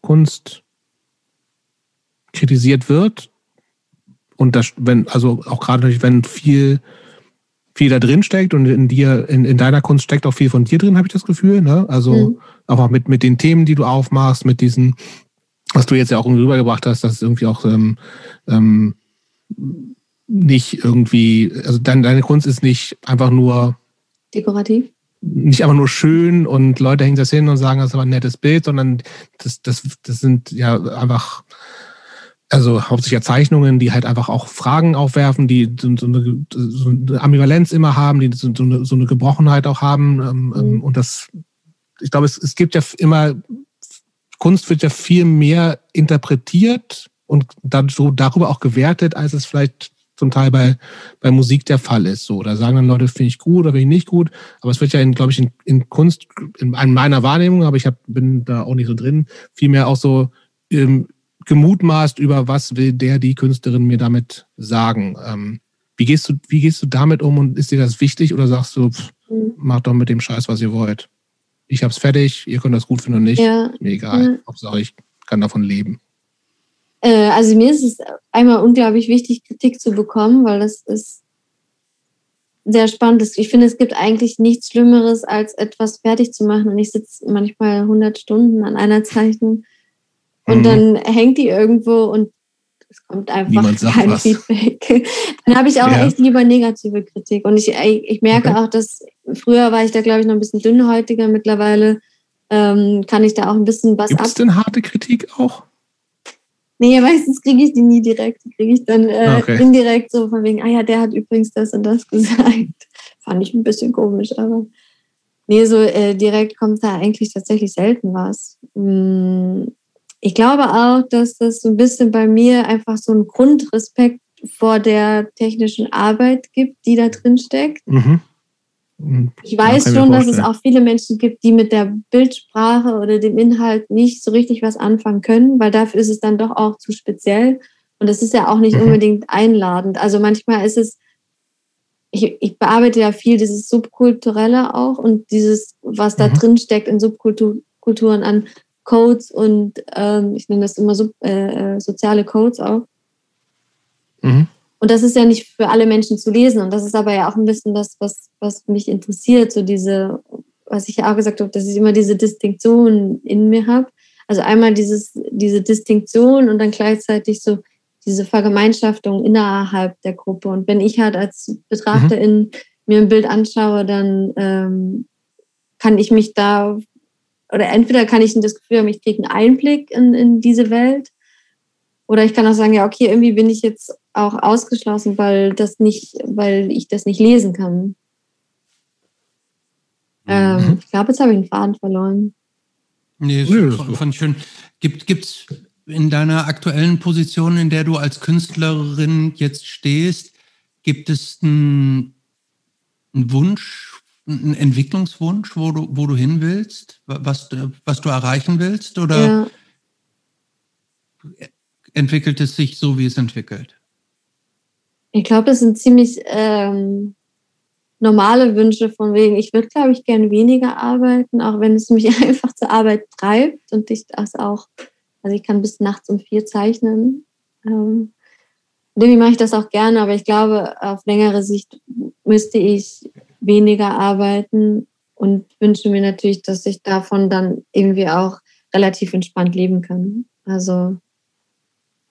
[SPEAKER 1] Kunst kritisiert wird und das, wenn, also auch gerade wenn viel viel da drin steckt und in dir, in, in deiner Kunst steckt auch viel von dir drin, habe ich das Gefühl. Ne? Also mhm. aber mit, mit den Themen, die du aufmachst, mit diesen, was du jetzt ja auch rübergebracht hast, dass es irgendwie auch ähm, ähm, nicht irgendwie, also deine, deine Kunst ist nicht einfach nur
[SPEAKER 3] dekorativ.
[SPEAKER 1] Nicht einfach nur schön und Leute hängen das hin und sagen, das ist aber ein nettes Bild, sondern das, das, das sind ja einfach also hauptsächlich Zeichnungen, die halt einfach auch Fragen aufwerfen, die so, so, eine, so eine, Ambivalenz immer haben, die so, eine, so eine Gebrochenheit auch haben. Ähm, ähm, mhm. Und das, ich glaube, es, es gibt ja immer, Kunst wird ja viel mehr interpretiert und dann so darüber auch gewertet, als es vielleicht zum Teil bei, bei Musik der Fall ist. So, da sagen dann Leute, finde ich gut oder finde ich nicht gut. Aber es wird ja, in, glaube ich, in, in Kunst, in, in meiner Wahrnehmung, aber ich hab, bin da auch nicht so drin, vielmehr auch so ähm, gemutmaßt über, was will der, die Künstlerin mir damit sagen. Ähm, wie, gehst du, wie gehst du damit um und ist dir das wichtig oder sagst du, pff, mhm. macht doch mit dem Scheiß, was ihr wollt? Ich hab's fertig, ihr könnt das gut finden oder nicht. Ja. Mir egal. Ja. Hauptsache, ich kann davon leben.
[SPEAKER 3] Äh, also mir ist es einmal unglaublich wichtig, Kritik zu bekommen, weil das ist sehr spannend. Ich finde, es gibt eigentlich nichts Schlimmeres, als etwas fertig zu machen. Und ich sitze manchmal 100 Stunden an einer Zeichnung und mhm. dann hängt die irgendwo und es kommt einfach kein was. Feedback. Dann habe ich auch ja. echt lieber negative Kritik. Und ich, ich merke okay. auch, dass früher war ich da, glaube ich, noch ein bisschen dünnhäutiger. Mittlerweile ähm, kann ich da auch ein bisschen was
[SPEAKER 1] Gibt's ab. Gibt es denn harte Kritik auch?
[SPEAKER 3] Nee, meistens kriege ich die nie direkt. Die kriege ich dann äh, okay. indirekt so von wegen, ah ja, der hat übrigens das und das gesagt. Fand ich ein bisschen komisch, aber nee, so äh, direkt kommt da eigentlich tatsächlich selten was. Hm, ich glaube auch, dass das so ein bisschen bei mir einfach so einen Grundrespekt vor der technischen Arbeit gibt, die da drin steckt. Mhm. Ich weiß schon, dass es auch viele Menschen gibt, die mit der Bildsprache oder dem Inhalt nicht so richtig was anfangen können, weil dafür ist es dann doch auch zu speziell. Und das ist ja auch nicht mhm. unbedingt einladend. Also manchmal ist es, ich, ich, bearbeite ja viel dieses Subkulturelle auch und dieses, was da mhm. drin steckt in Subkulturen an Codes und ähm, ich nenne das immer so, äh, äh, soziale Codes auch. Mhm. Und das ist ja nicht für alle Menschen zu lesen. Und das ist aber ja auch ein bisschen das, was, was mich interessiert, so diese, was ich ja auch gesagt habe, dass ich immer diese Distinktion in mir habe. Also einmal dieses, diese Distinktion und dann gleichzeitig so diese Vergemeinschaftung innerhalb der Gruppe. Und wenn ich halt als Betrachterin mhm. mir ein Bild anschaue, dann ähm, kann ich mich da oder entweder kann ich das Gefühl haben, ich kriege einen Einblick in, in diese Welt, oder ich kann auch sagen, ja, okay, irgendwie bin ich jetzt auch ausgeschlossen, weil das nicht, weil ich das nicht lesen kann. Ähm, mhm. ich glaube, jetzt habe ich einen Faden verloren.
[SPEAKER 2] Nee, das fand ich schön. Gibt es in deiner aktuellen Position, in der du als Künstlerin jetzt stehst, gibt es einen, einen Wunsch ein Entwicklungswunsch, wo du, wo du hin willst, was, was du erreichen willst? Oder ja. entwickelt es sich so, wie es entwickelt?
[SPEAKER 3] Ich glaube, das sind ziemlich ähm, normale Wünsche von wegen, ich würde, glaube ich, gerne weniger arbeiten, auch wenn es mich einfach zur Arbeit treibt und ich das auch, also ich kann bis nachts um vier zeichnen. Ähm, irgendwie mache ich das auch gerne, aber ich glaube, auf längere Sicht müsste ich weniger arbeiten und wünsche mir natürlich, dass ich davon dann irgendwie auch relativ entspannt leben kann. Also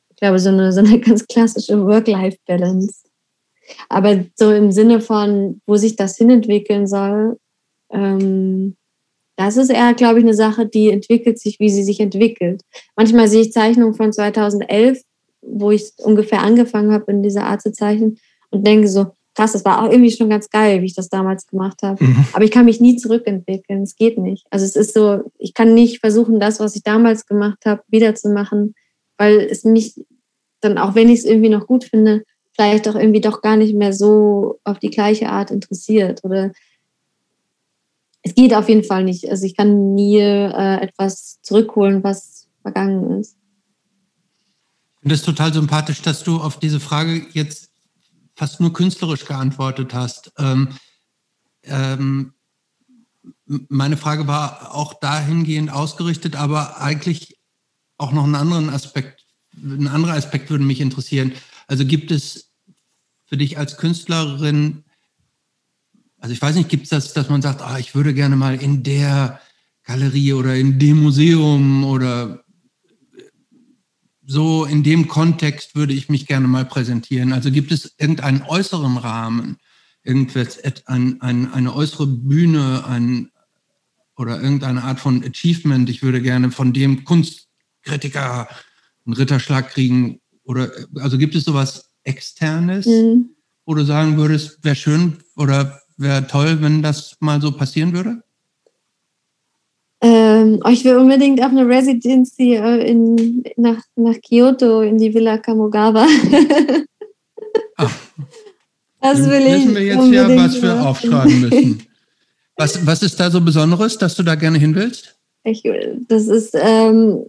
[SPEAKER 3] ich glaube, so eine, so eine ganz klassische Work-Life-Balance. Aber so im Sinne von, wo sich das hinentwickeln soll, ähm, das ist eher, glaube ich, eine Sache, die entwickelt sich, wie sie sich entwickelt. Manchmal sehe ich Zeichnungen von 2011 wo ich ungefähr angefangen habe, in dieser Art zu zeichnen und denke so, krass, das war auch irgendwie schon ganz geil, wie ich das damals gemacht habe. Mhm. Aber ich kann mich nie zurückentwickeln. Es geht nicht. Also es ist so, ich kann nicht versuchen, das, was ich damals gemacht habe, wiederzumachen, weil es mich dann, auch wenn ich es irgendwie noch gut finde, vielleicht auch irgendwie doch gar nicht mehr so auf die gleiche Art interessiert. Oder es geht auf jeden Fall nicht. Also ich kann nie äh, etwas zurückholen, was vergangen ist.
[SPEAKER 2] Ich finde es total sympathisch, dass du auf diese Frage jetzt fast nur künstlerisch geantwortet hast. Ähm, ähm, meine Frage war auch dahingehend ausgerichtet, aber eigentlich auch noch einen anderen Aspekt, ein anderer Aspekt würde mich interessieren. Also gibt es für dich als Künstlerin, also ich weiß nicht, gibt es das, dass man sagt, ah, ich würde gerne mal in der Galerie oder in dem Museum oder so in dem Kontext würde ich mich gerne mal präsentieren. Also gibt es irgendeinen äußeren Rahmen, irgendwas, ein, ein, eine äußere Bühne ein, oder irgendeine Art von Achievement. Ich würde gerne von dem Kunstkritiker einen Ritterschlag kriegen. Oder also gibt es sowas Externes, mhm. wo du sagen würdest, wäre schön oder wäre toll, wenn das mal so passieren würde?
[SPEAKER 3] Ähm, oh, ich will unbedingt auf eine Residency äh, in, nach, nach Kyoto in die Villa Kamogawa.
[SPEAKER 2] Ach, das will ich. Wissen wir jetzt ja, was wir aufschreiben müssen. Was, was ist da so Besonderes, dass du da gerne hin willst?
[SPEAKER 3] Ich, das ist ähm,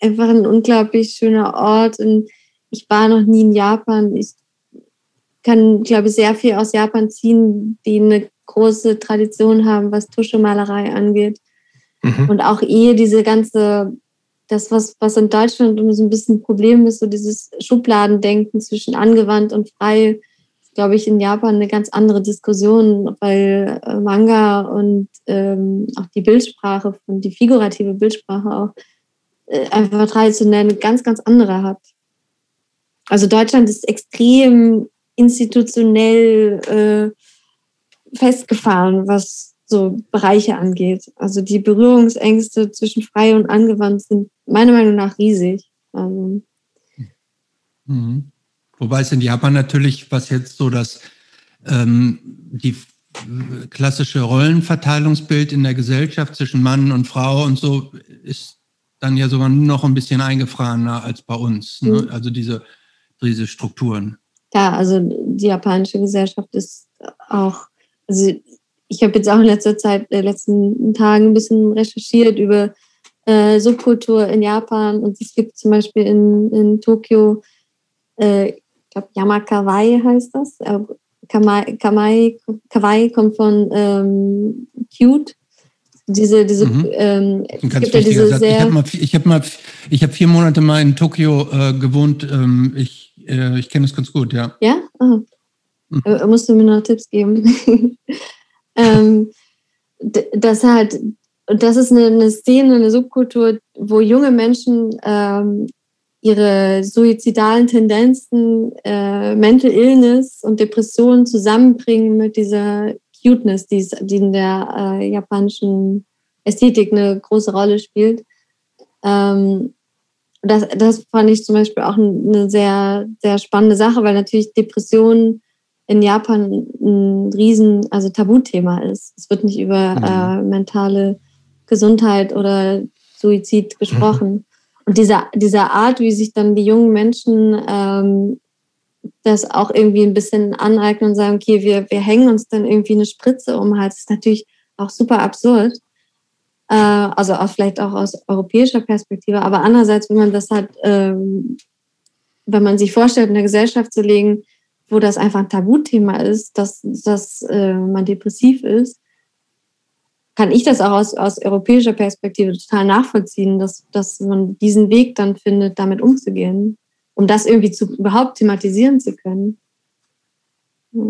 [SPEAKER 3] einfach ein unglaublich schöner Ort und ich war noch nie in Japan. Ich kann, glaube ich, sehr viel aus Japan ziehen, die eine große Tradition haben, was Tuschemalerei angeht. Mhm. Und auch ehe diese ganze, das, was, was in Deutschland so ein bisschen ein Problem ist, so dieses Schubladendenken zwischen angewandt und frei, ist, glaube ich, in Japan eine ganz andere Diskussion, weil äh, Manga und ähm, auch die Bildsprache die figurative Bildsprache auch äh, einfach traditionell eine ganz, ganz andere hat. Also Deutschland ist extrem institutionell äh, festgefahren, was so Bereiche angeht. Also die Berührungsängste zwischen frei und angewandt sind meiner Meinung nach riesig. Also
[SPEAKER 2] mhm. Wobei es in Japan natürlich, was jetzt so das ähm, die klassische Rollenverteilungsbild in der Gesellschaft zwischen Mann und Frau und so ist dann ja sogar noch ein bisschen eingefahrener als bei uns. Ne? Mhm. Also diese, diese Strukturen.
[SPEAKER 3] Ja, also die japanische Gesellschaft ist auch, also ich habe jetzt auch in letzter Zeit, in den letzten Tagen ein bisschen recherchiert über äh, Subkultur in Japan und es gibt zum Beispiel in, in Tokio, äh, ich glaube Yamakawai heißt das. Äh, Kamai, Kamai, Kawaii kommt von ähm, cute. Diese, diese, mhm. ähm,
[SPEAKER 2] gibt ja diese Satz. sehr. Ich habe mal, ich habe mal, ich habe vier Monate mal in Tokio äh, gewohnt. Ähm, ich, äh, ich kenne es ganz gut, ja.
[SPEAKER 3] Ja? Oh. Mhm. Äh, musst du mir noch Tipps geben? ähm, das halt, das ist eine, eine, Szene, eine Subkultur, wo junge Menschen ähm, ihre suizidalen Tendenzen, äh, Mental Illness und Depressionen zusammenbringen mit dieser Cuteness, die, die in der äh, japanischen Ästhetik eine große Rolle spielt. Ähm, das, das fand ich zum Beispiel auch eine sehr, sehr spannende Sache, weil natürlich Depressionen in Japan ein riesen, also Tabuthema ist. Es wird nicht über mhm. äh, mentale Gesundheit oder Suizid gesprochen. Mhm. Und dieser, dieser Art, wie sich dann die jungen Menschen ähm, das auch irgendwie ein bisschen aneignen und sagen, okay, wir, wir hängen uns dann irgendwie eine Spritze um den Hals, ist natürlich auch super absurd. Äh, also auch vielleicht auch aus europäischer Perspektive. Aber andererseits, wenn man das halt, ähm, wenn man sich vorstellt, in der Gesellschaft zu legen, wo das einfach ein Tabuthema ist, dass, dass äh, man depressiv ist, kann ich das auch aus, aus europäischer Perspektive total nachvollziehen, dass, dass man diesen Weg dann findet, damit umzugehen, um das irgendwie zu, überhaupt thematisieren zu können.
[SPEAKER 2] Ja.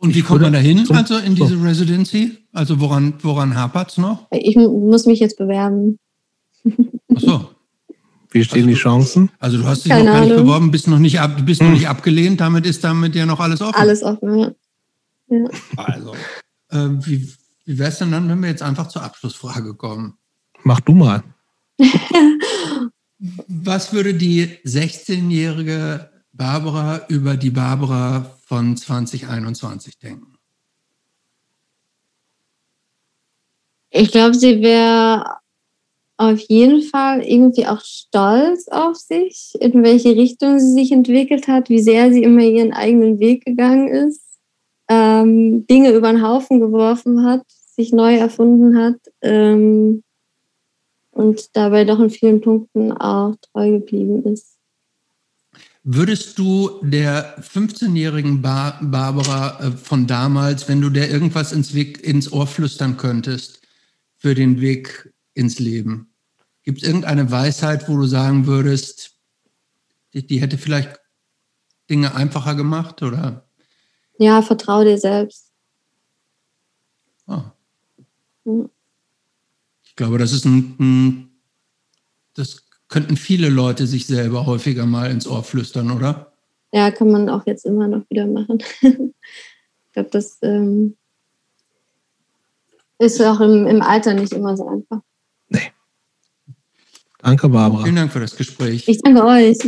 [SPEAKER 2] Und wie kommt man da hin, also in diese Residency? Also woran, woran hapert es noch?
[SPEAKER 3] Ich muss mich jetzt bewerben.
[SPEAKER 1] Ach so. Wie stehen also, die Chancen?
[SPEAKER 2] Also du hast dich Keine noch gar nicht beworben, bist noch nicht, ab, bist hm. noch nicht abgelehnt, damit ist damit ja noch alles offen.
[SPEAKER 3] Alles offen, ja.
[SPEAKER 2] ja. Also, äh, wie, wie wäre es denn dann, wenn wir jetzt einfach zur Abschlussfrage kommen?
[SPEAKER 1] Mach du mal.
[SPEAKER 2] Was würde die 16-jährige Barbara über die Barbara von 2021 denken?
[SPEAKER 3] Ich glaube, sie wäre auf jeden Fall irgendwie auch stolz auf sich, in welche Richtung sie sich entwickelt hat, wie sehr sie immer ihren eigenen Weg gegangen ist, ähm, Dinge über den Haufen geworfen hat, sich neu erfunden hat ähm, und dabei doch in vielen Punkten auch treu geblieben ist.
[SPEAKER 2] Würdest du der 15-jährigen Bar Barbara äh, von damals, wenn du der irgendwas ins, Weg, ins Ohr flüstern könntest für den Weg ins Leben, gibt es irgendeine Weisheit, wo du sagen würdest, die, die hätte vielleicht Dinge einfacher gemacht oder?
[SPEAKER 3] Ja, vertraue dir selbst.
[SPEAKER 2] Oh. Ich glaube, das ist ein, ein, das könnten viele Leute sich selber häufiger mal ins Ohr flüstern, oder?
[SPEAKER 3] Ja, kann man auch jetzt immer noch wieder machen. ich glaube, das ähm, ist auch im, im Alter nicht immer so einfach.
[SPEAKER 1] Nee. Danke, Barbara.
[SPEAKER 2] Vielen Dank für das Gespräch.
[SPEAKER 3] Ich danke euch.